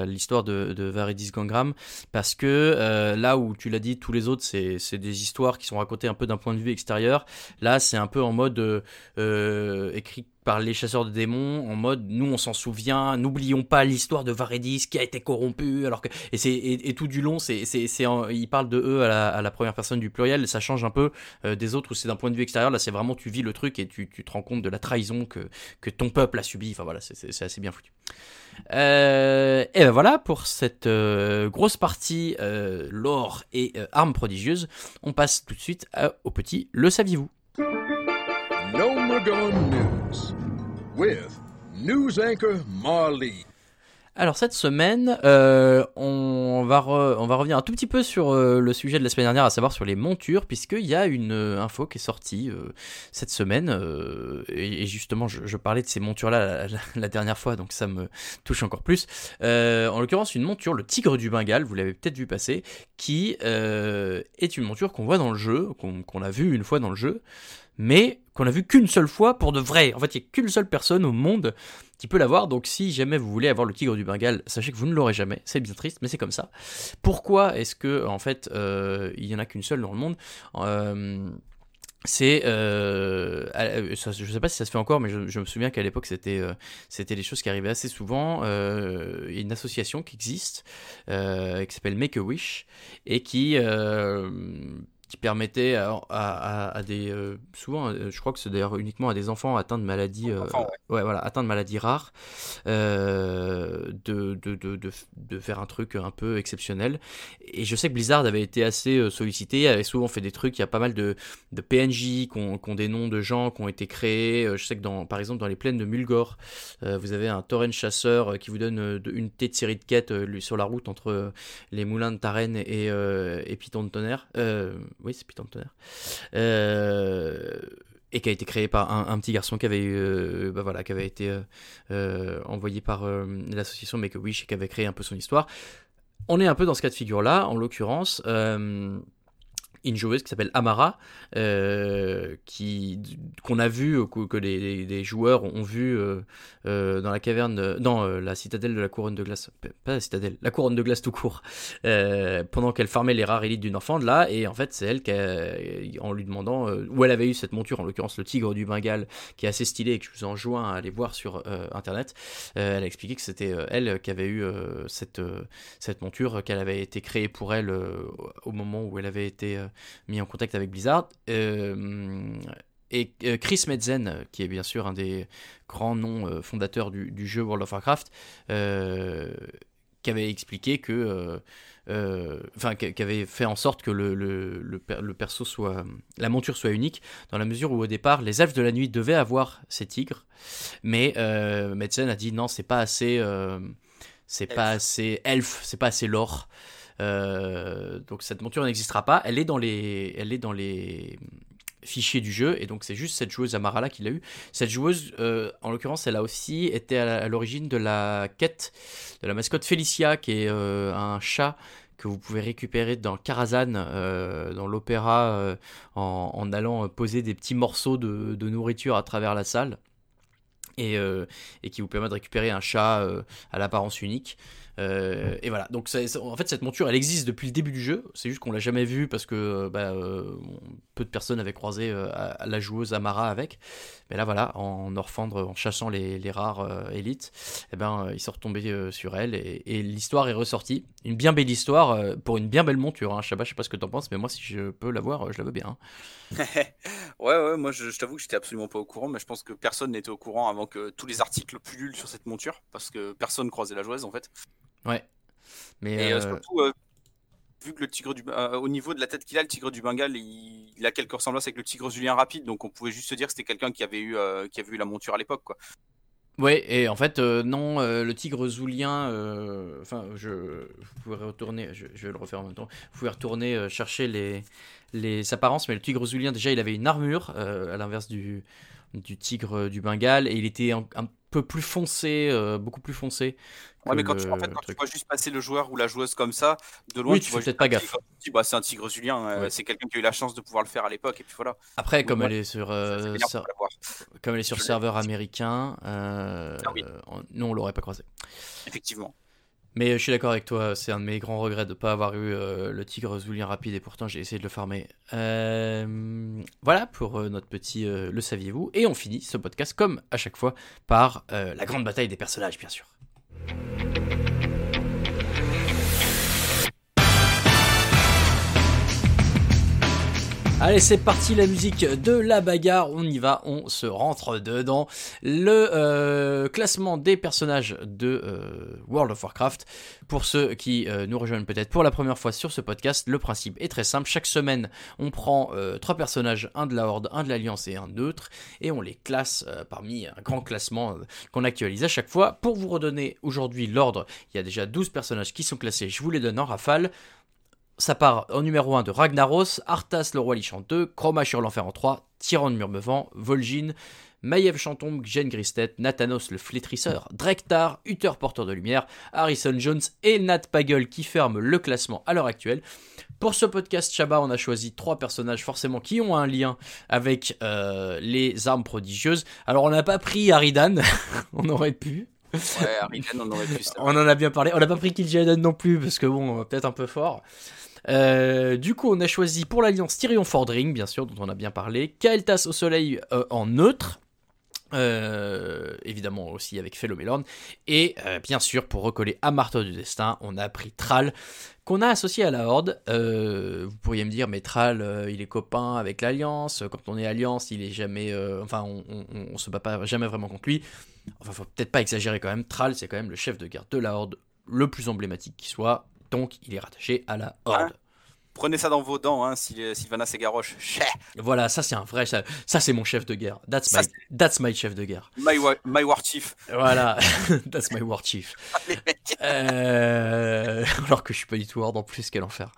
l'histoire de, de Varidis Gangram, parce que là où tu l'as dit, tous les autres c'est des histoires qui sont racontées un peu d'un point de vue extérieur, là c'est un peu en mode écrit par les chasseurs de démons en mode nous on s'en souvient n'oublions pas l'histoire de Varedis qui a été corrompu alors que et c'est et, tout du long c'est c'est ils parlent de eux à la, première personne du pluriel ça change un peu euh, des autres où c'est d'un point de vue extérieur là c'est vraiment tu vis le truc et tu, tu, te rends compte de la trahison que que ton peuple a subi enfin voilà c'est assez bien foutu. Euh, et ben voilà pour cette euh, grosse partie lore et armes prodigieuses. On passe tout de suite au petit le saviez-vous? News with news anchor Marley. Alors cette semaine, euh, on, va on va revenir un tout petit peu sur euh, le sujet de la semaine dernière, à savoir sur les montures, puisqu'il y a une euh, info qui est sortie cette semaine, et, justement je, parlais de ces montures-là la, dernière fois, donc ça me touche encore plus. en l'occurrence une monture, le tigre du Bengale, vous l'avez peut-être vu passer, qui est une monture qu'on voit dans le jeu, qu'on a vu une fois dans le jeu, mais qu'on a vu qu'une seule fois pour de vrai. En fait, il n'y a qu'une seule personne au monde qui peut l'avoir. Donc, si jamais vous voulez avoir le tigre du Bengale, sachez que vous ne l'aurez jamais. C'est bien triste, mais c'est comme ça. Pourquoi est-ce que, en fait, euh, il y en a qu'une seule dans le monde? Euh, c'est euh, je sais pas si ça se fait encore mais je, me souviens qu'à l'époque c'était c'était des choses qui arrivaient assez souvent a une association qui existe qui s'appelle Make a Wish et qui qui permettait à, des euh, souvent euh, je crois que c'est d'ailleurs uniquement à des enfants atteints de maladies euh, ouais. voilà atteints de maladies rares de, de, de, de, faire un truc un peu exceptionnel et je sais que Blizzard avait été assez sollicité avait souvent fait des trucs il y a pas mal de, de PNJ qui ont, des noms de gens qui ont été créés je sais que dans par exemple dans les plaines de Mulgore vous avez un torrent chasseur qui vous donne une tête de série de quêtes sur la route entre les moulins de Taren et, et Piton de Tonnerre oui, c'est Python Tonnerre. Euh, et qui a été créé par un, petit garçon qui avait, euh, bah voilà, qui avait été euh, envoyé par l'association Make a Wish et qui avait créé un peu son histoire. On est un peu dans ce cas de figure-là, en l'occurrence une joueuse qui s'appelle Amara, euh, qui qu'on a vu, que, les, joueurs ont vu euh, euh, dans la caverne, dans la citadelle de la couronne de glace, pas la citadelle, la couronne de glace tout court, pendant qu'elle farmait les rares élites d'une enfant de là, et en fait c'est elle qui, en lui demandant où elle avait eu cette monture, en l'occurrence le tigre du Bengale, qui est assez stylé et que je vous enjoins à aller voir sur internet, elle a expliqué que c'était elle qui avait eu cette cette monture, qu'elle avait été créée pour elle au moment où elle avait été mis en contact avec Blizzard. Euh, et euh, Chris Metzen, qui est bien sûr un des grands noms euh, fondateurs du, jeu World of Warcraft, qui avait expliqué que. Enfin, qui avait fait en sorte que le, le, le, perso soit. La monture soit unique, dans la mesure où au départ, les elfes de la nuit devaient avoir ces tigres, mais Metzen a dit non, c'est pas assez. c'est pas assez elfe, c'est pas assez lore. Euh, donc cette monture n'existera pas. Elle est dans les, fichiers du jeu et donc c'est juste cette joueuse Amarala qui l'a eu. Cette joueuse, euh, en l'occurrence, elle a aussi été à l'origine de la quête de la mascotte Felicia, qui est euh, un chat que vous pouvez récupérer dans Karazhan, dans l'opéra, en, allant poser des petits morceaux de, nourriture à travers la salle. Et, qui vous permet de récupérer un chat à l'apparence unique. Euh, et voilà, donc en fait cette monture elle existe depuis le début du jeu, c'est juste qu'on l'a jamais vue parce que euh, bah, euh, peu de personnes avaient croisé la joueuse Amara avec. Mais là voilà, en Orfandre, en chassant les, rares élites, et eh ben, ils sont retombés sur elle et, l'histoire est ressortie. Une bien belle histoire pour une bien belle monture. Hein. Shabba, je sais pas ce que t'en penses, mais moi si je peux la voir, je la veux bien. ouais, ouais, moi je, t'avoue que j'étais absolument pas au courant, mais je pense que personne n'était au courant avant que tous les articles pullulent sur cette monture parce que personne croisait la joueuse en fait. Ouais. Mais et euh, surtout, vu que le tigre du euh, au niveau de la tête qu'il a, le tigre du Bengale, il, a quelques ressemblances avec le tigre julien rapide, donc on pouvait juste se dire que c'était quelqu'un qui avait eu euh, qui avait eu la monture à l'époque, quoi. Ouais, et en fait, non, le tigre zoulien, enfin, je, vous retourner, je, vais le refaire en même temps, vous pouvez retourner chercher les, les apparences, mais le tigre zoulien, déjà, il avait une armure, à l'inverse du, du tigre du Bengale, et il était un peu plus foncé, euh, beaucoup plus foncé. Ouais, mais quand, tu, en fait, quand tu vois juste passer le joueur ou la joueuse comme ça, de loin, tu, vois peut-être pas gaffe. bah, c'est un tigre julien, euh, c'est quelqu'un qui a eu la chance de pouvoir le faire à l'époque, et puis voilà. Après, comme, elle est sur, euh, comme elle est sur serveur américain, ah nous on l'aurait pas croisé. Effectivement. Mais je suis d'accord avec toi, c'est un de mes grands regrets de ne pas avoir eu euh, le tigre zoulien rapide et pourtant j'ai essayé de le farmer. Euh, voilà pour euh, notre petit Le saviez-vous Et on finit ce podcast comme à chaque fois par la grande bataille des personnages bien sûr. Allez, c'est parti, la musique de la bagarre. On y va, on se rentre dedans. Le euh, classement des personnages de euh, World of Warcraft. Pour ceux qui euh, nous rejoignent peut-être pour la première fois sur ce podcast, le principe est très simple. Chaque semaine, on prend trois personnages, un de la Horde, un de l'Alliance et un neutre, et on les classe parmi un grand classement qu'on actualise à chaque fois. Pour vous redonner aujourd'hui l'ordre, il y a déjà 12 personnages qui sont classés. Je vous les donne en rafale ça part en numéro 1 de Ragnaros, Arthas le roi lichan 2, Chroma sur l'enfer en 3, Tyran Murmevant, Vol'jin, Maiev Chantombe, Jen Gristet, Nathanos le flétrisseur, Drektar, Uther porteur de lumière, Harrison Jones et Nat Pagel qui ferment le classement à l'heure actuelle. Pour ce podcast Shabba, on a choisi trois personnages forcément qui ont un lien avec euh, les armes prodigieuses. Alors on n'a pas pris Aridan, on aurait pu. Ouais, Aridan, on aurait pu. On en a bien parlé. On n'a pas pris Kil'jaeden non plus parce que bon, peut-être un peu fort. Euh, du coup, on a choisi pour l'alliance Tyrion Fordring, bien sûr, dont on a bien parlé. Kael'thas au soleil euh, en neutre. Euh, évidemment aussi avec Felomélorn et bien sûr pour recoller à Marteau du Destin on a pris Thrall qu'on a associé à la Horde vous pourriez me dire mais Thrall il est copain avec l'Alliance quand on est Alliance il est jamais enfin on, on, se bat pas jamais vraiment contre lui enfin faut peut-être pas exagérer quand même Thrall c'est quand même le chef de guerre de la Horde le plus emblématique qui soit donc il est rattaché à la Horde. Prenez ça dans vos dents, hein, Sylvana Segaroche. Voilà, ça c'est un vrai, ça, c'est mon chef de guerre. That's my, that's my chef de guerre. My, my war chief. Voilà, that's my war chief. euh, alors que je suis pas du tout horde en plus, quel enfer.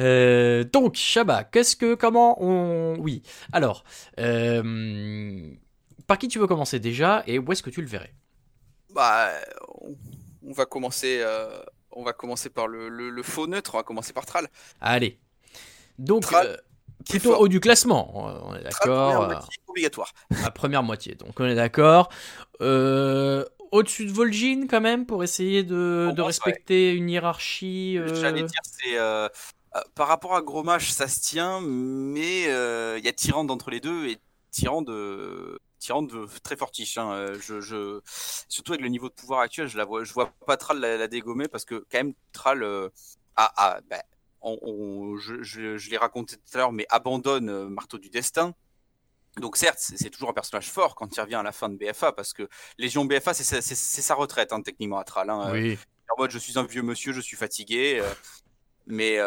Euh, donc, Shabba, qu'est-ce que, comment on, oui. Alors, euh, par qui tu veux commencer déjà et où est-ce que tu le verrais? Bah, on, va commencer. Euh, on va commencer par le, faux neutre, on va commencer par Tral. Allez. Donc, euh, plutôt haut du classement, on est d'accord. Euh, obligatoire. La première moitié, donc on est d'accord. Euh, au-dessus de Vol'jin, quand même, pour essayer de, respecter une hiérarchie. J'allais dire, c'est. par rapport à Grommash, ça se tient, mais il y a Tyrande entre les deux, et Tyrande Tyrande très fortiche. Hein. Euh, je, Surtout avec le niveau de pouvoir actuel, je la vois, je vois pas Tral la, dégommer parce que quand même Tral euh, a, ben, je, l'ai raconté tout à l'heure, mais abandonne euh, Marteau du Destin. Donc certes, c'est toujours un personnage fort quand il revient à la fin de BFA, parce que Légion BFA, c'est sa retraite, hein, techniquement, à Tral. Hein. Oui. En mode, je suis un vieux monsieur, je suis fatigué. mais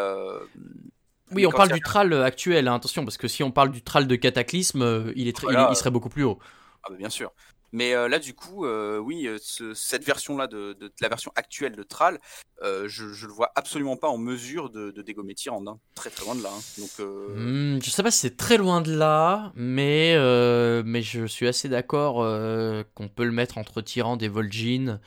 oui, on parle du Tral actuel, hein, attention, parce que si on parle du Tral de Cataclysme, euh, il, est il, serait beaucoup plus haut. Ah bah bien sûr. Mais euh, là, du coup, euh, oui, cette version-là, de, la version actuelle de Tral, je, ne le vois absolument pas en mesure de, dégommer Tyrande. Hein. Très très loin de là. Hein. Donc, hmm, je sais pas si c'est très loin de là, mais, mais je suis assez d'accord qu'on peut le mettre entre Tyrande et Vol'jin.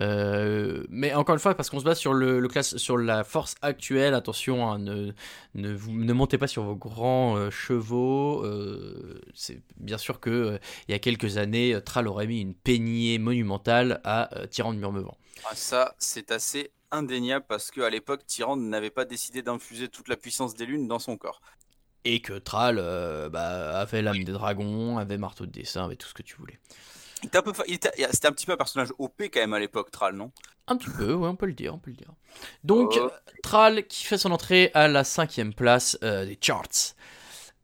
Euh, mais encore une fois, parce qu'on se base sur, le, classe, sur la force actuelle, attention, hein, ne, ne, ne, montez pas sur vos grands euh, chevaux. Euh, c'est bien sûr que il y a quelques années, Tral aurait mis une peignée monumentale à Tyrande Murmevant. Ah, ça, c'est assez indéniable parce qu'à l'époque, Tyrande n'avait pas décidé d'infuser toute la puissance des lunes dans son corps. Et que Tral bah, avait l'âme des dragons, avait marteau de dessin, avait tout ce que tu voulais. C'était un petit peu un personnage OP quand même à l'époque, Tral, non? Un petit peu, ouais, on peut le dire, on peut le dire. Donc, oh. Tral qui fait son entrée à la cinquième place euh, des charts.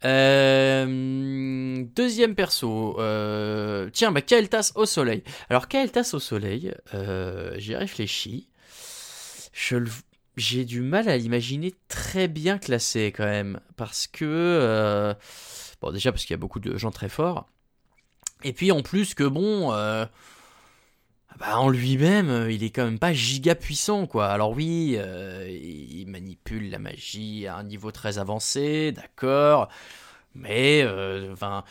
Euh, deuxième perso, euh, tiens, bah, Kael'thas au soleil. Alors Kael'thas au soleil, j'ai réfléchi. Je j'ai du mal à l'imaginer très bien classé quand même. Parce que. euh, bon, déjà parce qu'il y a beaucoup de gens très forts. Et puis en plus que bon. euh, bah, en lui-même, il est quand même pas giga puissant, quoi. Alors oui, euh, il manipule la magie à un niveau très avancé, d'accord. Mais, euh, enfin,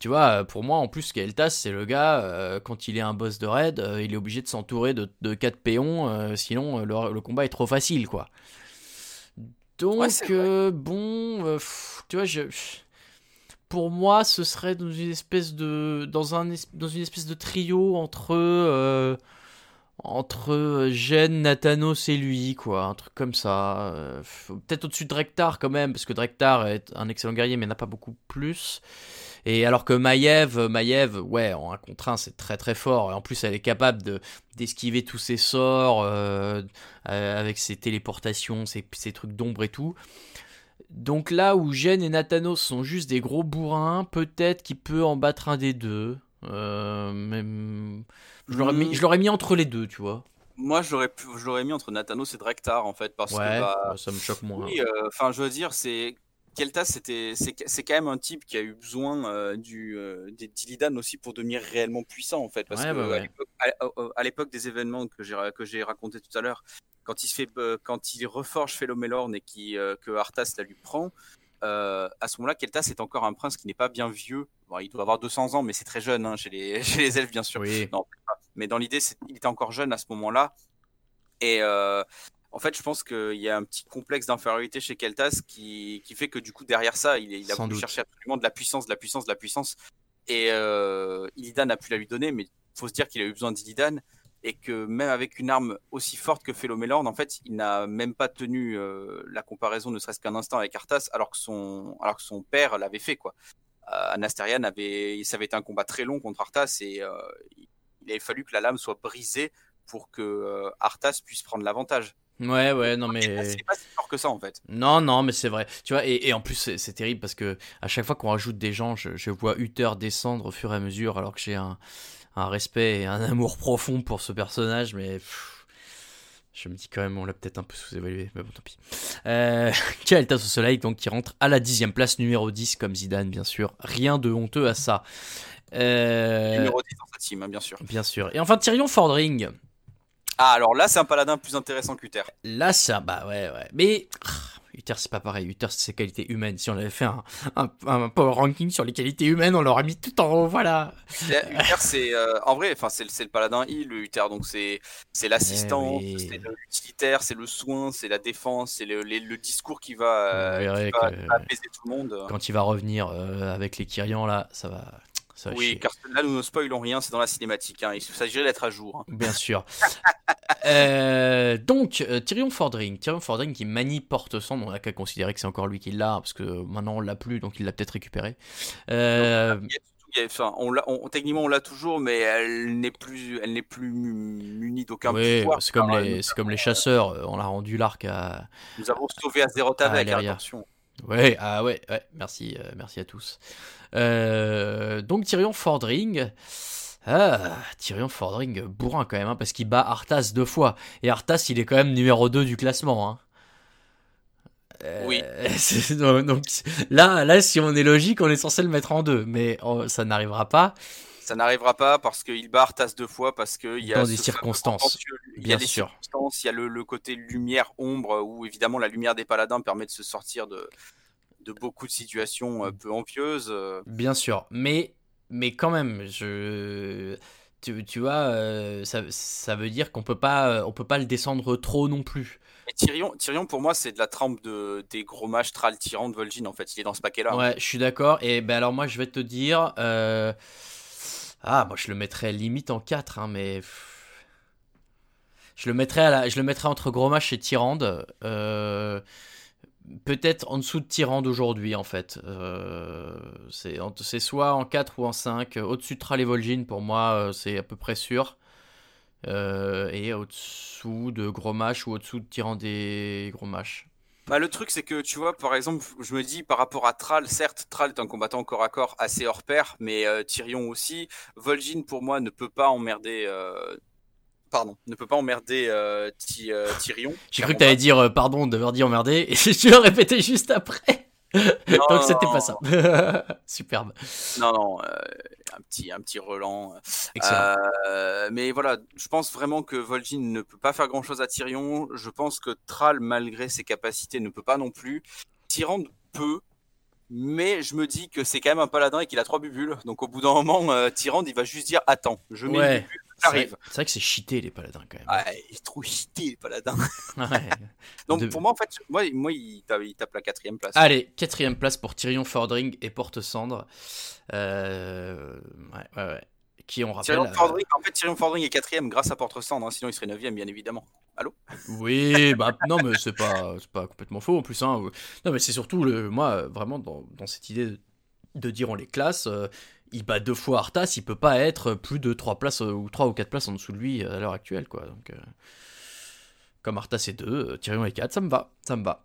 tu vois, pour moi, en plus, Kael'thas, c'est le gars, quand il est un boss de raid, il est obligé de s'entourer de, de 4 péons, sinon le, le combat est trop facile, quoi. Donc, Ouais, bon, pff, tu vois, je... Pour moi, ce serait dans une espèce de dans un dans une espèce de trio entre euh, entre Jen, Nathanos et lui, quoi, un truc comme ça. Euh, Peut-être au-dessus de Drektar quand même, parce que Drektar est un excellent guerrier, mais n'a pas beaucoup plus. Et alors que Maiev, Maiev, ouais, en un contre un, c'est très très fort. Et en plus, elle est capable de d'esquiver tous ses sorts euh, euh, avec ses téléportations, ses trucs d'ombre et tout. Donc là où Jen et Nathanos sont juste des gros bourrins, peut-être qu'il peut en battre un des deux. Euh, je l'aurais mis, entre les deux, tu vois. Moi, j'aurais je l'aurais mis entre Nathanos et Drektar, en fait, parce Ouais, que bah, ça me choque moins. oui, euh, enfin, je veux dire, c'est Keltas, c'était, c'est, quand même un type qui a eu besoin euh, du euh, des d'Illidan aussi pour devenir réellement puissant, en fait, parce Ouais, que bah ouais. à l'époque des événements que j'ai que j'ai raconté tout à l'heure, quand il se fait, euh, quand il reforge Philomélorn et qui euh, que Arthas la lui prend. euh, à ce moment-là, Keltas est encore un prince qui n'est pas bien vieux. Bon, il doit avoir 200 ans, mais c'est très jeune hein, chez, les, chez les elfes, bien sûr. Oui. Non, mais dans l'idée, il était encore jeune à ce moment-là. Et euh, en fait, je pense qu'il y a un petit complexe d'infériorité chez Keltas qui, qui fait que du coup, derrière ça, il, a voulu chercher absolument de la puissance, de la puissance, de la puissance. Et euh, Illidan a pu la lui donner, mais il faut se dire qu'il a eu besoin d'Illidan. Et que même avec une arme aussi forte que Philomélorn, en fait, il n'a même pas tenu euh, la comparaison, ne serait-ce qu'un instant avec Arthas, alors que son, alors que son père l'avait fait, quoi. Euh, Anastérian avait, ça avait été un combat très long contre Arthas et euh, il avait fallu que la lame soit brisée pour que euh, Arthas puisse prendre l'avantage. Ouais, ouais, non mais. C'est pas si fort que ça en fait. Non, non, mais c'est vrai. Tu vois, et, et en plus, c'est c'est terrible parce que à chaque fois qu'on rajoute des gens, je, je vois Uther descendre au fur et à mesure, alors que j'ai un, un respect et un amour profond pour ce personnage, mais. pff, je me dis quand même, on l'a peut-être un peu sous-évalué, mais bon, tant pis. Euh, Kael'thas au soleil, donc qui rentre à la dixième place, numéro 10, comme Zidane, bien sûr. Rien de honteux à ça. Euh, Numéro 10 dans sa team, hein, bien sûr. Bien sûr. Et enfin, Tyrion Fordring. Ah, alors là, c'est un paladin plus intéressant qu'Uther. Là, ça, bah ouais, ouais. Mais Uther, c'est pas pareil. Uther, c'est ses qualités humaines. Si on avait fait un, un, un power ranking sur les qualités humaines, on l'aurait mis tout en haut, voilà. Uther, c'est euh, en vrai, enfin, c'est le- c'est le paladin heal, le Uther, donc c'est c'est l'assistance, Eh oui. c'est l'utilitaire, c'est le soin, c'est la défense, c'est le, le discours qui va, euh, Vous verrez qui va- que- qui va apaiser tout le monde. Quand il va revenir euh, avec les Kyrians, là, ça va. Ça Oui, car là, nous ne spoilons rien, c'est dans la cinématique. hein. Il s'agirait d'être à jour. hein. Bien sûr. Euh, donc, euh, Tyrion Fordring. Tyrion Fordring qui manie porte-sang. On n'a qu'à considérer que c'est encore lui qui l'a, parce que maintenant on l'a plus, donc il l'a peut-être récupéré. Euh, enfin, on l'a- on- techniquement, on l'a toujours, mais elle n'est plus, elle n'est plus mu- munie d'aucun oui, pouvoir. c'est comme, les, euh, c'est comme les chasseurs. euh, On a rendu l'arc à. Nous avons sauvé Azeroth avec, Aléria. attention. Ouais, ah ouais, ouais. Merci, euh, merci à tous. Euh, donc Tyrion Fordring. Ah, Tyrion Fordring, bourrin quand même, hein, parce qu'il bat Arthas deux fois. Et Arthas, il est quand même numéro 2 du classement. Hein. Euh, Oui. donc, là, là, si on est logique, on est censé le mettre en deux, mais oh, ça n'arrivera pas. Ça n'arrivera pas parce qu'il bat Arthas deux fois, parce qu'il y a Dans des circonstances, contentieux- Il y bien sûr. circonstances, il y a le, le côté lumière-ombre, où évidemment la lumière des paladins permet de se sortir de, de beaucoup de situations euh, peu envieuses. euh. Bien sûr, mais, mais quand même, je, tu, tu vois, euh, ça, ça veut dire qu'on peut pas, on peut pas le descendre trop non plus. Et Tyrion, Tyrion, pour moi, c'est de la trempe de, des gros mages Tyrant de Vol'jin, en fait. Il est dans ce paquet-là. Ouais, je suis d'accord. Et ben alors moi, je vais te dire, euh, ah, moi je le mettrais limite en 4, hein, mais je le mettrais à la, je entre Grommash et Tyrande. Euh, Peut-être en dessous de Tyrande aujourd'hui, en fait. Euh, c'est soit en 4 ou en 5. Au-dessus de Vol'jin, pour moi, euh, c'est à peu près sûr. Et au-dessous de Grommash ou au-dessous de Tyrande et Grommash. Bah, le truc, c'est que tu vois, par exemple, je me dis par rapport à Thrall, certes, Thrall est un combattant corps à corps assez hors pair, mais euh, Tyrion aussi. Vol'jin, pour moi, ne peut pas emmerder. euh, pardon, ne peut pas emmerder euh, Tyrion. J'ai cru que tu allais dire pardon de dire emmerder et tu le répétais juste après. Donc c'était pas ça. Superbe. Non, non, un petit, un petit relan. Euh, mais voilà, je pense vraiment que Vol'jin ne peut pas faire grand chose à Tyrion. Je pense que Thrall, malgré ses capacités, ne peut pas non plus. Tyrande peut, mais je me dis que c'est quand même un paladin et qu'il a trois bubules. Donc au bout d'un moment, euh, Tyrande, il va juste dire Attends, je mets ouais. C'est vrai que c'est cheaté les paladins quand même. Ouais, il est trop cheaté les paladins. Donc pour moi, en fait, moi, moi il, tape, la quatrième place. Allez, quatrième place pour Tyrion Fordring et Porte Cendre. Euh, ouais, ouais, ouais. Qui on rappelle. Tyrion Fordring, en fait, Tyrion Fordring est quatrième grâce à Porte Cendre, hein, sinon il serait neuvième, bien évidemment. Allô? Oui, bah non, mais c'est pas, pas complètement faux en plus. Hein. Non, mais c'est surtout, le, moi, vraiment, dans, dans cette idée de, dire on les classe, euh, il bat deux fois Arthas, il peut pas être plus de trois places euh, ou trois ou quatre places en dessous de lui à l'heure actuelle, quoi. Donc, euh, comme Arthas est 2, Tyrion est 4, ça me va, ça me va.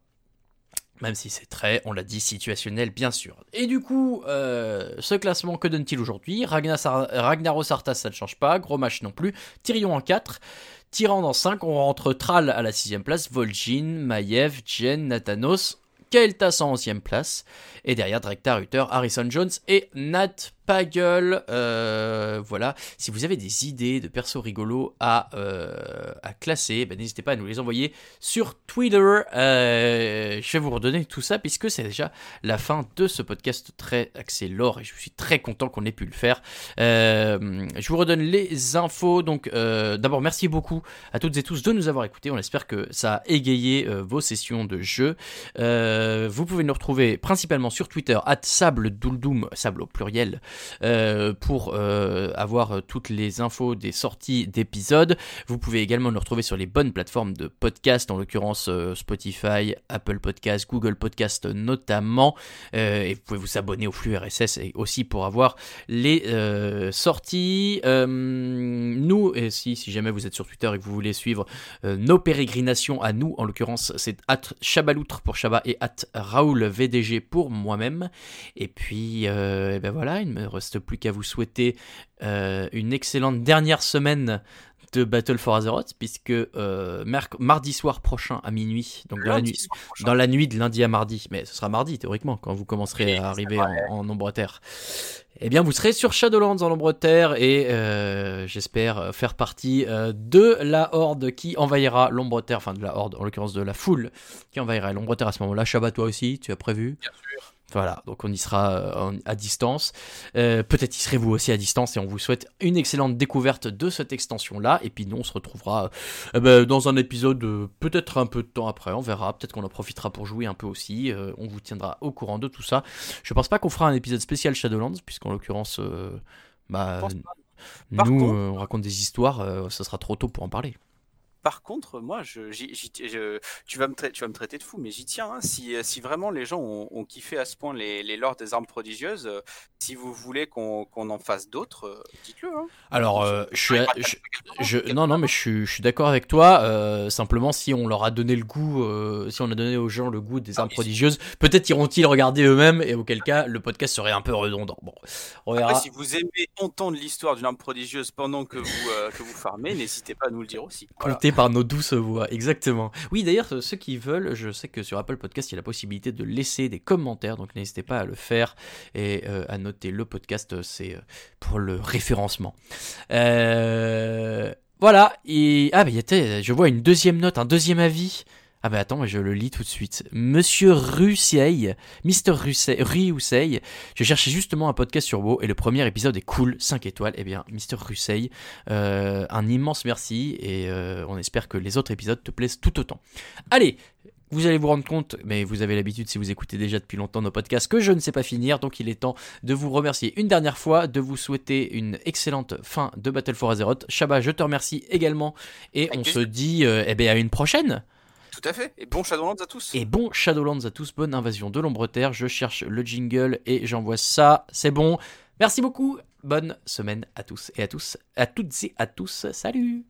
Même si c'est très, on l'a dit, situationnel, bien sûr. Et du coup, ce classement, que donne-t-il aujourd'hui? Ragnaros Arthas, ça ne change pas. Gros match non plus. Tyrion en 4. Tirant en 5, on rentre Tral à la 6ème place, Vol'jin, Maiev, Jen, Nathanos, Kael'thas en 11ème place, et derrière Drektar, Rutter, Harrison Jones et Nat pas gueule. Euh, voilà. Si vous avez des idées de persos rigolos à, euh, classer, ben, n'hésitez pas à nous les envoyer sur Twitter. Euh, je vais vous redonner tout ça puisque c'est déjà la fin de ce podcast très axé lore je suis très content qu'on ait pu le faire. je vous redonne les infos. Donc, d'abord, merci beaucoup à toutes et tous de nous avoir écoutés. On espère que ça a égayé vos sessions de jeu. vous pouvez nous retrouver principalement sur Twitter, at sable sable au pluriel. Euh, pour euh, avoir toutes les infos des sorties d'épisodes. Vous pouvez également nous retrouver sur les bonnes plateformes de podcast, en l'occurrence euh, Spotify, Apple Podcast, Google Podcast notamment. et vous pouvez vous abonner au flux RSS et aussi pour avoir les sorties. nous, et si, jamais vous êtes sur Twitter et que vous voulez suivre nos pérégrinations à nous, en l'occurrence c'est at Chabaloutre pour Chaba et at Raoul VDG pour moi-même. Et puis, et ben voilà, il me reste plus qu'à vous souhaiter euh, une excellente dernière semaine de Battle for Azeroth, puisque euh, mardi soir prochain à minuit, donc dans la, nuit, dans la, nuit, de lundi à mardi, mais ce sera mardi théoriquement, quand vous commencerez à arriver en, nombre terre, eh bien vous serez sur Shadowlands en nombre terre et euh, j'espère faire partie de la horde qui envahira l'ombre terre, enfin de la horde, en l'occurrence de la foule qui envahira l'ombre terre à ce moment-là. Shabbat, toi aussi, tu as prévu? Bien sûr. Voilà, donc on y sera euh, à distance. Euh, peut-être y serez vous aussi à distance et on vous souhaite une excellente découverte de cette extension-là. Et puis nous, on se retrouvera euh, ben, dans un épisode peut-être un peu de temps après, on verra. Peut-être qu'on en profitera pour jouer un peu aussi. on vous tiendra au courant de tout ça. Je pense pas qu'on fera un épisode spécial Shadowlands, puisqu'en l'occurrence, bah, nous, on raconte des histoires, ça sera trop tôt pour en parler. Par contre, moi, je, tu, vas me tu vas me traiter de fou, mais j'y tiens. Hein. Si, si, vraiment les gens ont, kiffé à ce point les, les lords des armes prodigieuses, euh, si vous voulez qu'on en fasse d'autres, euh, dites-le. Hein. Alors, euh, je je, non, non, mais je, suis d'accord avec toi. simplement, si on leur a donné le goût, si on a donné aux gens le goût des ah armes prodigieuses, peut-être iront-ils regarder eux-mêmes, et auquel cas, le podcast serait un peu redondant. Bon, on verra. Après, si vous aimez entendre l'histoire d'une arme prodigieuse pendant que vous, que vous farmez, n'hésitez pas à nous le dire aussi par nos douces voix, exactement. Oui, d'ailleurs, ceux qui veulent, je sais que sur Apple Podcast, il y a la possibilité de laisser des commentaires, donc n'hésitez pas à le faire et euh, à noter le podcast, c'est euh, pour le référencement. Euh, voilà, et... Ah, mais je vois une deuxième note, un deuxième avis. Ah bah attends, je le lis tout de suite. Monsieur Russeil, Mr. Russeil, je cherchais justement un podcast sur WoW et le premier épisode est cool, 5 étoiles. Eh bien, Mr. Russeil, euh, un immense merci et euh, on espère que les autres épisodes te plaisent tout autant. Allez, vous allez vous rendre compte, mais vous avez l'habitude si vous écoutez déjà depuis longtemps nos podcasts, que je ne sais pas finir, donc il est temps de vous remercier une dernière fois, de vous souhaiter une excellente fin de Battle for Azeroth. Shaba, je te remercie également, et on se dit euh, eh bien, à une prochaine tout à fait. Et bon Shadowlands à tous. Et bon Shadowlands à tous. Bonne invasion de l'ombre terre. Je cherche le jingle et j'envoie ça. C'est bon. Merci beaucoup. Bonne semaine à tous et à tous. À toutes et à tous. Salut.